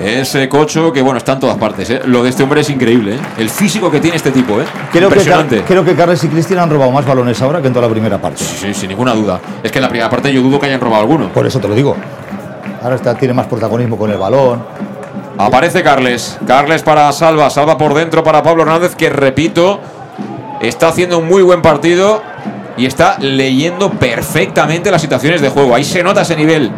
Speaker 1: Ese cocho que, bueno, está en todas partes, ¿eh? Lo de este hombre es increíble, ¿eh? El físico que tiene este tipo, ¿eh?
Speaker 2: Creo que,
Speaker 1: Impresionante.
Speaker 2: creo que Carles y Cristian han robado más balones ahora que en toda la primera parte.
Speaker 1: Sí, sí, sin ninguna duda. Es que en la primera parte yo dudo que hayan robado alguno.
Speaker 2: Por eso te lo digo. Ahora está, tiene más protagonismo con el balón.
Speaker 1: Aparece Carles. Carles para Salva. Salva por dentro para Pablo Hernández, que repito, está haciendo un muy buen partido y está leyendo perfectamente las situaciones de juego. Ahí se nota ese nivel.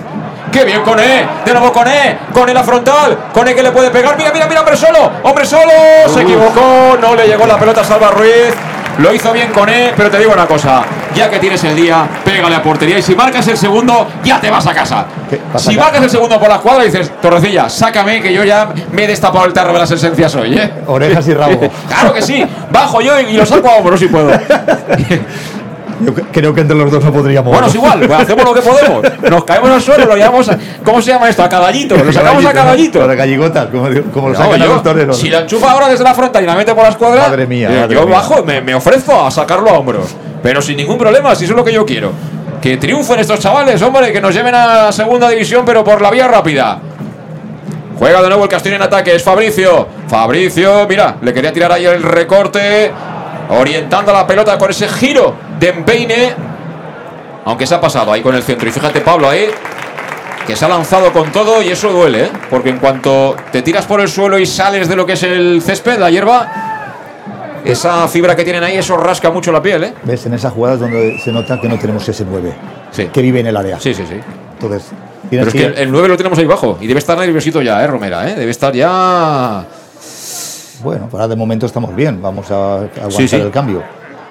Speaker 1: ¡Qué bien con E! De nuevo con E. Con E la frontal. Con E que le puede pegar. Mira, mira, mira, hombre solo. Hombre solo. Se equivocó. No le llegó la pelota a Salva Ruiz. Lo hizo bien con E, pero te digo una cosa. Ya que tienes el día, pégale a portería. Y si marcas el segundo, ya te vas a casa.
Speaker 2: vas
Speaker 1: Si marcas el segundo por la cuadra, dices, Torrecilla, sácame que yo ya me he destapado el tarro de las esencias hoy, ¿eh?
Speaker 2: Orejas y rabo.
Speaker 1: claro que sí. Bajo yo y lo saco a hombros si puedo.
Speaker 2: Yo cre- creo que entre los dos no podríamos.
Speaker 1: Bueno, es igual, pues hacemos lo que podemos. Nos caemos al suelo, lo llevamos. a- ¿Cómo se llama esto? A caballito. Lo sacamos a caballito.
Speaker 2: Para galligotas, como, como lo sacan a
Speaker 1: yo,
Speaker 2: los toreros.
Speaker 1: si la enchufa ahora desde la frontal y la mete por la escuadra,
Speaker 2: Madre mía,
Speaker 1: eh,
Speaker 2: madre
Speaker 1: yo
Speaker 2: mía.
Speaker 1: bajo, me, me ofrezco a sacarlo a hombros. Pero sin ningún problema, si eso es lo que yo quiero. Que triunfen estos chavales, hombre, que nos lleven a segunda división, pero por la vía rápida. Juega de nuevo el Castillo en ataque, es Fabricio. Fabricio, mira, le quería tirar ahí el recorte, orientando la pelota con ese giro de empeine. Aunque se ha pasado ahí con el centro. Y fíjate, Pablo, ahí que se ha lanzado con todo y eso duele, ¿eh? porque en cuanto te tiras por el suelo y sales de lo que es el césped, la hierba, esa fibra que tienen ahí, eso rasca mucho la piel, ¿eh?
Speaker 2: ¿Ves? En esas jugadas donde se nota que no tenemos ese 9
Speaker 1: Sí.
Speaker 2: que vive en el área.
Speaker 1: Sí, sí, sí.
Speaker 2: Entonces,
Speaker 1: Pero es
Speaker 2: que
Speaker 1: el 9 lo tenemos ahí abajo y debe estar nerviosito ya, ¿eh, Romera? ¿eh? Debe estar ya...
Speaker 2: Bueno, ahora de momento estamos bien. Vamos a aguantar
Speaker 1: Sí, sí.
Speaker 2: el cambio.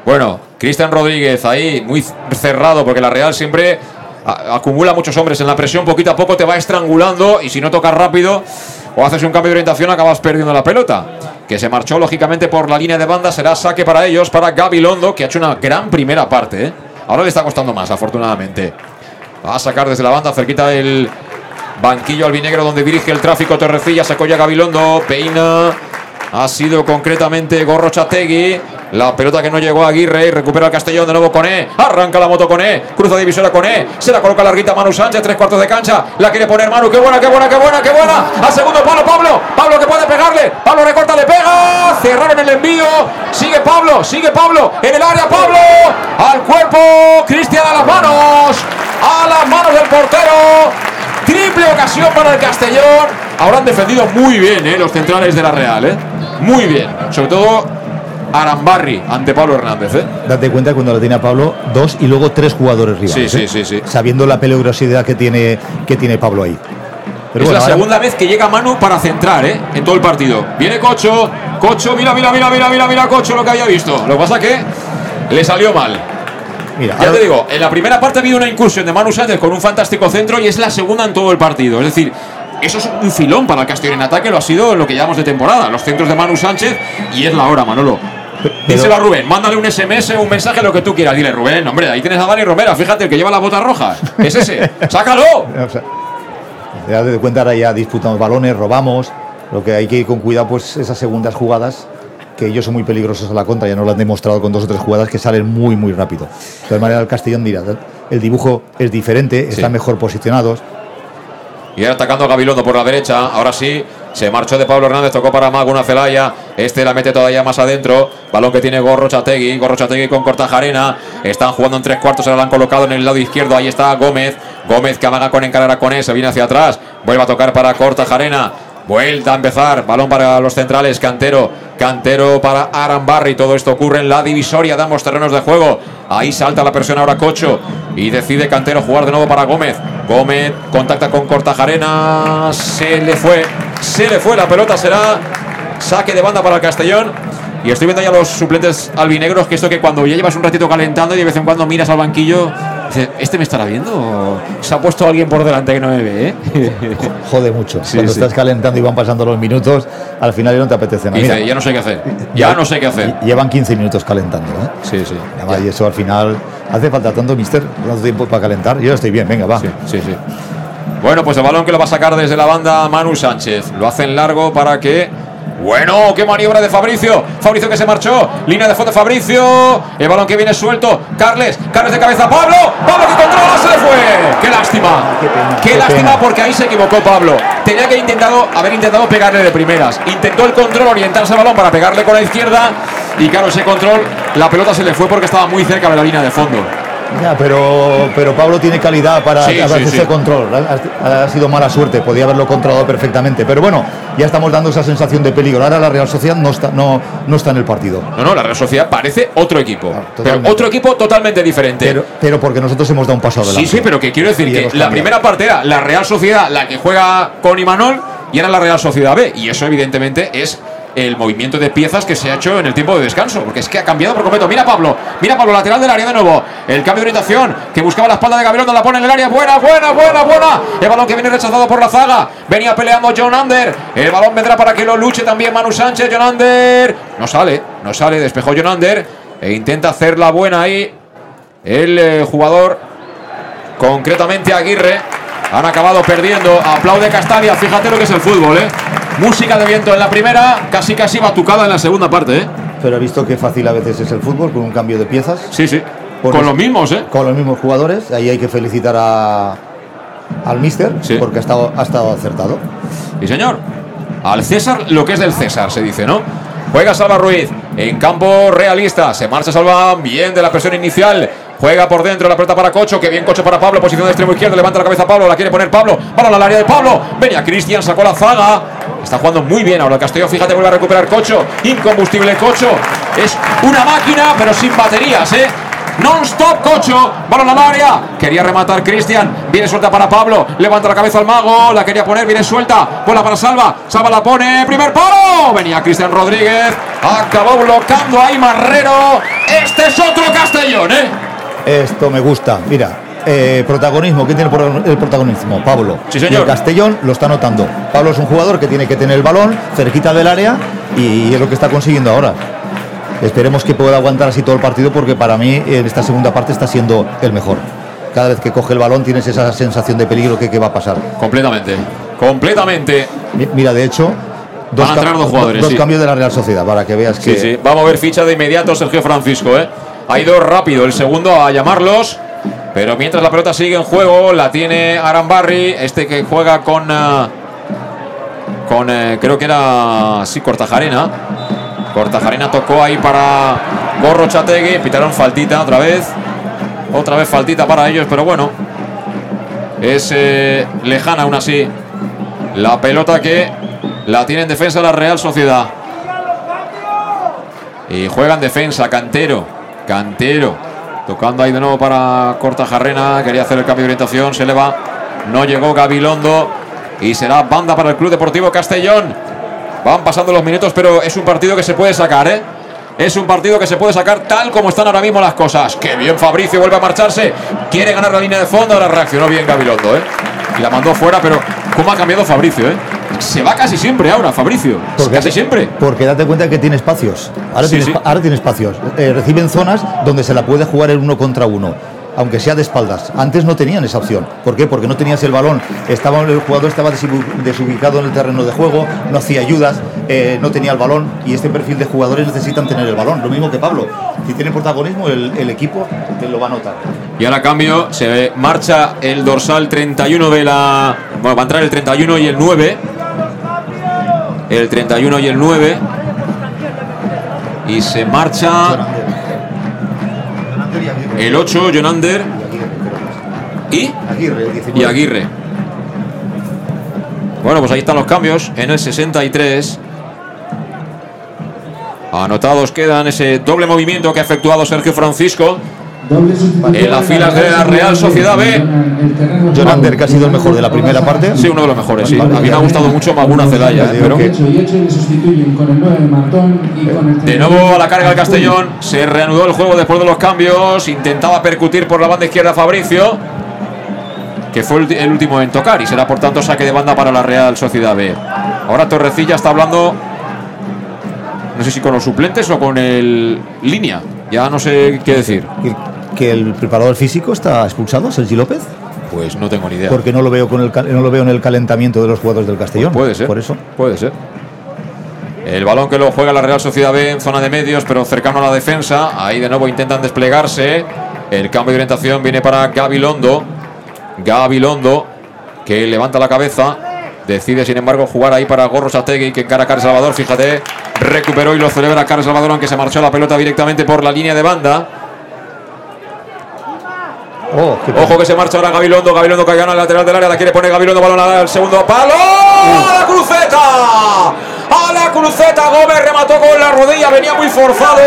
Speaker 1: Bueno, Cristian Rodríguez ahí muy cerrado porque la Real siempre acumula muchos hombres en la presión, poquito a poco te va estrangulando y si no tocas rápido o haces un cambio de orientación acabas perdiendo la pelota. Que se marchó lógicamente por la línea de banda, será saque para ellos, para Gabilondo, que ha hecho una gran primera parte. ¿eh? Ahora le está costando más, afortunadamente. Va a sacar desde la banda, cerquita del banquillo albinegro donde dirige el tráfico Torrecilla, sacó ya Gabilondo, peina ha sido concretamente Gorro Chategui. La pelota que no llegó a Aguirre y recupera el Castellón de nuevo con E. Arranca la moto con E. Cruza divisora con E. Se la coloca larguita Manu Sánchez, tres cuartos de cancha. La quiere poner Manu. Qué buena, qué buena, qué buena, qué buena. Al segundo palo, Pablo. Pablo que puede pegarle. Pablo recorta, le pega. Cerraron el envío. Sigue Pablo, sigue Pablo. En el área, Pablo. Al cuerpo. Cristian a las manos. A las manos del portero. Triple ocasión para el Castellón. Han defendido muy bien eh, los centrales de la Real. Eh. Muy bien. Sobre todo Arambarri ante Pablo Hernández. ¿eh?
Speaker 2: Date cuenta cuando la tiene a Pablo, dos y luego tres jugadores rivales.
Speaker 1: Sí, sí,
Speaker 2: ¿eh?
Speaker 1: sí, sí.
Speaker 2: Sabiendo la peligrosidad que tiene, que tiene Pablo ahí.
Speaker 1: Pero es bueno, la ahora... segunda vez que llega Manu para centrar ¿eh? en todo el partido. Viene Cocho, Cocho, mira, mira, mira, mira, mira, mira, Cocho lo que había visto. Lo que pasa que le salió mal. Mira, ya ahora... te digo, en la primera parte ha habido una incursión de Manu Sánchez con un fantástico centro y es la segunda en todo el partido. Es decir, eso es un filón para el Castellón en ataque, lo ha sido lo que llevamos de temporada. Los centros de Manu Sánchez y es la hora, Manolo. Pero, Díselo a Rubén, mándale un SMS, un mensaje, lo que tú quieras. Dile, Rubén, hombre, ahí tienes a Dani Romera, fíjate, el que lleva las botas rojas. Es ese, sácalo.
Speaker 2: O sea, ya de cuenta ahora ya disputamos balones, robamos. Lo que hay que ir con cuidado, pues esas segundas jugadas, que ellos son muy peligrosos a la contra, ya nos lo han demostrado con dos o tres jugadas que salen muy, muy rápido. De todas maneras, el Castellón, mira, el dibujo es diferente, están mejor posicionados.
Speaker 1: Y atacando a Gabilondo por la derecha. Ahora sí, se marchó de Pablo Hernández, tocó para Mago una Celaya. Este la mete todavía más adentro. Balón que tiene Gorro Chategui. Gorro Chategui con Cortajarena. Están jugando en tres cuartos, se la han colocado en el lado izquierdo. Ahí está Gómez. Gómez que amaga con encarar con él. Se viene hacia atrás. Vuelve a tocar para Cortajarena. Vuelta a empezar. Balón para los centrales. Cantero. Cantero para Arambarri. Todo esto ocurre en la divisoria de ambos terrenos de juego. Ahí salta la presión ahora Cocho. Y decide Cantero jugar de nuevo para Gómez. Gómez contacta con Cortajarena. Se le fue. Se le fue. La pelota será saque de banda para el Castellón. Y estoy viendo ya los suplentes albinegros que esto que cuando ya llevas un ratito calentando y de vez en cuando miras al banquillo, dices, ¿este me estará viendo? ¿O se ha puesto alguien por delante que no me ve, ¿eh?
Speaker 2: Jode mucho. Sí, cuando sí. estás calentando y van pasando los minutos, al final ya no te apetece nada.
Speaker 1: Dice, ya no sé qué hacer. Ya, no sé qué hacer.
Speaker 2: Llevan 15 minutos calentando, ¿eh?
Speaker 1: Sí, sí.
Speaker 2: Y eso al final hace falta tanto, mister, tanto tiempo para calentar. Yo estoy bien, venga, va.
Speaker 1: Sí, sí, sí. Bueno, pues el balón que lo va a sacar desde la banda Manu Sánchez. Lo hace en largo para que bueno, qué maniobra de Fabricio. Fabricio que se marchó. Línea de fondo Fabricio. El balón que viene suelto. Carles. Carles de cabeza. Pablo. Pablo que controla. Se le fue. Qué lástima. Qué, pena, qué, qué lástima pena. porque ahí se equivocó Pablo. Tenía que intentado, haber intentado pegarle de primeras. Intentó el control, orientarse el balón para pegarle con la izquierda. Y claro, ese control, la pelota se le fue porque estaba muy cerca de la línea de fondo.
Speaker 2: Ya, pero, pero Pablo tiene calidad para
Speaker 1: Sí,
Speaker 2: hacer
Speaker 1: sí,
Speaker 2: ese
Speaker 1: sí.
Speaker 2: control. Ha, ha sido mala suerte, podía haberlo controlado perfectamente. Pero bueno, ya estamos dando esa sensación de peligro. Ahora la Real Sociedad no está, no, no está en el partido.
Speaker 1: No, no, la Real Sociedad parece otro equipo. pero otro equipo totalmente diferente.
Speaker 2: Pero, pero porque nosotros hemos dado un paso adelante.
Speaker 1: Sí, sí, pero que quiero decir
Speaker 2: Y
Speaker 1: que la primera parte era la Real Sociedad la que juega con Imanol y era la Real Sociedad B. Y eso, evidentemente, es el movimiento de piezas que se ha hecho en el tiempo de descanso. Porque es que ha cambiado por completo. Mira Pablo, mira Pablo, lateral del área de nuevo. El cambio de orientación que buscaba la espalda de Gabriel, la pone en el área. Buena, buena, buena, buena. El balón que viene rechazado por la zaga. Venía peleando John Ander. El balón vendrá para que lo luche también Manu Sánchez. John Ander. No sale, no sale. Despejó John Ander. E intenta hacer la buena ahí. El eh, jugador, concretamente Aguirre. Han acabado perdiendo. Aplaude Castalia. Fíjate lo que es el fútbol, ¿eh? Música de viento en la primera, casi casi batucada en la segunda parte, ¿eh?
Speaker 2: Pero he visto que fácil a veces es el fútbol con un cambio de piezas.
Speaker 1: Sí, sí. Con los mismos, ¿eh?
Speaker 2: Con los mismos jugadores. Ahí hay que felicitar a, al míster
Speaker 1: Sí.
Speaker 2: porque ha estado, ha estado acertado.
Speaker 1: Sí, señor. Al César lo que es del César, se dice, ¿no? Juega Salva Ruiz en campo realista. Se marcha Salva bien de la presión inicial. Juega por dentro la pelota para Cocho. Que bien Cocho para Pablo. Posición de extremo izquierdo. Levanta la cabeza Pablo. La quiere poner Pablo. Balón al área de Pablo. Venía Cristian. Sacó la zaga. Está jugando muy bien ahora el Castellón. Fíjate, vuelve a recuperar Cocho. Incombustible Cocho. Es una máquina, pero sin baterías, ¿eh? Non-stop Cocho, balón al área. Quería rematar Cristian. Viene suelta para Pablo. Levanta la cabeza al mago. La quería poner. Viene suelta. Bola para Salva. Salva la pone. Primer palo. Venía Cristian Rodríguez. Acabó bloqueando ahí Marrero. Este es otro Castellón, ¿eh?
Speaker 2: Esto me gusta. Mira, eh, protagonismo. ¿Quién tiene el pro- el protagonismo? Pablo.
Speaker 1: Sí, señor.
Speaker 2: Y el Castellón lo está notando. Pablo es un jugador que tiene que tener el balón cerquita del área y es lo que está consiguiendo ahora. Esperemos que pueda aguantar así todo el partido porque para mí en esta segunda parte está siendo el mejor. Cada vez que coge el balón tienes esa sensación de peligro que, que va a pasar.
Speaker 1: Completamente. Completamente.
Speaker 2: Mi- Mira, de hecho,
Speaker 1: Van a entrar dos jugadores.
Speaker 2: Dos
Speaker 1: sí.
Speaker 2: cambios de la Real Sociedad para que veas que.
Speaker 1: Sí, sí. Vamos a ver ficha de inmediato Sergio Francisco, ¿eh? Ha ido rápido el segundo a llamarlos. Pero mientras la pelota sigue en juego, la tiene Arambarri, este que juega con. eh, con. eh, creo que era. Sí, Cortajarena. Cortajarena tocó ahí para Gorro Chategui. Pitaron faltita otra vez. Otra vez faltita para ellos, pero bueno. Es eh, lejana aún así. La pelota que la tiene en defensa la Real Sociedad. Y juega en defensa, Cantero. Cantero. Tocando ahí de nuevo para Cortajarrena. Quería hacer el cambio de orientación. Se le va. No llegó Gabilondo. Y será banda para el Club Deportivo Castellón. Van pasando los minutos, pero es un partido que se puede sacar, ¿eh? Es un partido que se puede sacar tal como están ahora mismo las cosas. Qué bien Fabricio vuelve a marcharse. Quiere ganar la línea de fondo. Ahora reaccionó bien Gabilondo, ¿eh? Y la mandó fuera, pero ¿cómo ha cambiado Fabricio, eh? Se va casi siempre ahora, Fabricio. casi siempre.
Speaker 2: Porque date cuenta que tiene espacios. Ahora,
Speaker 1: Sí,
Speaker 2: tiene,
Speaker 1: sí.
Speaker 2: espa- ahora tiene espacios. Eh, reciben zonas donde se la puede jugar el uno contra uno. Aunque sea de espaldas. Antes no tenían esa opción. ¿Por qué? Porque no tenías el balón. Estaba, el jugador estaba desubi- desubicado en el terreno de juego, no hacía ayudas, eh, no tenía el balón. Y este perfil de jugadores necesitan tener el balón. Lo mismo que Pablo. Si tiene protagonismo, el, el equipo te lo va a notar.
Speaker 1: Y ahora cambio se marcha el dorsal 31 de la. Bueno, va a entrar el 31 y el 9. El 31 y el 9. Y se marcha el 8, Jonander. Y,
Speaker 2: Aguirre, el 19.
Speaker 1: y Aguirre. Bueno, pues ahí están los cambios en el 63. Anotados quedan ese doble movimiento que ha efectuado Sergio Francisco en las filas de la Real Sociedad B.
Speaker 2: Jonander, que ha sido el mejor de la primera parte.
Speaker 1: Sí, uno de los mejores, sí. A mí me ha gustado mucho Maguna Celaya, ¿eh? pero de nuevo a la carga el Castellón. Se reanudó el juego después de los cambios. Intentaba percutir por la banda izquierda Fabricio, que fue el, el último en tocar y será por tanto saque de banda para la Real Sociedad B. Ahora Torrecilla está hablando, no sé si con los suplentes o con el línea. Ya no sé qué decir.
Speaker 2: Que el preparador físico está expulsado, Sergi López.
Speaker 1: Pues no tengo ni idea.
Speaker 2: Porque no lo veo con el no lo veo en el calentamiento de los jugadores del Castellón.
Speaker 1: Puede ser.
Speaker 2: Por eso.
Speaker 1: Puede ser. El balón que lo juega la Real Sociedad B en zona de medios, pero cercano a la defensa. Ahí de nuevo intentan desplegarse. El cambio de orientación viene para Gabilondo. Gabilondo, que levanta la cabeza. Decide, sin embargo, jugar ahí para Gorro Sategui, que encara a Carlos Salvador. Fíjate, recuperó y lo celebra Carlos Salvador, aunque se marchó la pelota directamente por la línea de banda.
Speaker 2: Oh,
Speaker 1: Ojo que se marcha ahora Gabilondo. Gabilondo que gana el lateral del área. La quiere poner Gabilondo. Balón al segundo palo. ¡A la cruceta! ¡A la cruceta! Gómez remató con la rodilla. Venía muy forzado.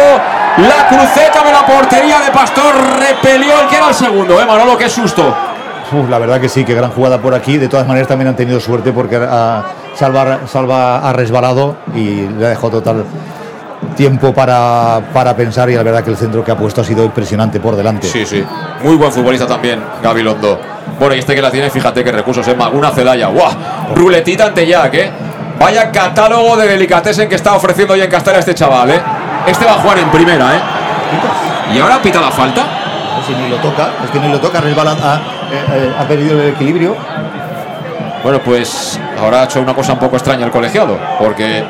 Speaker 1: La cruceta de la portería de Pastor repelió el que era el segundo. ¿Eh, Manolo? ¡Qué susto!
Speaker 2: Uf, la verdad que sí, que gran jugada por aquí. De todas maneras también han tenido suerte porque Salva, Salva ha resbalado y le ha dejado total tiempo para, para pensar y la verdad que el centro que ha puesto ha sido impresionante por delante.
Speaker 1: Sí, sí. Muy buen futbolista también, Gabilondo. Bueno, y este que la tiene, fíjate qué recursos, ¿eh? Maguna Celaya. ¡Guau! Ruletita ante Jack, ¿eh? Vaya catálogo de delicatessen que está ofreciendo hoy en Castella este chaval, ¿eh? Este va a jugar en primera, ¿eh? Y ahora pita la falta.
Speaker 2: Si ni lo toca, es que ni lo toca, resbala, ha, eh, eh, ha perdido el equilibrio.
Speaker 1: Bueno, pues ahora ha hecho una cosa un poco extraña el colegiado, porque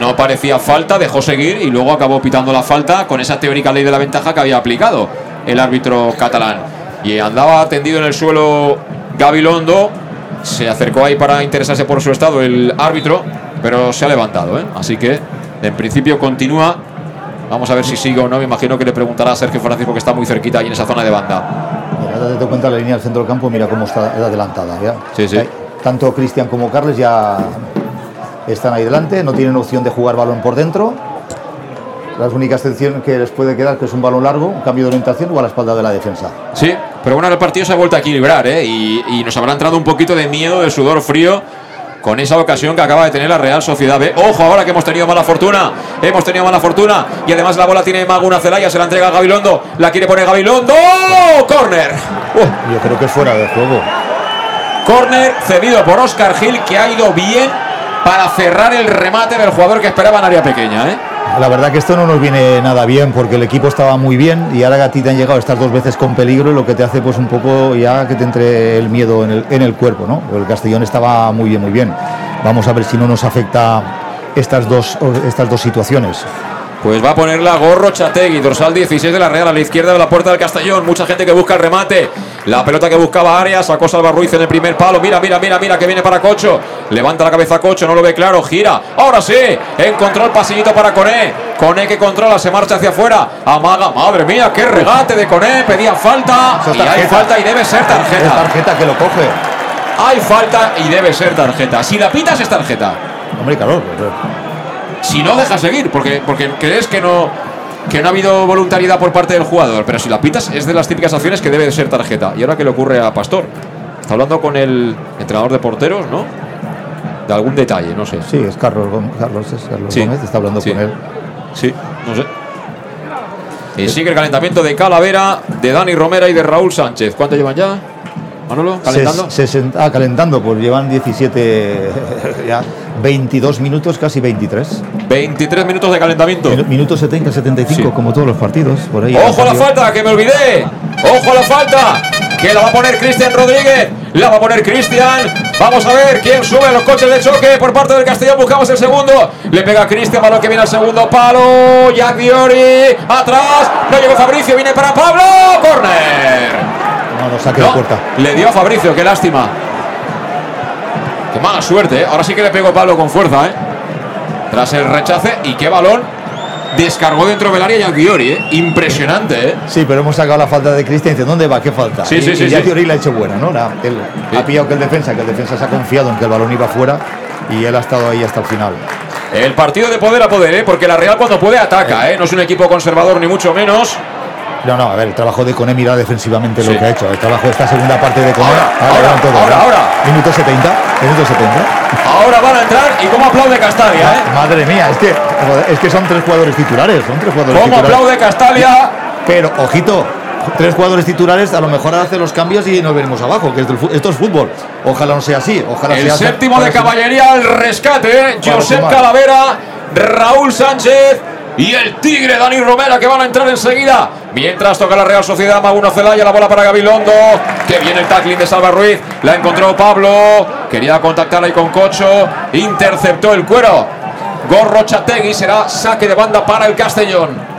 Speaker 1: no parecía falta, dejó seguir y luego acabó pitando la falta con esa teórica ley de la ventaja que había aplicado el árbitro catalán. Y andaba tendido en el suelo Gabilondo, se acercó ahí para interesarse por su estado el árbitro, pero se ha levantado, ¿eh? así que en principio continúa. Vamos a ver si sigue o no. Me imagino que le preguntará a Sergio Francisco, que está muy cerquita ahí en esa zona de banda.
Speaker 2: Mira, date cuenta la línea del centro del campo, mira cómo está adelantada. ¿ya?
Speaker 1: Sí, sí.
Speaker 2: Tanto Cristian como Carles ya están ahí delante, no tienen opción de jugar balón por dentro. La única excepción que les puede quedar que es un balón largo, un cambio de orientación o a la espalda de la defensa.
Speaker 1: Sí, pero bueno, el partido se ha vuelto a equilibrar ¿eh? y, y nos habrá entrado un poquito de miedo, de sudor frío con esa ocasión que acaba de tener la Real Sociedad B. Ojo, ahora que hemos tenido mala fortuna, hemos tenido mala fortuna y además la bola tiene Maguna Celaya, se la entrega a Gabilondo, la quiere poner Gabilondo, ¡Oh! ¡Corner!
Speaker 2: Yo creo que es fuera de juego.
Speaker 1: Corner cedido por Oscar Gil que ha ido bien para cerrar el remate del jugador que esperaba en área pequeña. ¿eh?
Speaker 2: La verdad que esto no nos viene nada bien porque el equipo estaba muy bien y ahora a ti te han llegado estas dos veces con peligro lo que te hace pues un poco ya que te entre el miedo en el, en el cuerpo, ¿no? El Castellón estaba muy bien, muy bien. Vamos a ver si no nos afecta estas dos, estas dos situaciones.
Speaker 1: Pues va a ponerla Gorro Chategui, dorsal 16 de la Real, a la izquierda de la puerta del Castellón. Mucha gente que busca el remate. La pelota que buscaba Arias, sacó Salva Ruiz en el primer palo. Mira, mira, mira, mira que viene para Cocho. Levanta la cabeza Cocho, no lo ve claro, gira. Ahora sí, encontró el pasillito para Coné. Coné que controla, se marcha hacia afuera. Amaga, madre mía, qué regate de Coné. Pedía falta. Y hay falta y debe ser tarjeta.
Speaker 2: Es tarjeta que lo coge.
Speaker 1: Hay falta y debe ser tarjeta. Si la pitas es tarjeta.
Speaker 2: Hombre, claro.
Speaker 1: Si no, deja seguir, porque, porque crees que no, que no ha habido voluntariedad por parte del jugador. Pero si la pitas, es de las típicas acciones que debe de ser tarjeta. ¿Y ahora qué le ocurre a Pastor? Está hablando con el entrenador de porteros, ¿no? De algún detalle, no sé.
Speaker 2: Sí, es Carlos Carlos, es Carlos
Speaker 1: Sí.
Speaker 2: Gómez, está hablando
Speaker 1: Sí.
Speaker 2: con él.
Speaker 1: Sí, no sé. Y sigue el calentamiento de Calavera, de Dani Romera y de Raúl Sánchez. ¿Cuánto llevan ya? Manolo, calentando.
Speaker 2: Ah, calentando, pues llevan 17, ya 22 minutos, casi 23.
Speaker 1: 23 minutos de calentamiento.
Speaker 2: Minu- Minuto 70, 75,
Speaker 1: Sí.
Speaker 2: como todos los partidos. Por ahí
Speaker 1: ¡Ojo a la falta! ¡Que me olvidé! ¡Ojo a la falta! Que la va a poner Cristian Rodríguez. La va a poner Cristian. Vamos a ver quién sube los coches de choque por parte del Castellón. Buscamos el segundo. Le pega Cristian, balón que viene al segundo palo. Jack Diori. Atrás. No llegó Fabricio. Viene para Pablo. ¡Corner!
Speaker 2: No, no saque
Speaker 1: No,
Speaker 2: puerta.
Speaker 1: le dio a Fabricio. ¡Qué lástima! ¡Qué mala suerte! ¿eh? Ahora sí que le pegó Pablo con fuerza. ¿eh? Tras el rechace. ¿Y qué balón? Descargó dentro del área Jack Diori. ¿eh? Impresionante. ¿eh?
Speaker 2: Sí, pero hemos sacado la falta de Cristian. Dice, ¿dónde va? ¿Qué falta?
Speaker 1: Sí,
Speaker 2: y,
Speaker 1: sí, sí,
Speaker 2: y ya
Speaker 1: sí.
Speaker 2: La ha hecho buena, ¿no? La- él Ha pillado que el defensa, que el defensa se ha confiado en que el balón iba fuera y él ha estado ahí hasta el final.
Speaker 1: El partido de poder a poder, ¿eh? porque la Real cuando puede ataca, ¿eh? no es un equipo conservador ni mucho menos.
Speaker 2: No, no, a ver, el trabajo de Cone, mira defensivamente
Speaker 1: Sí.
Speaker 2: lo que ha hecho. El trabajo de esta segunda parte de Cone.
Speaker 1: Ahora, ahora,
Speaker 2: verán todo,
Speaker 1: ahora,
Speaker 2: ¿verdad?
Speaker 1: ahora.
Speaker 2: Minuto 70, minuto 70.
Speaker 1: Ahora van a entrar y cómo aplaude Castalia, ¿eh?
Speaker 2: Madre mía, es que, es que son tres jugadores titulares. Son tres jugadores
Speaker 1: ¿Cómo
Speaker 2: titulares.
Speaker 1: aplaude Castalia?
Speaker 2: Pero, ojito, tres jugadores titulares, a lo mejor hace los cambios y nos venimos abajo, que esto es fútbol. Ojalá no sea así. Ojalá
Speaker 1: El
Speaker 2: sea
Speaker 1: séptimo de caballería al rescate, ¿eh?
Speaker 2: Para
Speaker 1: Josep. Calavera, Raúl Sánchez y el Tigre Dani Romera que van a entrar enseguida. Mientras toca la Real Sociedad, Maguno Celaya, la bola para Gabilondo. Que viene el tackling de Salva Ruiz. La encontró Pablo. Quería contactar ahí con Cocho. Interceptó el cuero. Gorro Chategui será saque de banda para el Castellón.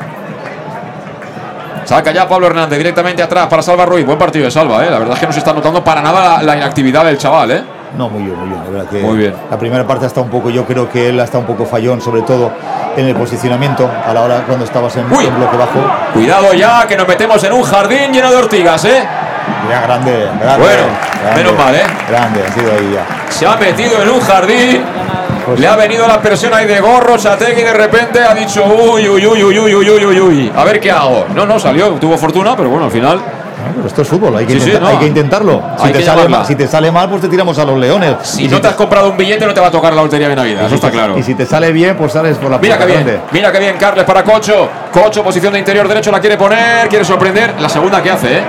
Speaker 1: Saca ya Pablo Hernández directamente atrás para Salva Ruiz. Buen partido de Salva, ¿eh? La verdad es que no se está notando para nada la, la inactividad del chaval, ¿eh?
Speaker 2: No, muy bien, muy bien. La verdad que
Speaker 1: Muy bien.
Speaker 2: La primera parte está un poco, yo creo que él está un poco fallón, sobre todo en el posicionamiento, a la hora cuando estabas en,
Speaker 1: Uy.
Speaker 2: en bloque bajo.
Speaker 1: Cuidado ya, que nos metemos en un jardín lleno de ortigas, ¿eh?
Speaker 2: Ya grande, grande.
Speaker 1: Bueno,
Speaker 2: grande,
Speaker 1: menos mal, ¿eh?
Speaker 2: Grande, ha sido ahí ya.
Speaker 1: Se ha metido en un jardín.
Speaker 2: Pues
Speaker 1: Le ha venido la presión ahí de gorro, Chategui de repente ha dicho uy, uy, uy, uy, uy, uy, uy, uy, uy. A ver qué hago. No, no, salió, tuvo fortuna, pero bueno, al final.
Speaker 2: Pero esto es fútbol, hay que,
Speaker 1: Sí, sí,
Speaker 2: intenta-
Speaker 1: no.
Speaker 2: hay que intentarlo. Si
Speaker 1: Hay
Speaker 2: te,
Speaker 1: que
Speaker 2: sale mal, si te sale mal, pues te tiramos a los leones.
Speaker 1: Si
Speaker 2: Y
Speaker 1: no te has comprado un billete, no te va a tocar la lotería de Navidad, eso está claro.
Speaker 2: Y si te sale bien, pues sales por la
Speaker 1: Mira
Speaker 2: puerta
Speaker 1: qué bien,
Speaker 2: grande.
Speaker 1: mira qué bien, Carles para Cocho. Cocho, posición de interior derecho, la quiere poner, quiere sorprender. La segunda que hace, ¿eh?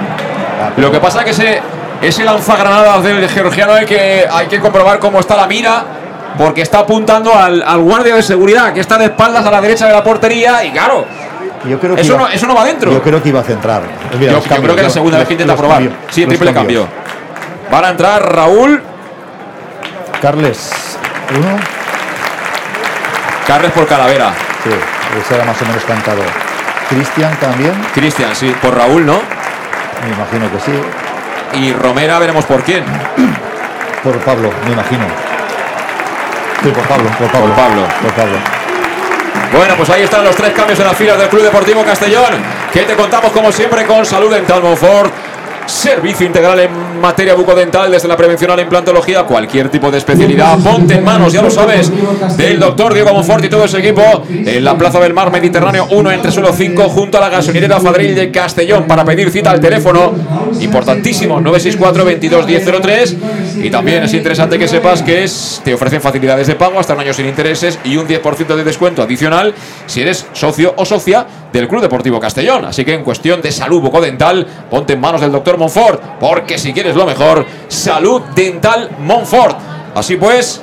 Speaker 1: Lo que pasa es que ese, ese lanzagranadas del georgiano hay que, hay que comprobar cómo está la mira, porque está apuntando al, al guardia de seguridad que está de espaldas a la derecha de la portería y claro,
Speaker 2: Yo creo que
Speaker 1: eso,
Speaker 2: iba-
Speaker 1: no, eso no va dentro.
Speaker 2: Yo creo que iba a centrar. Mira,
Speaker 1: yo, creo que la
Speaker 2: los-
Speaker 1: segunda vez que intenta probar.
Speaker 2: cambios,
Speaker 1: sí, triple cambio. Van a entrar Raúl,
Speaker 2: Carles, uno.
Speaker 1: Carles por Calavera.
Speaker 2: Sí, ese era más o menos cantado. Cristian también,
Speaker 1: Cristian, sí, por Raúl, ¿no?
Speaker 2: me imagino que sí.
Speaker 1: Y Romera veremos por quién.
Speaker 2: Por Pablo, me imagino. Sí, por Pablo, por Pablo.
Speaker 1: Por Pablo.
Speaker 2: Por Pablo.
Speaker 1: Bueno, pues ahí están los tres cambios en las filas del Club Deportivo Castellón, que te contamos como siempre con Salud Dental Monfort. Servicio integral en materia bucodental, desde la prevención a la implantología, cualquier tipo de especialidad. Ponte en manos, ya lo sabes, del doctor Diego Monfort y todo ese equipo en la Plaza del Mar Mediterráneo 1 entre suelo 5, junto a la gasolinera Fadril de Castellón. Para pedir cita al teléfono, importantísimo, 964-22-1003. Y también es interesante que sepas que es, te ofrecen facilidades de pago hasta un año sin intereses y un 10% de descuento adicional si eres socio o socia del Club Deportivo Castellón. Así que en cuestión de salud bucodental, ponte en manos del doctor Monfort, porque si quieres lo mejor, salud dental Monfort. Así pues,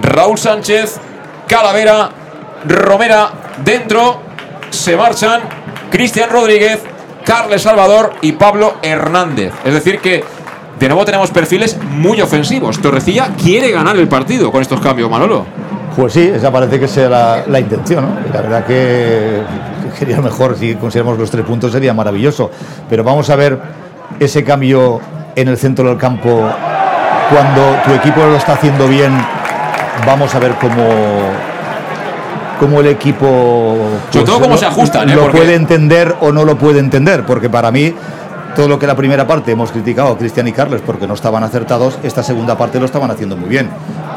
Speaker 1: Raúl Sánchez, Calavera, Romera dentro, se marchan Cristian Rodríguez, Carles Salvador y Pablo Hernández. Es decir que de nuevo tenemos perfiles muy ofensivos. Torrecilla quiere ganar el partido con estos cambios, Manolo.
Speaker 2: Pues sí, esa parece que sea la, la intención. La verdad que sería mejor si consideramos los tres puntos, sería maravilloso. Pero vamos a ver ese cambio en el centro del campo cuando tu equipo lo está haciendo bien. Vamos a ver cómo, cómo el equipo
Speaker 1: Sobre todo cómo
Speaker 2: lo-
Speaker 1: se ajustan, ¿eh?
Speaker 2: lo
Speaker 1: Porque-
Speaker 2: puede entender o no lo puede entender, porque para mí todo lo que la primera parte hemos criticado a Cristian y Carles porque no estaban acertados, esta segunda parte lo estaban haciendo muy bien.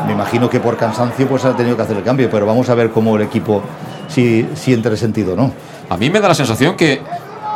Speaker 2: Me imagino que por cansancio pues ha tenido que hacer el cambio, pero vamos a ver cómo el equipo si siente el sentido, ¿no?
Speaker 1: A mí me da la sensación que,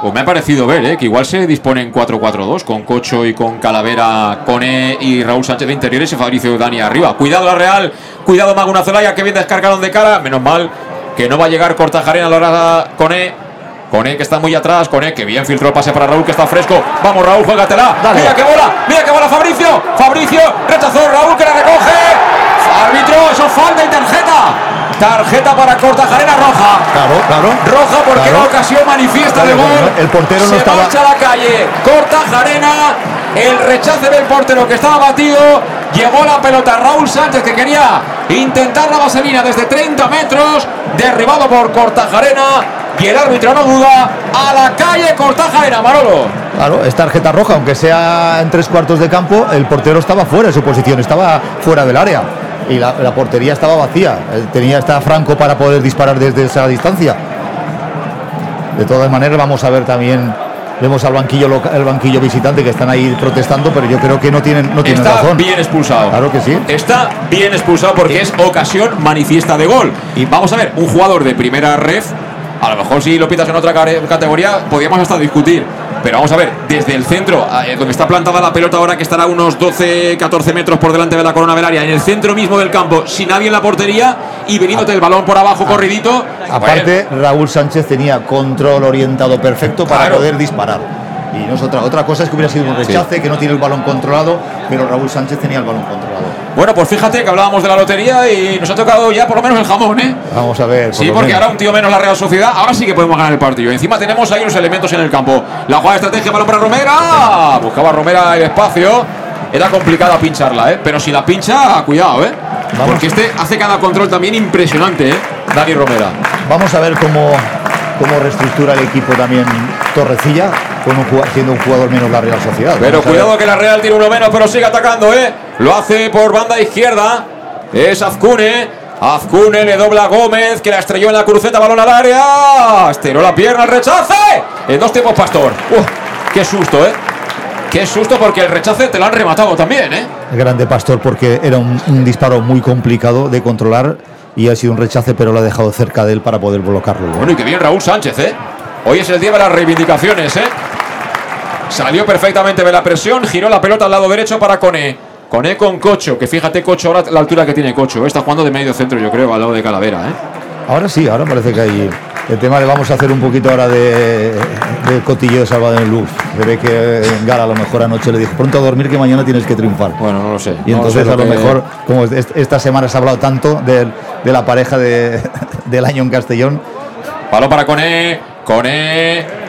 Speaker 1: o me ha parecido ver, ¿eh? que igual se dispone en 4-4-2 con Cocho y con Calavera, Cone y Raúl Sánchez de interiores y Fabricio Dani arriba. Cuidado la Real, cuidado Maguna Zelaya que bien descargaron de cara. Menos mal que no va a llegar Cortajarena a la hora Cone. Cone que está muy atrás, Cone que bien filtró el pase para Raúl que está fresco. Vamos Raúl, juégatela. Mira que bola, mira que bola Fabricio. Fabricio rechazó Raúl que la recoge. Árbitro, eso es falta y tarjeta. Tarjeta para Cortajarena roja.
Speaker 2: Claro, claro.
Speaker 1: Roja porque
Speaker 2: Claro.
Speaker 1: era ocasión manifiesta de
Speaker 2: Claro,
Speaker 1: gol.
Speaker 2: el portero no
Speaker 1: Se
Speaker 2: estaba-
Speaker 1: marcha a la calle. Cortajarena. El rechace del portero que estaba batido. Llegó la pelota Raúl Sánchez que quería intentar la vaselina desde 30 metros. Derribado por Cortajarena. Y el árbitro no duda. A la calle Cortajarena, Manolo.
Speaker 2: Claro, es tarjeta roja, aunque sea en tres cuartos de campo, el portero estaba fuera de su posición, estaba fuera del área y la, la portería estaba vacía. Tenía estaba Franco para poder disparar desde esa distancia. De todas maneras, vamos a ver también. Vemos al banquillo el banquillo visitante que están ahí protestando, pero yo creo que no tienen, no tienen
Speaker 1: Está
Speaker 2: razón.
Speaker 1: bien expulsado.
Speaker 2: Claro que sí.
Speaker 1: Está bien expulsado porque es ocasión manifiesta de gol. Y vamos a ver, un jugador de primera ref, a lo mejor si lo pitas en otra categoría, podríamos hasta discutir. Pero vamos a ver, desde el centro, eh, donde está plantada la pelota ahora que estará a unos 12, 14 metros por delante de la corona velaria, en el centro mismo del campo, sin nadie en la portería y veniéndote el balón por abajo corridito.
Speaker 2: Aparte, Raúl Sánchez tenía control orientado perfecto para
Speaker 1: Claro.
Speaker 2: poder disparar. Y no es otra, otra cosa es que hubiera sido un rechace, que no tiene el balón controlado, pero Raúl Sánchez tenía el balón controlado.
Speaker 1: Bueno, pues fíjate que hablábamos de la lotería y nos ha tocado ya por lo menos el jamón, ¿eh?
Speaker 2: Vamos a ver. por
Speaker 1: Sí, porque
Speaker 2: menos.
Speaker 1: ahora un tío menos la Real Sociedad, ahora sí que podemos ganar el partido. Encima tenemos ahí unos elementos en el campo. La jugada de estrategia, balón para Romera. Buscaba Romera el espacio. Era complicada pincharla, ¿eh? Pero si la pincha, cuidado, ¿eh? Porque este hace cada control también impresionante, ¿eh? Dani Romera.
Speaker 2: Vamos a ver cómo, cómo reestructura el equipo también Torrecilla, con un siendo un jugador menos la Real Sociedad.
Speaker 1: Pero cuidado que la Real tiene uno menos, pero sigue atacando, ¿eh? Lo hace por banda izquierda. Es Azcune. Azcune le dobla a Gómez, que la estrelló en la cruceta, balón al área. Estiró la pierna, el rechace. En dos tiempos, Pastor. Uf, qué susto, ¿eh? Qué susto porque el rechace te lo han rematado también, ¿eh?
Speaker 2: Grande Pastor porque era un, un disparo muy complicado de controlar y ha sido un rechace, pero lo ha dejado cerca de él para poder bloquearlo.
Speaker 1: Bueno, y que bien Raúl Sánchez, ¿eh? Hoy es el día de las reivindicaciones, ¿eh? Salió perfectamente de la presión, giró la pelota al lado derecho para Cone. Cone con Cocho, que fíjate Cocho ahora la altura que tiene Cocho. ¿eh? Está jugando de medio centro, yo creo, al lado de Calavera, ¿eh?
Speaker 2: Ahora sí, ahora parece que hay. El tema de vamos a hacer un poquito ahora de, de cotilleo de Salvador en Luz. Se ve que Gala a lo mejor anoche le dijo pronto a dormir que mañana tienes que triunfar.
Speaker 1: Bueno, no lo sé.
Speaker 2: Y
Speaker 1: No
Speaker 2: entonces
Speaker 1: sé
Speaker 2: a lo
Speaker 1: que-
Speaker 2: mejor, como est- esta semana se ha hablado tanto de, la pareja de- del año en Castellón.
Speaker 1: Balón para Cone. Cone.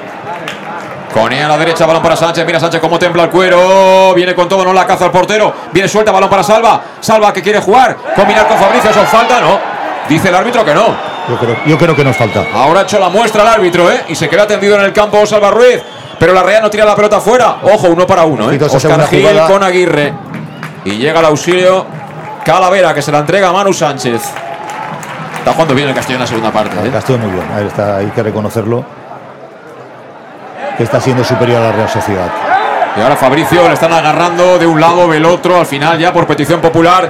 Speaker 1: Cone a la derecha, balón para Sánchez. Mira Sánchez cómo templa el cuero. Viene con todo, no la caza al portero. Viene suelta, balón para Salva. Salva que quiere jugar. Combinar con Fabricio, eso falta, ¿no? Dice el árbitro que no.
Speaker 2: Yo creo, yo creo que nos falta.
Speaker 1: Ahora ha hecho la muestra el árbitro, ¿eh? Y se queda tendido en el campo Salva Ruiz. Pero la Real no tira la pelota fuera. Ojo, uno para uno, ¿eh? Oscar Gil
Speaker 2: jugada.
Speaker 1: con Aguirre. Y llega el auxilio Calavera, que se la entrega a Manu Sánchez. Está jugando bien el Castillo en la segunda parte, ¿eh?
Speaker 2: Castellón muy bien, está, hay que reconocerlo. Está siendo superior a la Real Sociedad.
Speaker 1: Y ahora Fabricio le están agarrando de un lado del otro. Al final, ya por petición popular,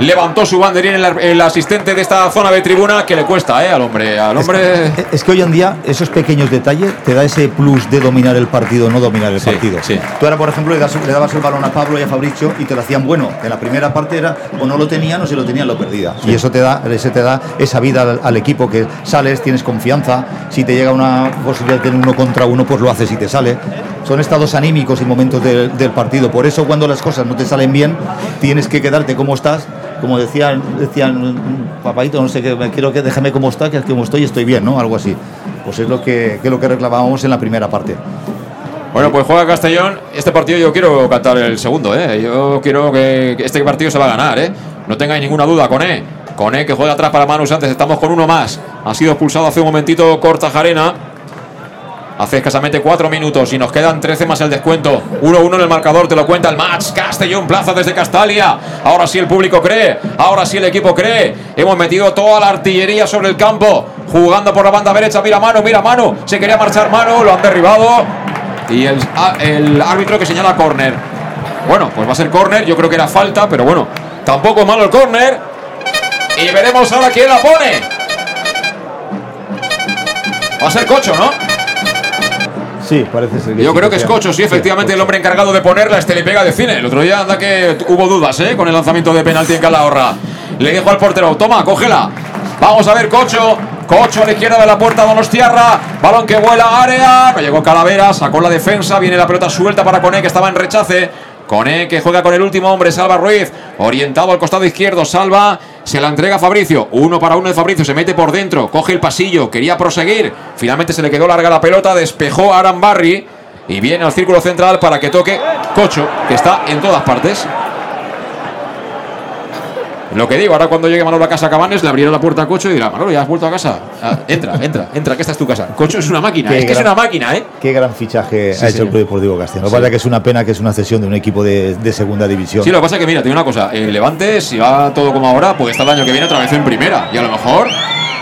Speaker 1: levantó su banderín el, el asistente de esta zona de tribuna que le cuesta, ¿eh? Al hombre. Al hombre.
Speaker 2: Es, es que hoy en día esos pequeños detalles te da ese plus de dominar el partido no dominar el
Speaker 1: Sí,
Speaker 2: partido.
Speaker 1: sí.
Speaker 2: Tú ahora, por ejemplo, le, das- le dabas el balón a Pablo y a Fabricio y te lo hacían bueno. En la primera parte era o no lo tenían o si lo tenían lo perdía. Y eso te da, ese te da esa vida al, al equipo que sales, tienes confianza. Si te llega una posibilidad de tener uno contra uno, pues lo haces y te sale. Son estados anímicos y momentos del- del partido. Por eso cuando las cosas no te salen bien, tienes que quedarte como estás. Como decían, decían papadito, no sé qué, quiero que déjame como está, que como estoy estoy bien, ¿no? Algo así. Pues es lo que, es lo que reclamábamos en la primera parte.
Speaker 1: Bueno, pues juega Castellón. Este partido yo quiero cantar el segundo, ¿eh? Yo quiero que este partido se va a ganar, ¿eh? No tengáis ninguna duda, Coné. Coné que juega atrás para Manus antes. Estamos con uno más. Ha sido expulsado hace un momentito Cortajarena. Hace escasamente cuatro minutos y nos quedan 13 más el descuento. 1-1 en el marcador, te lo cuenta el match. Castellón Plaza desde Castalia. Ahora sí el público cree, ahora sí el equipo cree. Hemos metido toda la artillería sobre el campo. Jugando por la banda derecha, mira mano, mira mano. Se quería marchar mano, lo han derribado. Y el, a- el árbitro que señala córner. Bueno, pues va a ser córner, yo creo que era falta, pero bueno, tampoco es malo el córner. Y veremos ahora quién la pone. Va a ser Cocho, ¿no?
Speaker 2: Sí, parece ser
Speaker 1: Yo
Speaker 2: sí,
Speaker 1: creo que es. Cocho, sí, efectivamente, el hombre encargado de ponerla este le pega de cine. El otro día anda que hubo dudas, ¿eh? Con el lanzamiento de penalti en Calahorra. Le dijo al portero, toma, cógela. Vamos a ver, Cocho. Cocho a la izquierda de la puerta, Donostiarra. Balón que vuela área. Llegó Calavera, sacó la defensa. Viene la pelota suelta para Coné, que estaba en rechace. Coné que juega con el último hombre, Salva Ruiz. Orientado al costado izquierdo, Salva. Se la entrega a Fabricio. Uno para uno de Fabricio. Se mete por dentro. Coge el pasillo. Quería proseguir. Finalmente se le quedó larga la pelota. Despejó a Aran Barry. Y viene al círculo central para que toque Cocho, que está en todas partes. Lo que digo, ahora cuando llegue Manolo a casa a Cabanes, le abrirá la puerta a Cocho y dirá, Manolo, ¿ya has vuelto a casa? Ah, entra, entra, entra, que esta es tu casa. Cocho es una máquina,
Speaker 2: Qué
Speaker 1: es que es una máquina, ¿eh?
Speaker 2: Qué gran fichaje
Speaker 1: Sí,
Speaker 2: ha hecho el Club Deportivo Castellón. Lo que
Speaker 1: Sí.
Speaker 2: pasa es que es una pena que es una cesión de un equipo de, de segunda división.
Speaker 1: Sí, lo que pasa es que, mira, te digo una cosa, el Levante, si va todo como ahora, puede estar el año que viene otra vez en primera. Y a lo mejor,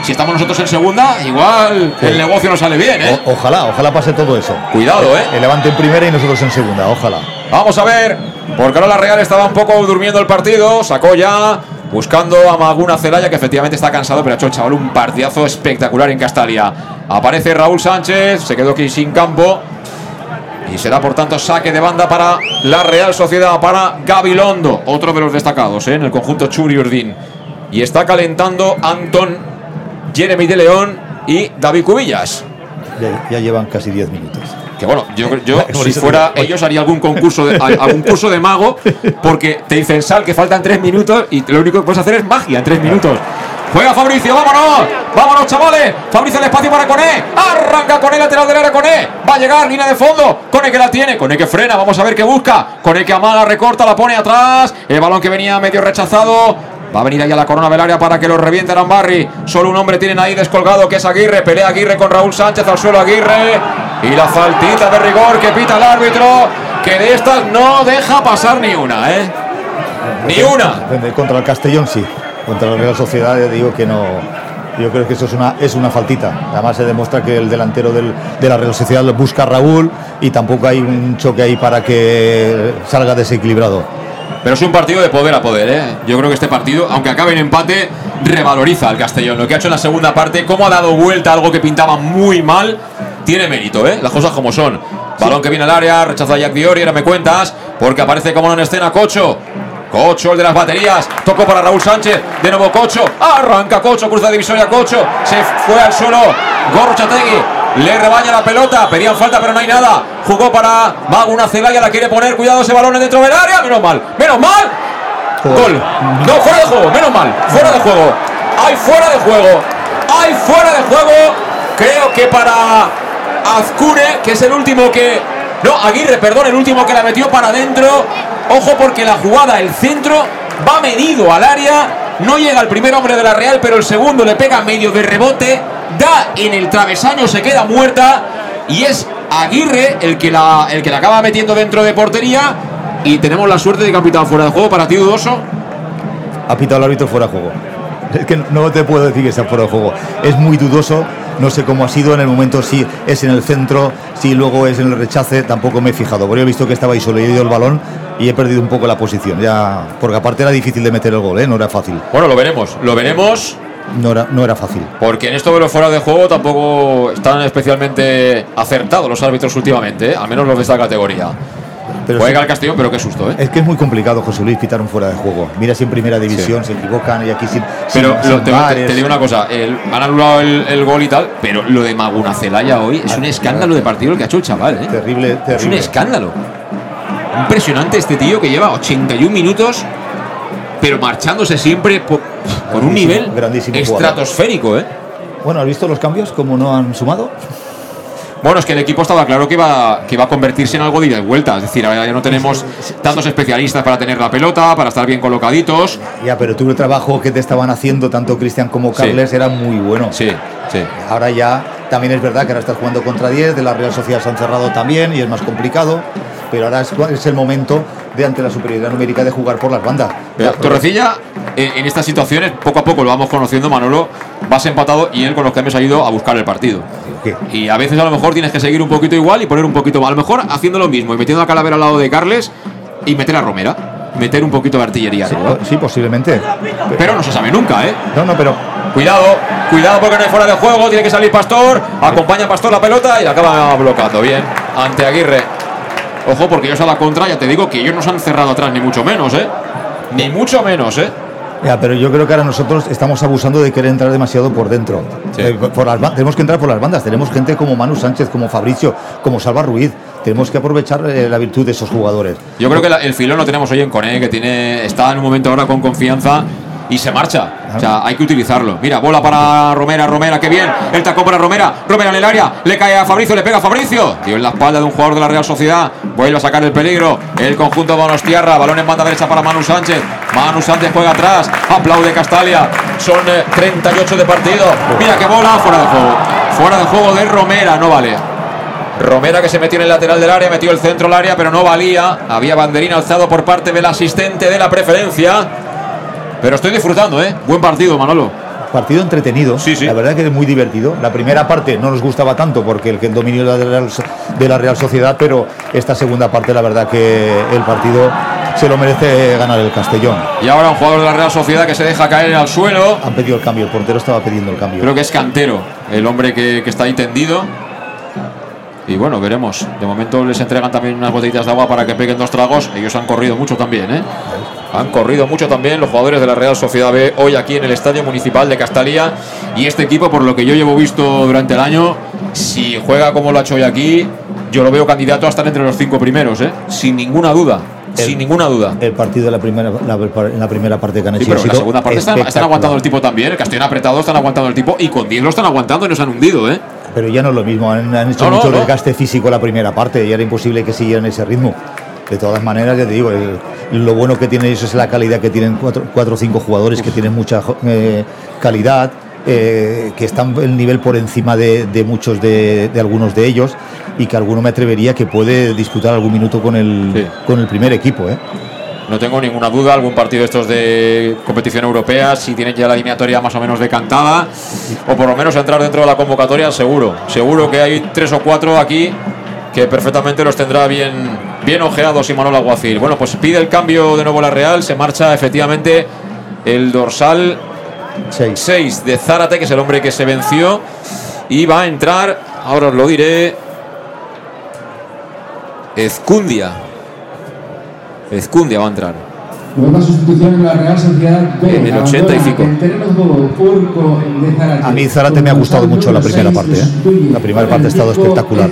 Speaker 1: si estamos nosotros en segunda, igual el negocio no sale bien, ¿eh?
Speaker 2: O- ojalá, ojalá pase todo eso.
Speaker 1: Cuidado, ¿eh?
Speaker 2: El Levante en primera y nosotros en segunda, ojalá.
Speaker 1: Vamos a ver, porque ahora la Real estaba un poco durmiendo el partido, sacó ya, buscando a Maguna Celaya, que efectivamente está cansado, pero ha hecho el chaval un partidazo espectacular en Castalia. Aparece Raúl Sánchez, se quedó aquí sin campo. Y será por tanto saque de banda para la Real Sociedad, para Gabilondo, otro de los destacados ¿eh? en el conjunto Churi Urdín. Y está calentando Anton, Jeremy de León y David Cubillas.
Speaker 2: Ya, llevan casi 10 minutos.
Speaker 1: Que bueno, yo, yo si fuera ellos haría algún concurso de, a- algún curso de mago porque te dicen sal que faltan tres minutos y lo único que puedes hacer es magia en tres minutos. Juega Fabricio, vámonos, vámonos chavales. Fabricio el espacio para Coné. Arranca Coné lateral del área Coné. Va a llegar línea de fondo. Coné que la tiene, Coné que frena, vamos a ver qué busca. Coné que amaga, recorta, la pone atrás. El balón que venía medio rechazado. Va a venir ahí a la corona del área para que lo reviente Arambarri. Solo un hombre tienen ahí descolgado que es Aguirre. Pelea Aguirre con Raúl Sánchez al suelo Aguirre. Y la faltita de rigor que pita el árbitro. Que de estas no deja pasar ni una, ¿eh? Ni una.
Speaker 2: Contra el Castellón sí. Contra la Real Sociedad digo que no. Yo creo que eso es una, es una faltita. Además se demuestra que el delantero del- de la Real Sociedad lo busca a Raúl y tampoco hay un choque ahí para que salga desequilibrado.
Speaker 1: Pero es un partido de poder a poder, ¿eh? Yo creo que este partido, aunque acabe en empate, revaloriza al Castellón. Lo que ha hecho en la segunda parte, cómo ha dado vuelta algo que pintaba muy mal, tiene mérito, ¿eh? Las cosas como son. Balón que viene al área, rechaza a Jack Diori, ahora me cuentas, porque aparece como en escena Cocho. Cocho, el de las baterías, tocó para Raúl Sánchez, de nuevo Cocho, arranca Cocho, cruza divisoria Cocho, se fue al suelo, Gorro Chategui, le rebaña la pelota, pedían falta pero no hay nada, jugó para Maguna Celaya, la quiere poner, cuidado ese balón dentro del área, menos mal, menos mal, gol, no, fuera de juego, menos mal, fuera de juego, hay fuera de juego, hay fuera de juego, creo que para Azcure, que es el último que. No, Aguirre, perdón, el último que la metió para adentro. Ojo porque la jugada, el centro, va medido al área. No llega el primer hombre de la Real, pero el segundo le pega medio de rebote. Da en el travesaño, se queda muerta. Y es Aguirre el que la, el que la acaba metiendo dentro de portería. Y tenemos la suerte de que ha pitado fuera de juego para ti, dudoso.
Speaker 2: Ha pitado el árbitro fuera de juego. Es que no te puedo decir que sea fuera de juego. Es muy dudoso. No sé cómo ha sido en el momento, si es en el centro, si luego es en el rechace, tampoco me he fijado. Porque he visto que estaba ahí solo y he ido el balón y he perdido un poco la posición. Ya, porque aparte era difícil de meter el gol, ¿eh? no era fácil.
Speaker 1: Bueno, lo veremos, lo veremos.
Speaker 2: No era, no era fácil.
Speaker 1: Porque en esto de los fuera de juego tampoco están especialmente acertados los árbitros últimamente, ¿eh? al menos los de esta categoría.
Speaker 2: Pero
Speaker 1: Juega
Speaker 2: sí-
Speaker 1: el Castellón, pero qué susto, ¿eh?
Speaker 2: Es que es muy complicado, José Luis, pitar un fuera de juego. Mira si en primera división se equivocan y aquí sin.
Speaker 1: Pero
Speaker 2: sin-
Speaker 1: lo-
Speaker 2: sin
Speaker 1: te,
Speaker 2: bares.
Speaker 1: te digo una cosa, el- han anulado el, el gol y tal, pero lo de Maguna Celaya hoy es un escándalo de partido el que ha hecho el chaval, ¿eh?
Speaker 2: Terrible,
Speaker 1: Es un
Speaker 2: terrible.
Speaker 1: escándalo. Impresionante este tío que lleva 81 minutos, pero marchándose siempre por, por un nivel
Speaker 2: grandísimo
Speaker 1: estratosférico, ¿eh?
Speaker 2: Bueno, ¿has visto los cambios? ¿Cómo no han sumado?
Speaker 1: Bueno, es que el equipo estaba claro que iba, que iba a convertirse en algo de ida y vuelta. Es decir, ahora ya no tenemos tantos especialistas para tener la pelota, para estar bien colocaditos.
Speaker 2: Ya, pero tú el trabajo que te estaban haciendo tanto Cristian como Carles era muy bueno.
Speaker 1: Sí, sí.
Speaker 2: Ahora ya también es verdad que ahora estás jugando contra 10, de la Real Sociedad se han cerrado también y es más complicado, pero ahora es, es el momento de ante la superioridad numérica de jugar por las bandas.
Speaker 1: Torrecilla, en, en estas situaciones, poco a poco lo vamos conociendo, Manolo, vas empatado y él con los cambios ha ido a buscar el partido.
Speaker 2: ¿Qué?
Speaker 1: Y a veces a lo mejor tienes que seguir un poquito igual y poner un poquito más. A lo mejor haciendo lo mismo y metiendo a Calavera al lado de Carles y meter a Romera. Meter un poquito de artillería.
Speaker 2: Sí, posiblemente.
Speaker 1: Pero no se sabe nunca, ¿eh?
Speaker 2: No, no, pero
Speaker 1: Cuidado, cuidado porque no hay fuera de juego, tiene que salir Pastor, acompaña a Pastor la pelota y la acaba bloqueando. Bien, ante Aguirre. Ojo, porque ellos a la contra, ya te digo que ellos no se han cerrado atrás, ni mucho menos, ¿eh? Ni mucho menos, ¿eh?
Speaker 2: Ya, pero yo creo que ahora nosotros estamos abusando de querer entrar demasiado por dentro. Eh, por las tenemos que entrar por las bandas. Tenemos gente como Manu Sánchez, como Fabricio, como Salva Ruiz. Tenemos que aprovechar eh, la virtud de esos jugadores.
Speaker 1: Yo creo que la- el filón lo tenemos hoy en Cone, que tiene, está en un momento ahora con confianza y se marcha. O sea, hay que utilizarlo. Mira, bola para Romera, Romera, qué bien. El tacón para Romera, Romera en el área, le cae a Fabricio, le pega a Fabricio. Dio en la espalda de un jugador de la Real Sociedad. Vuelve a sacar el peligro. El conjunto Donostiarra, balón en banda derecha para Manu Sánchez. Manu Sánchez juega atrás, aplaude Castalia. Son eh, 38 de partido. Mira qué bola, fuera de juego. Fuera de juego de Romera, no vale. Romera que se metió en el lateral del área, metió el centro al área, pero no valía. Había banderín alzado por parte del asistente de la preferencia. Pero estoy disfrutando, ¿eh? Buen partido, Manolo.
Speaker 2: Partido entretenido.
Speaker 1: Sí, sí.
Speaker 2: La verdad que es muy divertido. La primera parte no nos gustaba tanto porque el, el dominio de la Real, de la Real Sociedad, pero esta segunda parte la verdad que el partido se lo merece ganar el Castellón.
Speaker 1: Y ahora un jugador de la Real Sociedad que se deja caer al suelo.
Speaker 2: Han pedido el cambio, el portero estaba pidiendo el cambio.
Speaker 1: Creo que es Cantero, el hombre que, que está ahí tendido. Y bueno, veremos. De momento les entregan también unas botellitas de agua para que peguen dos tragos. Ellos han corrido mucho también, ¿eh? Han corrido mucho también los jugadores de la Real Sociedad B hoy aquí en el Estadio Municipal de Castalía. Y este equipo, por lo que yo llevo visto durante el año, si juega como lo ha hecho hoy aquí, yo lo veo candidato a estar entre los cinco primeros, ¿eh? Sin ninguna duda. sin ninguna duda.
Speaker 2: El partido de la primera, la, en la primera parte que han
Speaker 1: Sí,
Speaker 2: hecho
Speaker 1: pero
Speaker 2: ha
Speaker 1: en la segunda parte están, aguantando el tipo también. El Castellón apretado están aguantando el tipo. Y con 10 lo están aguantando y no se han hundido, ¿eh?
Speaker 2: Pero ya no es lo mismo, han, han hecho
Speaker 1: No,
Speaker 2: mucho
Speaker 1: no.
Speaker 2: desgaste físico la primera parte y era imposible que siguieran ese ritmo. De todas maneras, ya te digo, el- lo bueno que tienen ellos es la calidad que tienen cuatro, cuatro o cinco jugadores que tienen mucha eh, calidad, eh, que están el nivel por encima de, de muchos de, de algunos de ellos y que alguno me atrevería que puede disputar algún minuto con el, con el primer equipo. ¿eh?
Speaker 1: No tengo ninguna duda, algún partido de estos de competición europea, si tienen ya la eliminatoria más o menos decantada, o por lo menos entrar dentro de la convocatoria, seguro. Seguro que hay tres o cuatro aquí que perfectamente los tendrá bien, bien ojeados Imanol Aguacil. Bueno, pues pide el cambio de nuevo la Real, se marcha efectivamente el dorsal 6 de Zárate, que es el hombre que se venció, y va a entrar, ahora os lo diré, Ezcundia. Ezcundia va a entrar.
Speaker 6: Nueva sustitución en la Real Sociedad B.
Speaker 1: En el 80 y pico.
Speaker 6: El terreno de juego Purco de Zárate.
Speaker 2: A mí Zárate me ha gustado mucho la primera parte. ¿eh? La primera parte ha estado espectacular.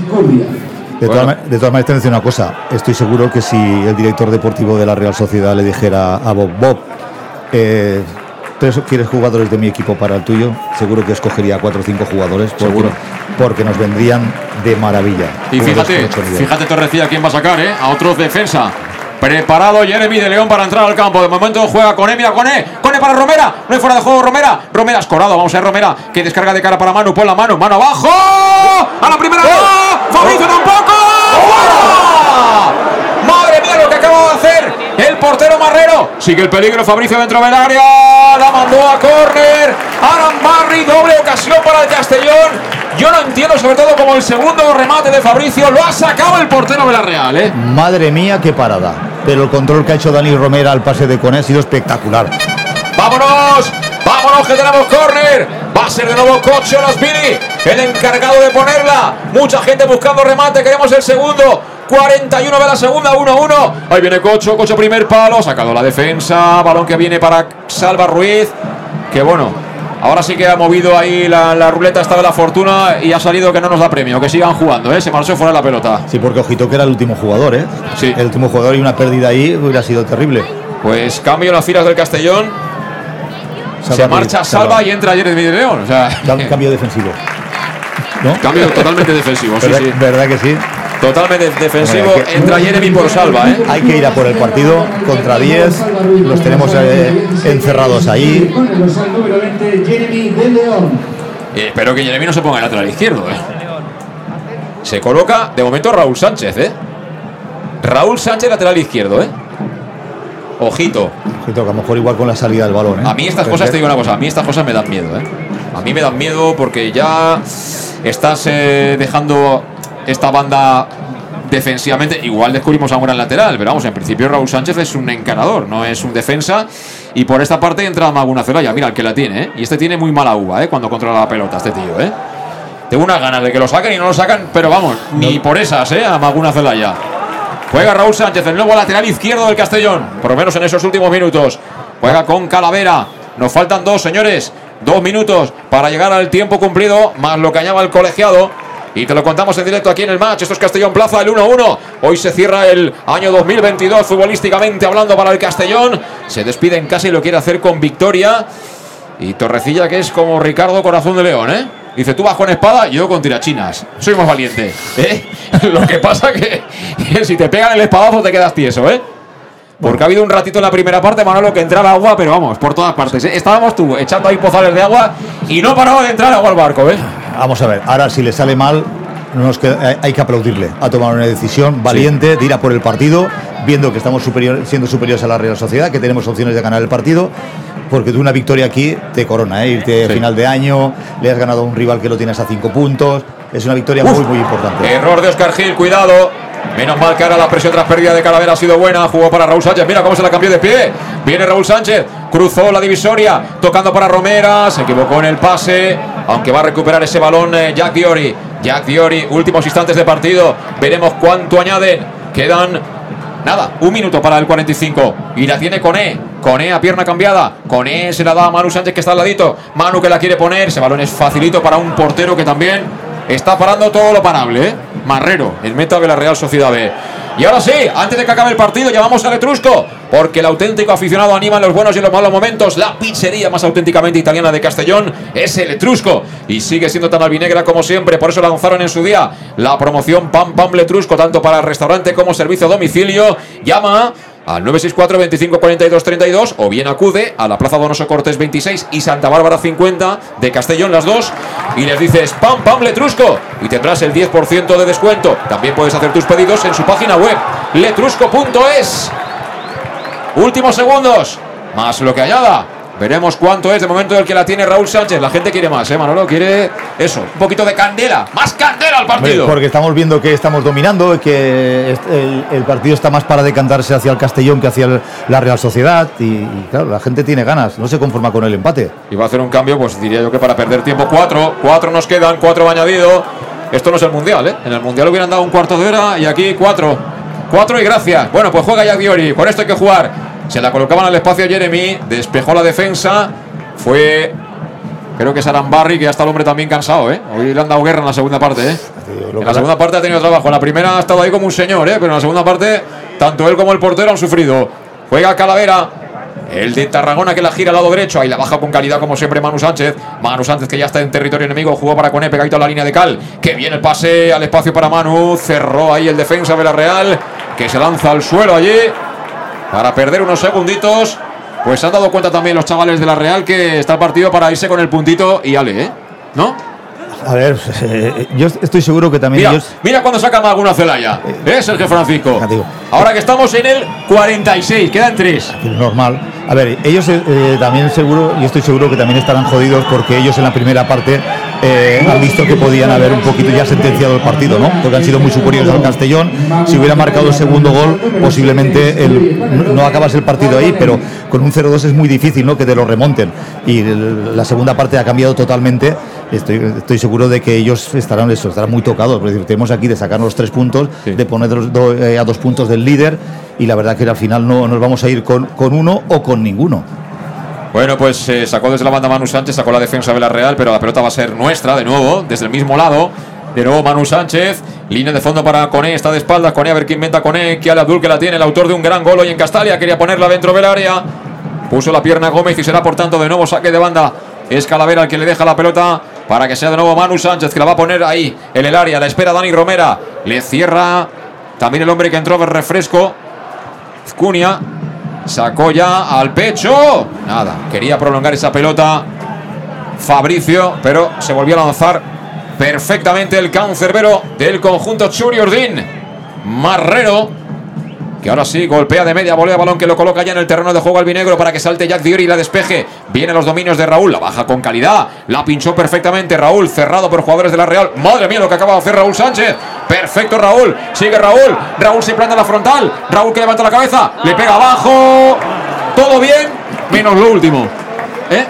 Speaker 2: De todas, ma- de todas maneras, te voy a decir una cosa. Estoy seguro que si el director deportivo de la Real Sociedad le dijera a Bob, Bob, eh, tres- ¿quieres jugadores de mi equipo para el tuyo? Seguro que escogería cuatro o cinco jugadores. Porque,
Speaker 1: Seguro.
Speaker 2: Porque nos vendrían de maravilla.
Speaker 1: Y fíjate, fíjate Torrecilla quién va a sacar, ¿eh? A otro defensa. Preparado Jeremy de León para entrar al campo. De momento juega con mira Cone. Cone para Romera. No hay fuera de juego Romera. Romera escorado. Vamos a ver Romera. Que descarga de cara para Manu. Pon la mano. Mano abajo. A la primera. Fabricio tampoco. ¡Fuera! Madre mía lo que acaba de hacer el portero Marrero. Sigue el peligro Fabricio dentro del área. La mandó a córner. Aran Barry, doble ocasión para el Castellón. Yo no entiendo sobre todo como el segundo remate de Fabricio lo ha sacado el portero de la Real, ¿eh?
Speaker 2: Madre mía, qué parada. Pero el control que ha hecho Dani Romera al pase de Cone ha sido espectacular.
Speaker 1: ¡Vámonos! ¡Vámonos que tenemos córner! Va a ser de nuevo Cocho Lasbini, el encargado de ponerla. Mucha gente buscando remate, queremos el segundo. 41 de la segunda, 1-1. Ahí viene Cocho, Cocho primer palo, sacado la defensa, balón que viene para Salva Ruiz. Que bueno, ahora sí que ha movido ahí la, la ruleta esta de la fortuna y ha salido que no nos da premio, que sigan jugando, ¿eh? Se marchó fuera la pelota.
Speaker 2: Sí, porque ojito que era el último jugador, ¿eh?
Speaker 1: Sí.
Speaker 2: El último jugador y una pérdida ahí hubiera sido terrible.
Speaker 1: Pues cambio en las filas del Castellón.
Speaker 2: Salva
Speaker 1: Se
Speaker 2: Ruiz,
Speaker 1: marcha
Speaker 2: Salva.
Speaker 1: Salva y entra Jeremy de León. O sea,
Speaker 2: Cam- Cambio defensivo. ¿no?
Speaker 1: Cambio totalmente defensivo, sí,
Speaker 2: ¿Verdad,
Speaker 1: sí.
Speaker 2: verdad que sí?
Speaker 1: Totalmente defensivo.
Speaker 2: Que-
Speaker 1: Entra Jeremy por salva, ¿eh?
Speaker 2: Hay que ir a por el partido contra 10. Los tenemos eh, encerrados ahí.
Speaker 6: Con el dorsal número 20, Jeremy de León.
Speaker 1: Eh, espero que Jeremy no se ponga en lateral izquierdo, ¿eh? Se coloca, de momento, Raúl Sánchez, ¿eh? Raúl Sánchez, lateral izquierdo, ¿eh? Ojito.
Speaker 2: Ojito, que a lo mejor igual con la salida del balón. ¿eh?
Speaker 1: A mí estas cosas, te digo una cosa, a mí estas cosas me dan miedo, ¿eh? A mí me dan miedo porque ya estás eh, dejando esta banda defensivamente. Igual descubrimos a un gran lateral, pero vamos, en principio Raúl Sánchez es un encarador, no es un defensa. Y por esta parte entra Maguna Celaya, mira el que la tiene, ¿eh? Y este tiene muy mala uva, ¿eh? Cuando controla la pelota, este tío, ¿eh? Tengo unas ganas de que lo saquen y no lo sacan, pero vamos, ni por esas, ¿eh? A Maguna Celaya. Juega Raúl Sánchez, el nuevo lateral izquierdo del Castellón, por lo menos en esos últimos minutos. Juega con Calavera. Nos faltan dos, señores. Dos minutos para llegar al tiempo cumplido, más lo que añaba el colegiado. Y te lo contamos en directo aquí en el match. Esto es Castellón Plaza, el 1-1. Hoy se cierra el año 2022 futbolísticamente hablando para el Castellón. Se despide en casa y lo quiere hacer con victoria. Y Torrecilla, que es como Ricardo Corazón de León, ¿eh? Dice, tú vas con espada, yo con tirachinas. Soy más valiente. ¿eh? Lo que pasa que, que si te pegan el espadazo te quedas tieso, ¿eh? Porque ha habido un ratito en la primera parte, Manolo, que entraba agua, pero vamos, por todas partes. ¿eh? Estábamos tú echando ahí pozales de agua y no paraba de entrar agua al barco, ¿eh?
Speaker 2: Vamos a ver, ahora si le sale mal, no nos queda- hay- que aplaudirle. Ha tomado una decisión valiente de ir a por el partido, viendo que estamos superior- siendo superiores a la Real Sociedad, que tenemos opciones de ganar el partido. Porque tú una victoria aquí te corona, ¿eh? irte a final de año, le has ganado a un rival que lo tienes a cinco puntos. Es una victoria muy, muy importante.
Speaker 1: Error de Oscar Gil, cuidado. Menos mal que ahora la presión tras pérdida de Calavera ha sido buena. Jugó para Raúl Sánchez. Mira cómo se la cambió de pie. Viene Raúl Sánchez. Cruzó la divisoria. Tocando para Romera. Se equivocó en el pase. Aunque va a recuperar ese balón eh, Jack Diori. Jack Diori, últimos instantes de partido. Veremos cuánto añaden. Quedan Nada, un minuto para el 45. Y la tiene Coné. Coné a pierna cambiada. Coné se la da a Manu Sánchez que está al ladito. Manu que la quiere poner. Ese balón es facilito para un portero que también está parando todo lo parable. ¿eh? Marrero, el meta de la Real Sociedad B. Y ahora sí, antes de que acabe el partido, llamamos al Etrusco. Porque el auténtico aficionado anima en los buenos y en los malos momentos. La pizzería más auténticamente italiana de Castellón es el Etrusco. Y sigue siendo tan albinegra como siempre. Por eso lanzaron en su día la promoción Pam Pam Letrusco, tanto para el restaurante como servicio a domicilio. Llama al 964 25 42 32 o bien acude a la Plaza Donoso Cortés 26 y Santa Bárbara 50 de Castellón las dos y les dices pam pam letrusco y tendrás el 10% de descuento. También puedes hacer tus pedidos en su página web letrusco.es. Últimos segundos, más lo que añada. Veremos cuánto es de momento el que la tiene Raúl Sánchez. La gente quiere más, ¿eh, Manolo? Quiere eso, un poquito de candela. Más candela al
Speaker 2: Hombre,
Speaker 1: partido.
Speaker 2: Porque estamos viendo que estamos dominando, que el, el partido está más para decantarse hacia el Castellón que hacia el- la Real Sociedad. Y, y, claro, la gente tiene ganas, no se conforma con el empate.
Speaker 1: Y va a hacer un cambio, pues diría yo que para perder tiempo. Cuatro, cuatro nos quedan, cuatro añadido. Esto no es el mundial, ¿eh? En el mundial hubieran dado un cuarto de hora y aquí cuatro. Cuatro y gracias. Bueno, pues juega Jack Diori. Con esto hay que jugar. Se la colocaban al espacio Jeremy. Despejó la defensa. Fue. Creo que es Arambarri, que ya está el hombre también cansado, ¿eh? Hoy le han dado guerra en la segunda parte, ¿eh? En la segunda parte ha tenido trabajo. En la primera ha estado ahí como un señor, ¿eh? Pero en la segunda parte, tanto él como el portero han sufrido. Juega Calavera. El de Tarragona que la gira al lado derecho. Ahí la baja con calidad, como siempre, Manu Sánchez. Manu Sánchez que ya está en territorio enemigo. Jugó para Coné, pegadito a la línea de Cal. Que viene el pase al espacio para Manu. Cerró ahí el defensa de la Real. Que se lanza al suelo allí. Para perder unos segunditos. Pues se han dado cuenta también los chavales de la Real que está partido para irse con el puntito y ale, ¿eh? ¿No?
Speaker 2: A ver, eh, yo estoy seguro que también
Speaker 1: Mira,
Speaker 2: ellos.
Speaker 1: mira cuando saca alguna Celaya. ¿Eh, Sergio Francisco? Ahora que estamos en el 46, quedan tres.
Speaker 2: normal. A ver, ellos eh, eh, también seguro, yo estoy seguro que también estarán jodidos porque ellos en la primera parte eh, han visto que podían haber un poquito ya sentenciado el partido, ¿no? Porque han sido muy superiores al Castellón. Si hubiera marcado el segundo gol, posiblemente el- no, no acabas el partido ahí, pero con un 0-2 es muy difícil, ¿no? Que te lo remonten. Y el- la segunda parte ha cambiado totalmente. Estoy, estoy seguro de que ellos estarán eso, estarán muy tocados. Tenemos aquí de sacar los tres puntos, de ponerlos do- eh, a dos puntos del líder y la verdad que al final no nos vamos a ir con, con uno o con ninguno.
Speaker 1: Bueno, pues eh, sacó desde la banda Manu Sánchez, sacó la defensa de la Real, pero la pelota va a ser nuestra de nuevo, desde el mismo lado. De nuevo Manu Sánchez, línea de fondo para Coné, está de espaldas, Coné a ver qué inventa Coné, Kial Abdul que la tiene, el autor de un gran gol hoy en Castalia, quería ponerla dentro del área, puso la pierna Gómez y será por tanto de nuevo saque de banda. Es Calavera el que le deja la pelota para que sea de nuevo Manu Sánchez, que la va a poner ahí en el área. La espera Dani Romera. Le cierra también el hombre que entró de refresco. Cunha sacó ya al pecho. Nada, quería prolongar esa pelota Fabricio, pero se volvió a lanzar perfectamente el cancerbero del conjunto Churi Ordín. Marrero que ahora sí golpea de media volea balón que lo coloca ya en el terreno de juego albinegro para que salte Jack Diori y la despeje. Vienen los dominios de Raúl, la baja con calidad, la pinchó perfectamente Raúl, cerrado por jugadores de la Real. Madre mía lo que acaba de hacer Raúl Sánchez. Perfecto Raúl, sigue Raúl, Raúl se planta la frontal, Raúl que levanta la cabeza, le pega abajo. Todo bien, menos lo último. ¿Eh?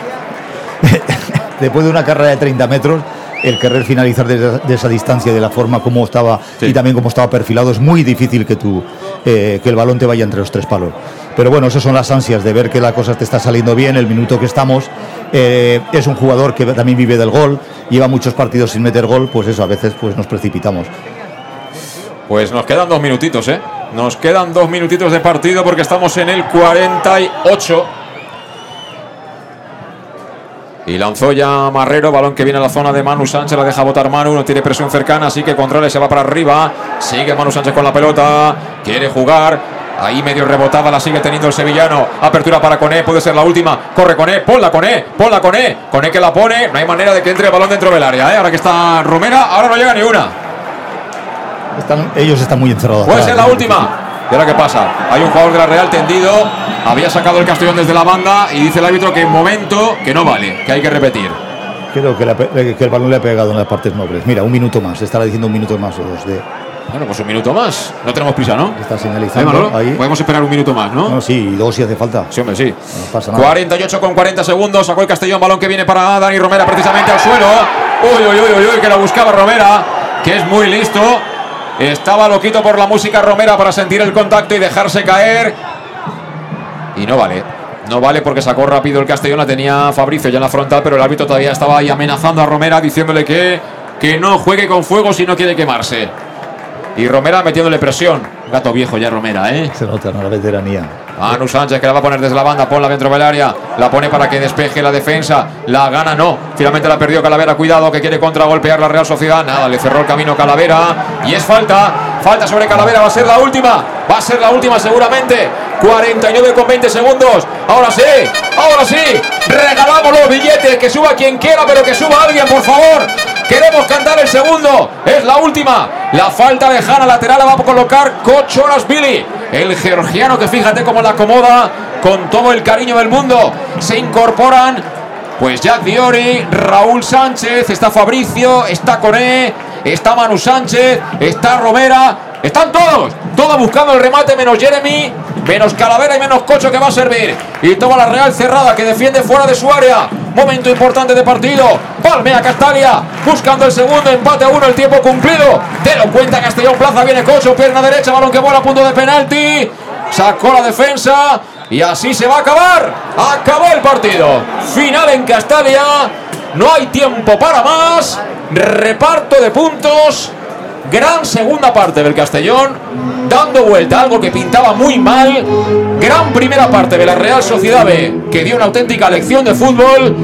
Speaker 2: Después de una carrera de 30 metros, el querer finalizar desde esa distancia de la forma como estaba y también como estaba perfilado es muy difícil que tú eh, que el balón te vaya entre los tres palos. Pero bueno esas son las ansias de ver que la cosa te está saliendo bien el minuto que estamos. Eh, es un jugador que también vive del gol lleva muchos partidos sin meter gol pues eso a veces pues nos precipitamos.
Speaker 1: Pues nos quedan dos minutitos eh nos quedan dos minutitos de partido porque estamos en el 48 y lanzó ya Marrero, balón que viene a la zona de Manu Sánchez, la deja botar Manu, no tiene presión cercana, así que controla se va para arriba. Sigue Manu Sánchez con la pelota, quiere jugar. Ahí medio rebotada, la sigue teniendo el sevillano. Apertura para Coné, puede ser la última. Corre Coné, ponla Coné, ponla Coné. Coné que la pone, no hay manera de que entre el balón dentro del área. ¿eh? Ahora que está Romera, ahora no llega ni una.
Speaker 2: ellos están muy encerrados.
Speaker 1: Puede ser la última. ¿Y ahora qué pasa? Hay un jugador de la Real tendido, había sacado el Castellón desde la banda y dice el árbitro que en momento que no vale, que hay que repetir.
Speaker 2: Creo que, que el balón le ha pegado en las partes nobles. Mira, un minuto más, estará diciendo un minuto más o dos de...
Speaker 1: Bueno, pues un minuto más. No tenemos prisa, ¿no?
Speaker 2: Está señalizando
Speaker 1: ahí. Podemos esperar un minuto más, ¿no?
Speaker 2: No, sí, dos si hace falta.
Speaker 1: Sí, hombre, sí. No pasa nada. 48 con 40 segundos. Sacó el Castellón, balón que viene para Dani Romera precisamente al suelo. Uy, uy, uy, uy, uy, que la buscaba Romera, que es muy listo. Estaba loquito por la música romera para sentir el contacto y dejarse caer. Y no vale. No vale porque sacó rápido el Castellón, la tenía Fabricio ya en la frontal, pero el árbitro todavía estaba ahí amenazando a Romera diciéndole que, que no juegue con fuego si no quiere quemarse. Y Romera metiéndole presión. Gato viejo ya Romera, ¿eh?
Speaker 2: Se nota, la veteranía.
Speaker 1: Anu Sánchez que la va a poner desde la banda, ponla dentro del la pone para que despeje la defensa, la gana no, finalmente la perdió Calavera, cuidado que quiere contragolpear la Real Sociedad, nada, le cerró el camino Calavera y es falta, falta sobre Calavera, va a ser la última, va a ser la última seguramente, 49 con 20 segundos, ahora sí, ahora sí, regalamos los billetes, que suba quien quiera, pero que suba alguien, por favor, queremos cantar el segundo, es la última, la falta de Jana lateral la va a colocar Cochoras Billy, el georgiano que fíjate cómo la acomoda con todo el cariño del mundo. Se incorporan pues Jack Diori, Raúl Sánchez, está Fabricio, está Coné, está Manu Sánchez, está Romera, están todos, todos buscando el remate menos Jeremy, menos Calavera y menos Cocho que va a servir. Y toma la Real cerrada que defiende fuera de su área. Momento importante de partido. Palmea Castalia buscando el segundo empate a uno, el tiempo cumplido. Te lo cuenta Castellón Plaza, viene Cocho, pierna derecha, balón que vuela a punto de penalti. Sacó la defensa y así se va a acabar. Acabó el partido. Final en Castalia. No hay tiempo para más. Reparto de puntos. Gran segunda parte del Castellón, dando vuelta algo que pintaba muy mal. Gran primera parte de la Real Sociedad B, que dio una auténtica lección de fútbol.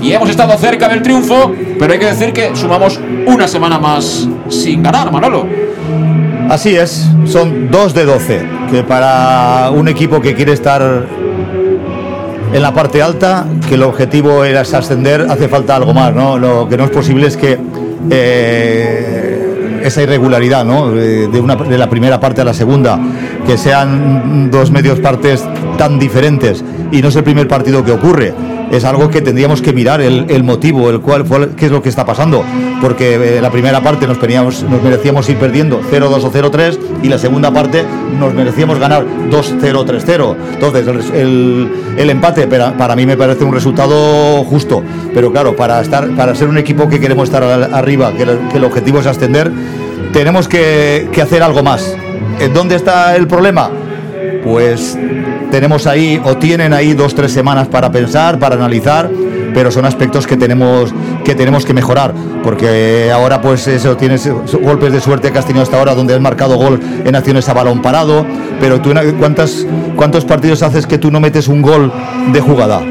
Speaker 1: Y hemos estado cerca del triunfo, pero hay que decir que sumamos una semana más sin ganar, Manolo.
Speaker 2: Así es, son dos de 12, que para un equipo que quiere estar en la parte alta, que el objetivo era ascender, hace falta algo más, ¿no? Lo que no es posible es que eh, esa irregularidad, ¿no? De, una, de la primera parte a la segunda, que sean dos medios partes tan diferentes y no es el primer partido que ocurre es algo que tendríamos que mirar el, motivo, el cual, qué es lo que está pasando, porque eh, la primera parte nos, nos merecíamos ir perdiendo 0-2 o 0-3 y la segunda parte nos merecíamos ganar 2-0-3-0. Entonces el, el, empate para, para, mí me parece un resultado justo, pero claro, para, estar, para ser un equipo que queremos estar arriba, que el, objetivo es ascender, tenemos que, que hacer algo más. ¿Dónde está el problema? Pues tenemos ahí o tienen ahí dos, tres semanas para pensar, para analizar, pero son aspectos que tenemos que tenemos que mejorar, porque ahora pues eso tienes golpes de suerte que has tenido hasta ahora donde has marcado gol en acciones a balón parado, pero tú cuántas cuántos partidos haces que tú no metes un gol de jugada?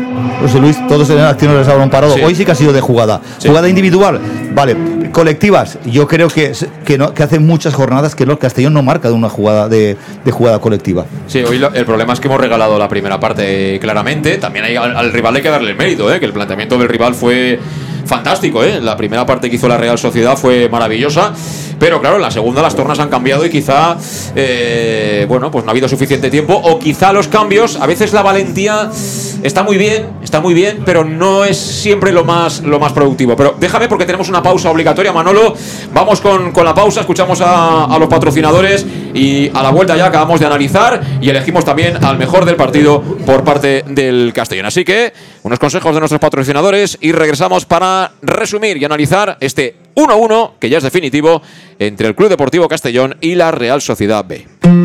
Speaker 2: José Luis, todos en acciones de balón parado. Hoy sí que ha sido de jugada. Jugada individual, vale. Colectivas, yo creo que, que, no, hace muchas jornadas que los Castellón no marca de una jugada de, jugada colectiva.
Speaker 1: Sí, hoy el problema es que hemos regalado la primera parte claramente. También hay, al, rival hay que darle el mérito, ¿eh? que el planteamiento del rival fue fantástico, ¿eh? La primera parte que hizo la Real Sociedad fue maravillosa. Pero claro, en la segunda las tornas han cambiado y quizá, eh, bueno, pues no ha habido suficiente tiempo. O quizá los cambios, a veces la valentía está muy bien, está muy bien, pero no es siempre lo más, lo más productivo. Pero déjame porque tenemos una pausa obligatoria, Manolo. Vamos con, la pausa, escuchamos a, a los patrocinadores y a la vuelta ya acabamos de analizar y elegimos también al mejor del partido por parte del Castellón. Así que unos consejos de nuestros patrocinadores y regresamos para resumir y analizar este 1-1 que ya es definitivo entre el Club Deportivo Castellón y la Real Sociedad B.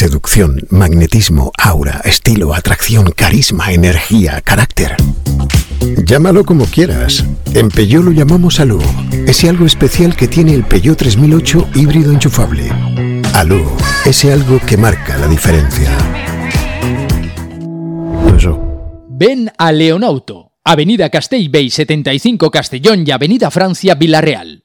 Speaker 5: Seducción, magnetismo, aura, estilo, atracción, carisma, energía, carácter. Llámalo como quieras. En Peugeot lo llamamos Alú. Ese algo especial que tiene el Peugeot 3008 híbrido enchufable. Alú, ese algo que marca la diferencia.
Speaker 4: Ven a Leonauto, Avenida Castellbey 75 Castellón y Avenida Francia Villarreal.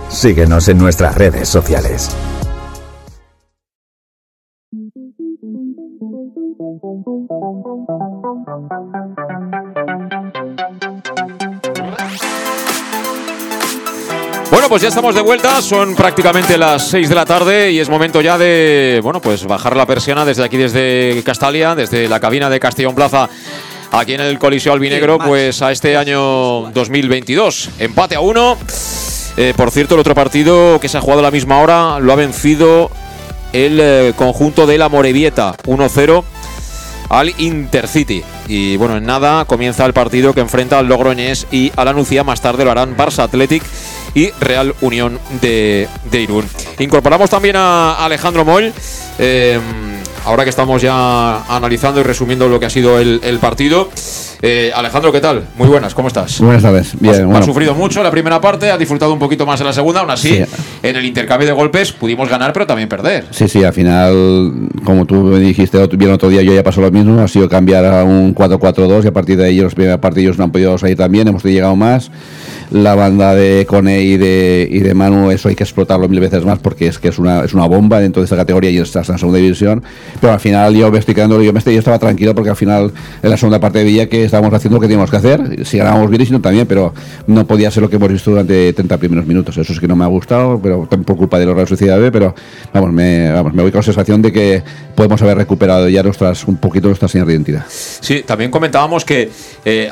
Speaker 7: Síguenos en nuestras redes sociales.
Speaker 1: Bueno, pues ya estamos de vuelta, son prácticamente las 6 de la tarde y es momento ya de, bueno, pues bajar la persiana desde aquí, desde Castalia, desde la cabina de Castellón Plaza, aquí en el Coliseo Albinegro, pues a este año 2022. Empate a uno. Eh, por cierto, el otro partido que se ha jugado a la misma hora lo ha vencido el eh, conjunto de la Morevieta, 1-0 al Intercity. Y bueno, en nada comienza el partido que enfrenta al Logroñés y a la Nucía. Más tarde lo harán Barça Athletic y Real Unión de, Irún. Incorporamos también a Alejandro Moll. eh, ahora que estamos ya analizando y resumiendo lo que ha sido el partido. Eh, Alejandro, ¿qué tal? Muy buenas, ¿cómo estás?
Speaker 8: Buenas tardes. Bien,
Speaker 1: Has,
Speaker 8: bueno.
Speaker 1: has sufrido mucho la primera parte, has disfrutado un poquito más en la segunda, aún así,
Speaker 8: Sí.
Speaker 1: en el intercambio de golpes pudimos ganar, pero también perder.
Speaker 8: Sí, sí, al final, como tú me dijiste bien otro día, yo ya pasó lo mismo, ha sido cambiar a un 4-4-2 y a partir de ahí los primeros partidos no han podido salir también, hemos llegado más. La banda de Cone y de, y de Manu, eso hay que explotarlo mil veces más porque es que es una, es una bomba dentro de esta categoría y estás en la segunda división. Pero al final yo me estoy quedando, yo, me estoy, yo estaba tranquilo porque al final en la segunda parte veía que estábamos haciendo lo que teníamos que hacer. Si ganábamos bien y si no también, pero no podía ser lo que hemos visto durante 30 primeros minutos. Eso es que no me ha gustado, pero por culpa de los Real Sociedad B, pero vamos, me, vamos, me voy con la sensación de que podemos haber recuperado ya nuestras, un poquito nuestra señal de identidad.
Speaker 1: Sí, también comentábamos que eh,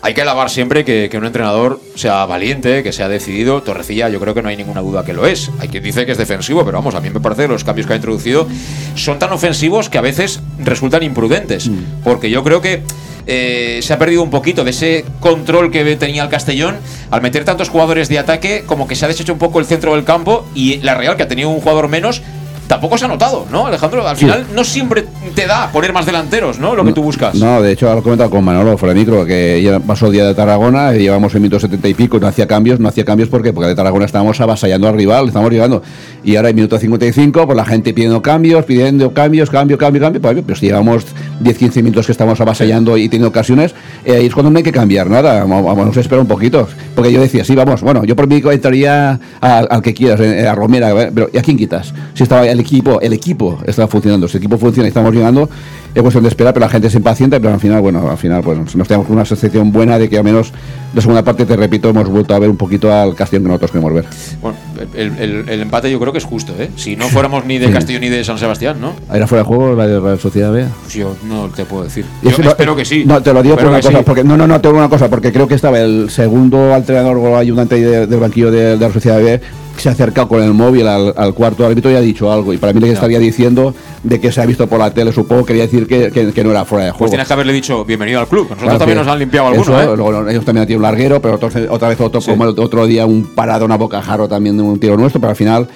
Speaker 1: hay que alabar siempre que, que un entrenador sea valiente, que sea decidido. Torrecilla, yo creo que no hay ninguna duda que lo es. Hay quien dice que es defensivo, pero vamos, a mí me parece que los cambios que ha introducido son tan ofensivos que a veces resultan imprudentes. Porque yo creo que eh, se ha perdido un poquito de ese control que tenía el Castellón al meter tantos jugadores de ataque, como que se ha deshecho un poco el centro del campo y la Real, que ha tenido un jugador menos, tampoco se ha notado, ¿no, Alejandro? Al
Speaker 8: Sí.
Speaker 1: final no siempre te da poner más delanteros, ¿no? Lo que tú buscas.
Speaker 8: No, de hecho, lo he comentado con Manolo fuera de micro, que ya pasó el día de Tarragona, y llevamos en minuto 70 y pico, no hacía cambios, no hacía cambios ¿por qué? porque de Tarragona estábamos avasallando al rival, estamos llegando. Y ahora en minuto 55, pues la gente pidiendo cambios, pidiendo cambios, cambio, cambio, cambio, pues, pero si llevamos 10-15 minutos que estamos avasallando y teniendo ocasiones, eh, ahí es cuando no hay que cambiar nada, vamos, a esperar un poquito. Porque yo decía, sí, vamos, bueno, yo por mí entraría al, que quieras, eh, a Romera, pero ¿y a quién quitas? Si estaba el equipo, el equipo estaba funcionando, el equipo funciona estamos llegando, es cuestión de esperar, pero la gente se impacienta, pero al final, bueno, al final, bueno, nos tenemos una asociación buena de que al menos la segunda parte, te repito, hemos vuelto a ver un poquito al Castellón que nosotros queremos ver.
Speaker 1: Bueno, el, empate yo creo que es justo, ¿eh? Si no fuéramos ni de Castellón ni de San Sebastián, ¿no?
Speaker 8: ¿Era fuera de juego la de la Sociedad B?
Speaker 1: Pues yo no te puedo decir. Yo espero que sí.
Speaker 8: No, te lo digo por una cosa, porque, no, no, no, te digo una cosa, porque creo que estaba el segundo entrenador o ayudante del banquillo de, de la Sociedad B se ha acercado con el móvil al, cuarto árbitro y ha dicho algo. Y para mí le estaría diciendo de que se ha visto por la tele, supongo, quería decir que, que, no era fuera de pues juego.
Speaker 1: Pues tienes que haberle dicho bienvenido al club. Nosotros también nos han limpiado algunos. ¿eh?
Speaker 8: Luego, ellos también han tenido un larguero, pero otra vez otro, como el otro día un parado, una bocajarro también de un tiro nuestro, pero al final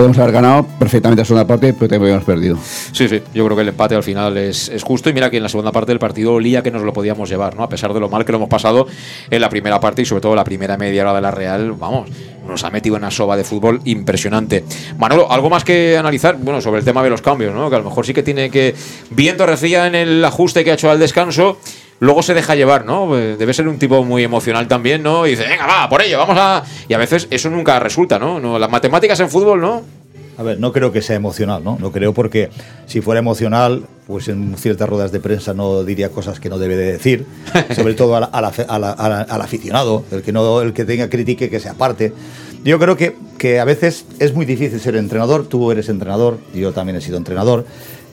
Speaker 8: podemos haber ganado perfectamente la segunda parte, pero también hemos perdido.
Speaker 1: Sí, sí, yo creo que el empate al final es, justo y mira que en la segunda parte del partido olía que nos lo podíamos llevar, ¿no? A pesar de lo mal que lo hemos pasado en la primera parte y sobre todo la primera media hora de la Real, vamos, nos ha metido en una soba de fútbol impresionante. Manolo, algo más que analizar, bueno, sobre el tema de los cambios, ¿no? Que a lo mejor sí que tiene que, viendo Torrecilla en el ajuste que ha hecho al descanso, luego se deja llevar, ¿no? Eh, debe ser un tipo muy emocional también, ¿no? Y dice, venga, va, por ello, vamos a... Y a veces eso nunca resulta, ¿no? no las matemáticas en fútbol, ¿no?
Speaker 2: A ver, no creo que sea emocional, ¿no? No creo porque si fuera emocional, pues en ciertas ruedas de prensa no diría cosas que no debe de decir, sobre todo al, al, aficionado, el que, no, el que tenga critique que se aparte. Yo creo que, que a veces es muy difícil ser entrenador, tú eres entrenador, yo también he sido entrenador,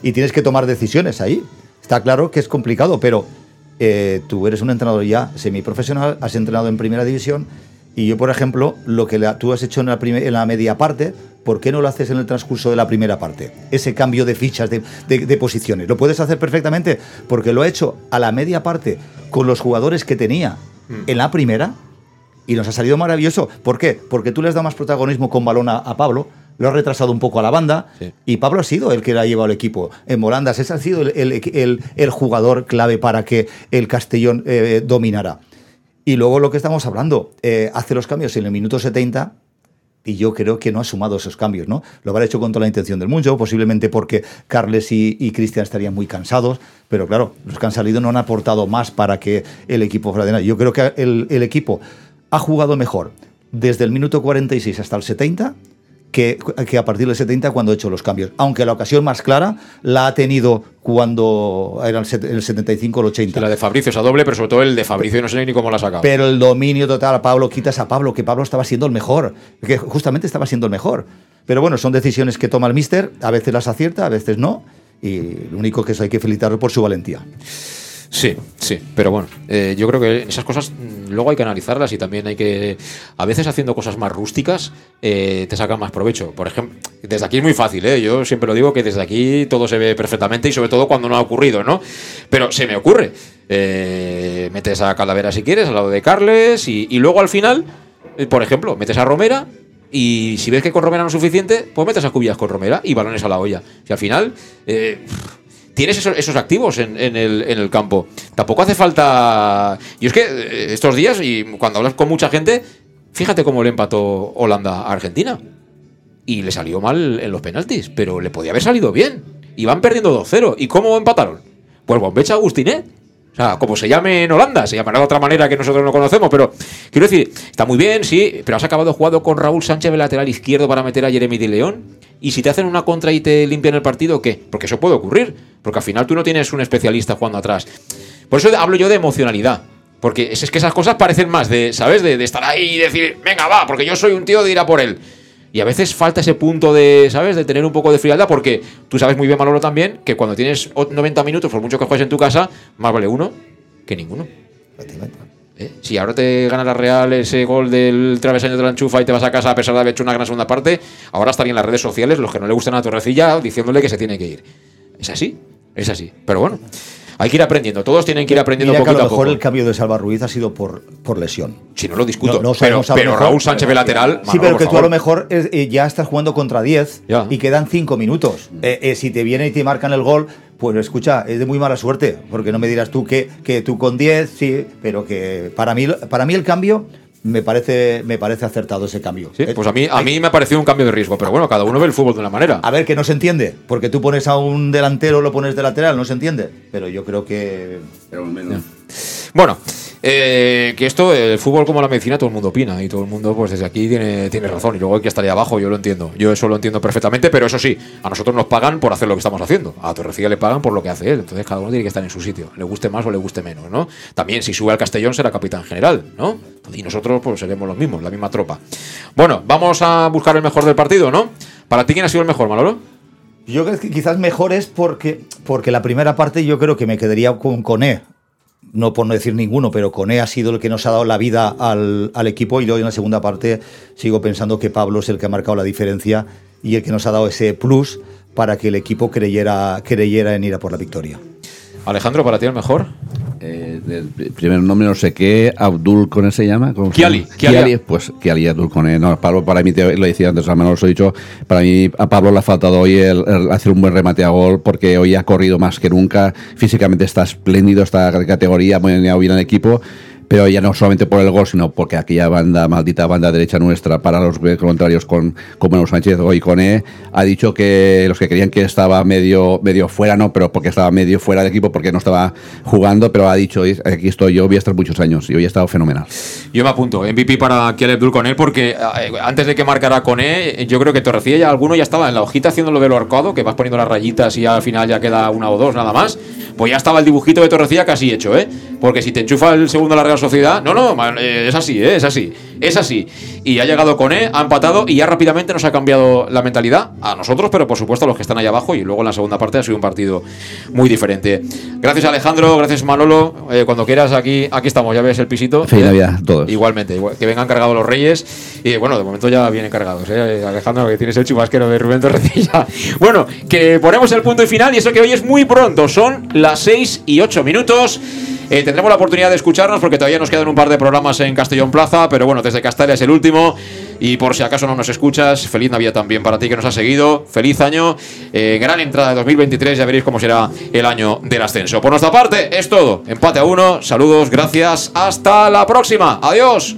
Speaker 2: y tienes que tomar decisiones ahí. Está claro que es complicado, pero eh, tú eres un entrenador ya semiprofesional, has entrenado en primera división y yo, por ejemplo, lo que tú has hecho en la, en la media parte, ¿por qué no lo haces en el transcurso de la primera parte? Ese cambio de fichas, de, posiciones. Lo puedes hacer perfectamente porque lo ha hecho a la media parte con los jugadores que tenía mm. en la primera y nos ha salido maravilloso. ¿Por qué? Porque tú le has dado más protagonismo con balón a, Pablo, lo has retrasado un poco a la banda y Pablo ha sido el que le ha llevado el equipo. En Molandas, ese ha sido el, jugador clave para que el Castellón eh, dominara. Y luego lo que estamos hablando, eh, hace los cambios en el minuto 70 y yo creo que no ha sumado esos cambios, ¿no? Lo habrá hecho con toda la intención del mundo, posiblemente porque Carles y, Cristian estarían muy cansados, pero claro, los que han salido no han aportado más para que el equipo fuera. Yo creo que el, el equipo ha jugado mejor desde el minuto 46 hasta el 70 que, a partir del 70 cuando ha hecho los cambios. Aunque la ocasión más clara la ha tenido cuando era el 75 o el 80.
Speaker 1: La de Fabricio es a doble, pero sobre todo el de Fabricio no sé ni cómo la ha sacado.
Speaker 2: Pero el dominio total a Pablo, quitas a Pablo, que Pablo estaba siendo el mejor, que justamente estaba siendo el mejor. Pero bueno, son decisiones que toma el míster, a veces las acierta, a veces no, y lo único que es hay que felicitarlo por su valentía.
Speaker 1: Sí, sí, pero bueno, eh, yo creo que esas cosas mm, luego hay que analizarlas y también hay que, a veces haciendo cosas más rústicas, eh, te sacan más provecho. Por ejemplo, desde aquí es muy fácil, ¿eh? yo siempre lo digo que desde aquí todo se ve perfectamente y sobre todo cuando no ha ocurrido, ¿no? Pero se me ocurre. Eh, metes a Calavera si quieres, al lado de Carles y, y luego al final, por ejemplo, metes a Romera y si ves que con Romera no es suficiente, pues metes a Cubillas con Romera y balones a la olla. Y al final tienes esos, activos en, el, campo. Tampoco hace falta. Y es que eh, estos días, y cuando hablas con mucha gente, fíjate cómo le empató Holanda a Argentina. Y le salió mal en los penaltis, pero le podía haber salido bien. Y van perdiendo 2-0. ¿Y cómo empataron? Pues Bombecha Agustinet. O sea, como se llame en Holanda, se llamará de otra manera que nosotros no conocemos, pero quiero decir, está muy bien, sí, pero has acabado jugando con Raúl Sánchez de lateral izquierdo para meter a Jeremy de León. Y si te hacen una contra y te limpian el partido, ¿qué? Porque eso puede ocurrir. Porque al final tú no tienes un especialista jugando atrás. Por eso hablo yo de emocionalidad. Porque es, que esas cosas parecen más de, ¿sabes? De, estar ahí y decir, venga, va, porque yo soy un tío de ir a por él. Y a veces falta ese punto de, ¿sabes? De tener un poco de frialdad, porque tú sabes muy bien, Manolo, también, que cuando tienes 90 minutos, por mucho que juegues en tu casa, más vale uno que ninguno. ¿Eh? Si ahora te gana la Real ese gol del travesaño de la enchufa y te vas a casa a pesar de haber hecho una gran segunda parte, ahora estarían las redes sociales los que no le gustan a Torrecilla diciéndole que se tiene que ir. Es así, es así. Pero bueno, hay que ir aprendiendo. Todos tienen que ir aprendiendo
Speaker 2: poquito a, lo mejor el cambio de Salva Ruiz ha sido por, por lesión.
Speaker 1: Si no lo discuto. pero, Raúl Sánchez de lateral.
Speaker 2: Sí, pero que tú a lo mejor eh, ya estás jugando contra 10 y quedan 5 minutos. Eh, si te viene y te marcan el gol, pues escucha, es de muy mala suerte, porque no me dirás tú que, que tú con 10, sí, pero que para mí, para mí el cambio me parece, me parece acertado ese cambio.
Speaker 1: Sí, pues a mí, a mí me ha parecido un cambio de riesgo, pero bueno, cada uno ve el fútbol de una manera.
Speaker 2: A ver, que no se entiende, porque tú pones a un delantero, lo pones de lateral, no se entiende, pero yo creo que...
Speaker 1: Bueno, Eh, que esto, el fútbol como la medicina, todo el mundo opina y todo el mundo, pues desde aquí tiene, tiene razón. Y luego hay que estar ahí abajo, yo lo entiendo. Yo eso lo entiendo perfectamente, pero eso sí, a nosotros nos pagan por hacer lo que estamos haciendo. A Torrecilla le pagan por lo que hace él. Entonces cada uno tiene que estar en su sitio, le guste más o le guste menos, ¿no? También si sube al Castellón será capitán general, ¿no? Y nosotros pues seremos los mismos, la misma tropa. Bueno, vamos a buscar el mejor del partido, ¿no? ¿Para ti quién ha sido el mejor, Manolo?
Speaker 2: Yo creo que quizás mejor es porque, porque la primera parte yo creo que me quedaría con Coné. No por no decir ninguno, pero Coné ha sido el que nos ha dado la vida al, al equipo y luego en la segunda parte sigo pensando que Pablo es el que ha marcado la diferencia y el que nos ha dado ese plus para que el equipo creyera, creyera en ir a por la victoria.
Speaker 1: Alejandro, ¿para ti el mejor?
Speaker 8: Eh, el primer nombre no sé qué, Abdul Kone se llama. ¿cómo se
Speaker 1: Kiali,
Speaker 8: llama?
Speaker 1: Kiali.
Speaker 8: Kiali, pues Kiali Abdul Kone. No, Pablo, para mí, te lo decía antes, al menos lo he dicho, para mí a Pablo le ha faltado hoy el, el hacer un buen remate a gol porque hoy ha corrido más que nunca, físicamente está espléndido, está de categoría, muy bien bien el equipo. Pero ya no solamente por el gol, sino porque aquella banda, maldita banda derecha nuestra, para los contrarios con, con Manuel Sánchez hoy con E, ha dicho que los que creían que estaba medio, medio fuera, no, pero porque estaba medio fuera del equipo, porque no estaba jugando, pero ha dicho, aquí estoy yo, voy a estar muchos años y hoy ha estado fenomenal.
Speaker 1: Yo me apunto, MVP para Kiel Abdul Koné, porque eh, antes de que marcara Koné, yo creo que Torrecilla ya alguno ya estaba en la hojita haciendo de lo arcado, que vas poniendo las rayitas y al final ya queda una o dos nada más. Pues ya estaba el dibujito de Torrecilla casi hecho, ¿eh? Porque si te enchufa el segundo a la Sociedad, no, no, man, eh, es así, ¿eh? es así, es así. Y ha llegado Koné, ha empatado y ya rápidamente nos ha cambiado la mentalidad a nosotros, pero por supuesto a los que están ahí abajo. Y luego en la segunda parte ha sido un partido muy diferente. Gracias Alejandro, gracias Manolo. Eh, cuando quieras, aquí, aquí estamos, ya ves el pisito.
Speaker 8: Feliz
Speaker 1: Eh,
Speaker 8: Navidad todos.
Speaker 1: Igualmente, igual- que vengan cargados los reyes. Y bueno, de momento ya vienen cargados, ¿eh? Alejandro, que tienes el chubasquero de Rubén Torrecilla. Bueno, que ponemos el punto y final y eso que hoy es muy pronto. Son las 6 y 8 minutos. Eh, tendremos la oportunidad de escucharnos porque todavía nos quedan un par de programas en Castellón Plaza, pero bueno, desde Castalia es el último. Y por si acaso no nos escuchas, feliz Navidad también para ti que nos has seguido. Feliz año. Eh, gran entrada de 2023, ya veréis cómo será el año del ascenso. Por nuestra parte, es todo. Empate a uno. Saludos, gracias. Hasta la próxima. Adiós.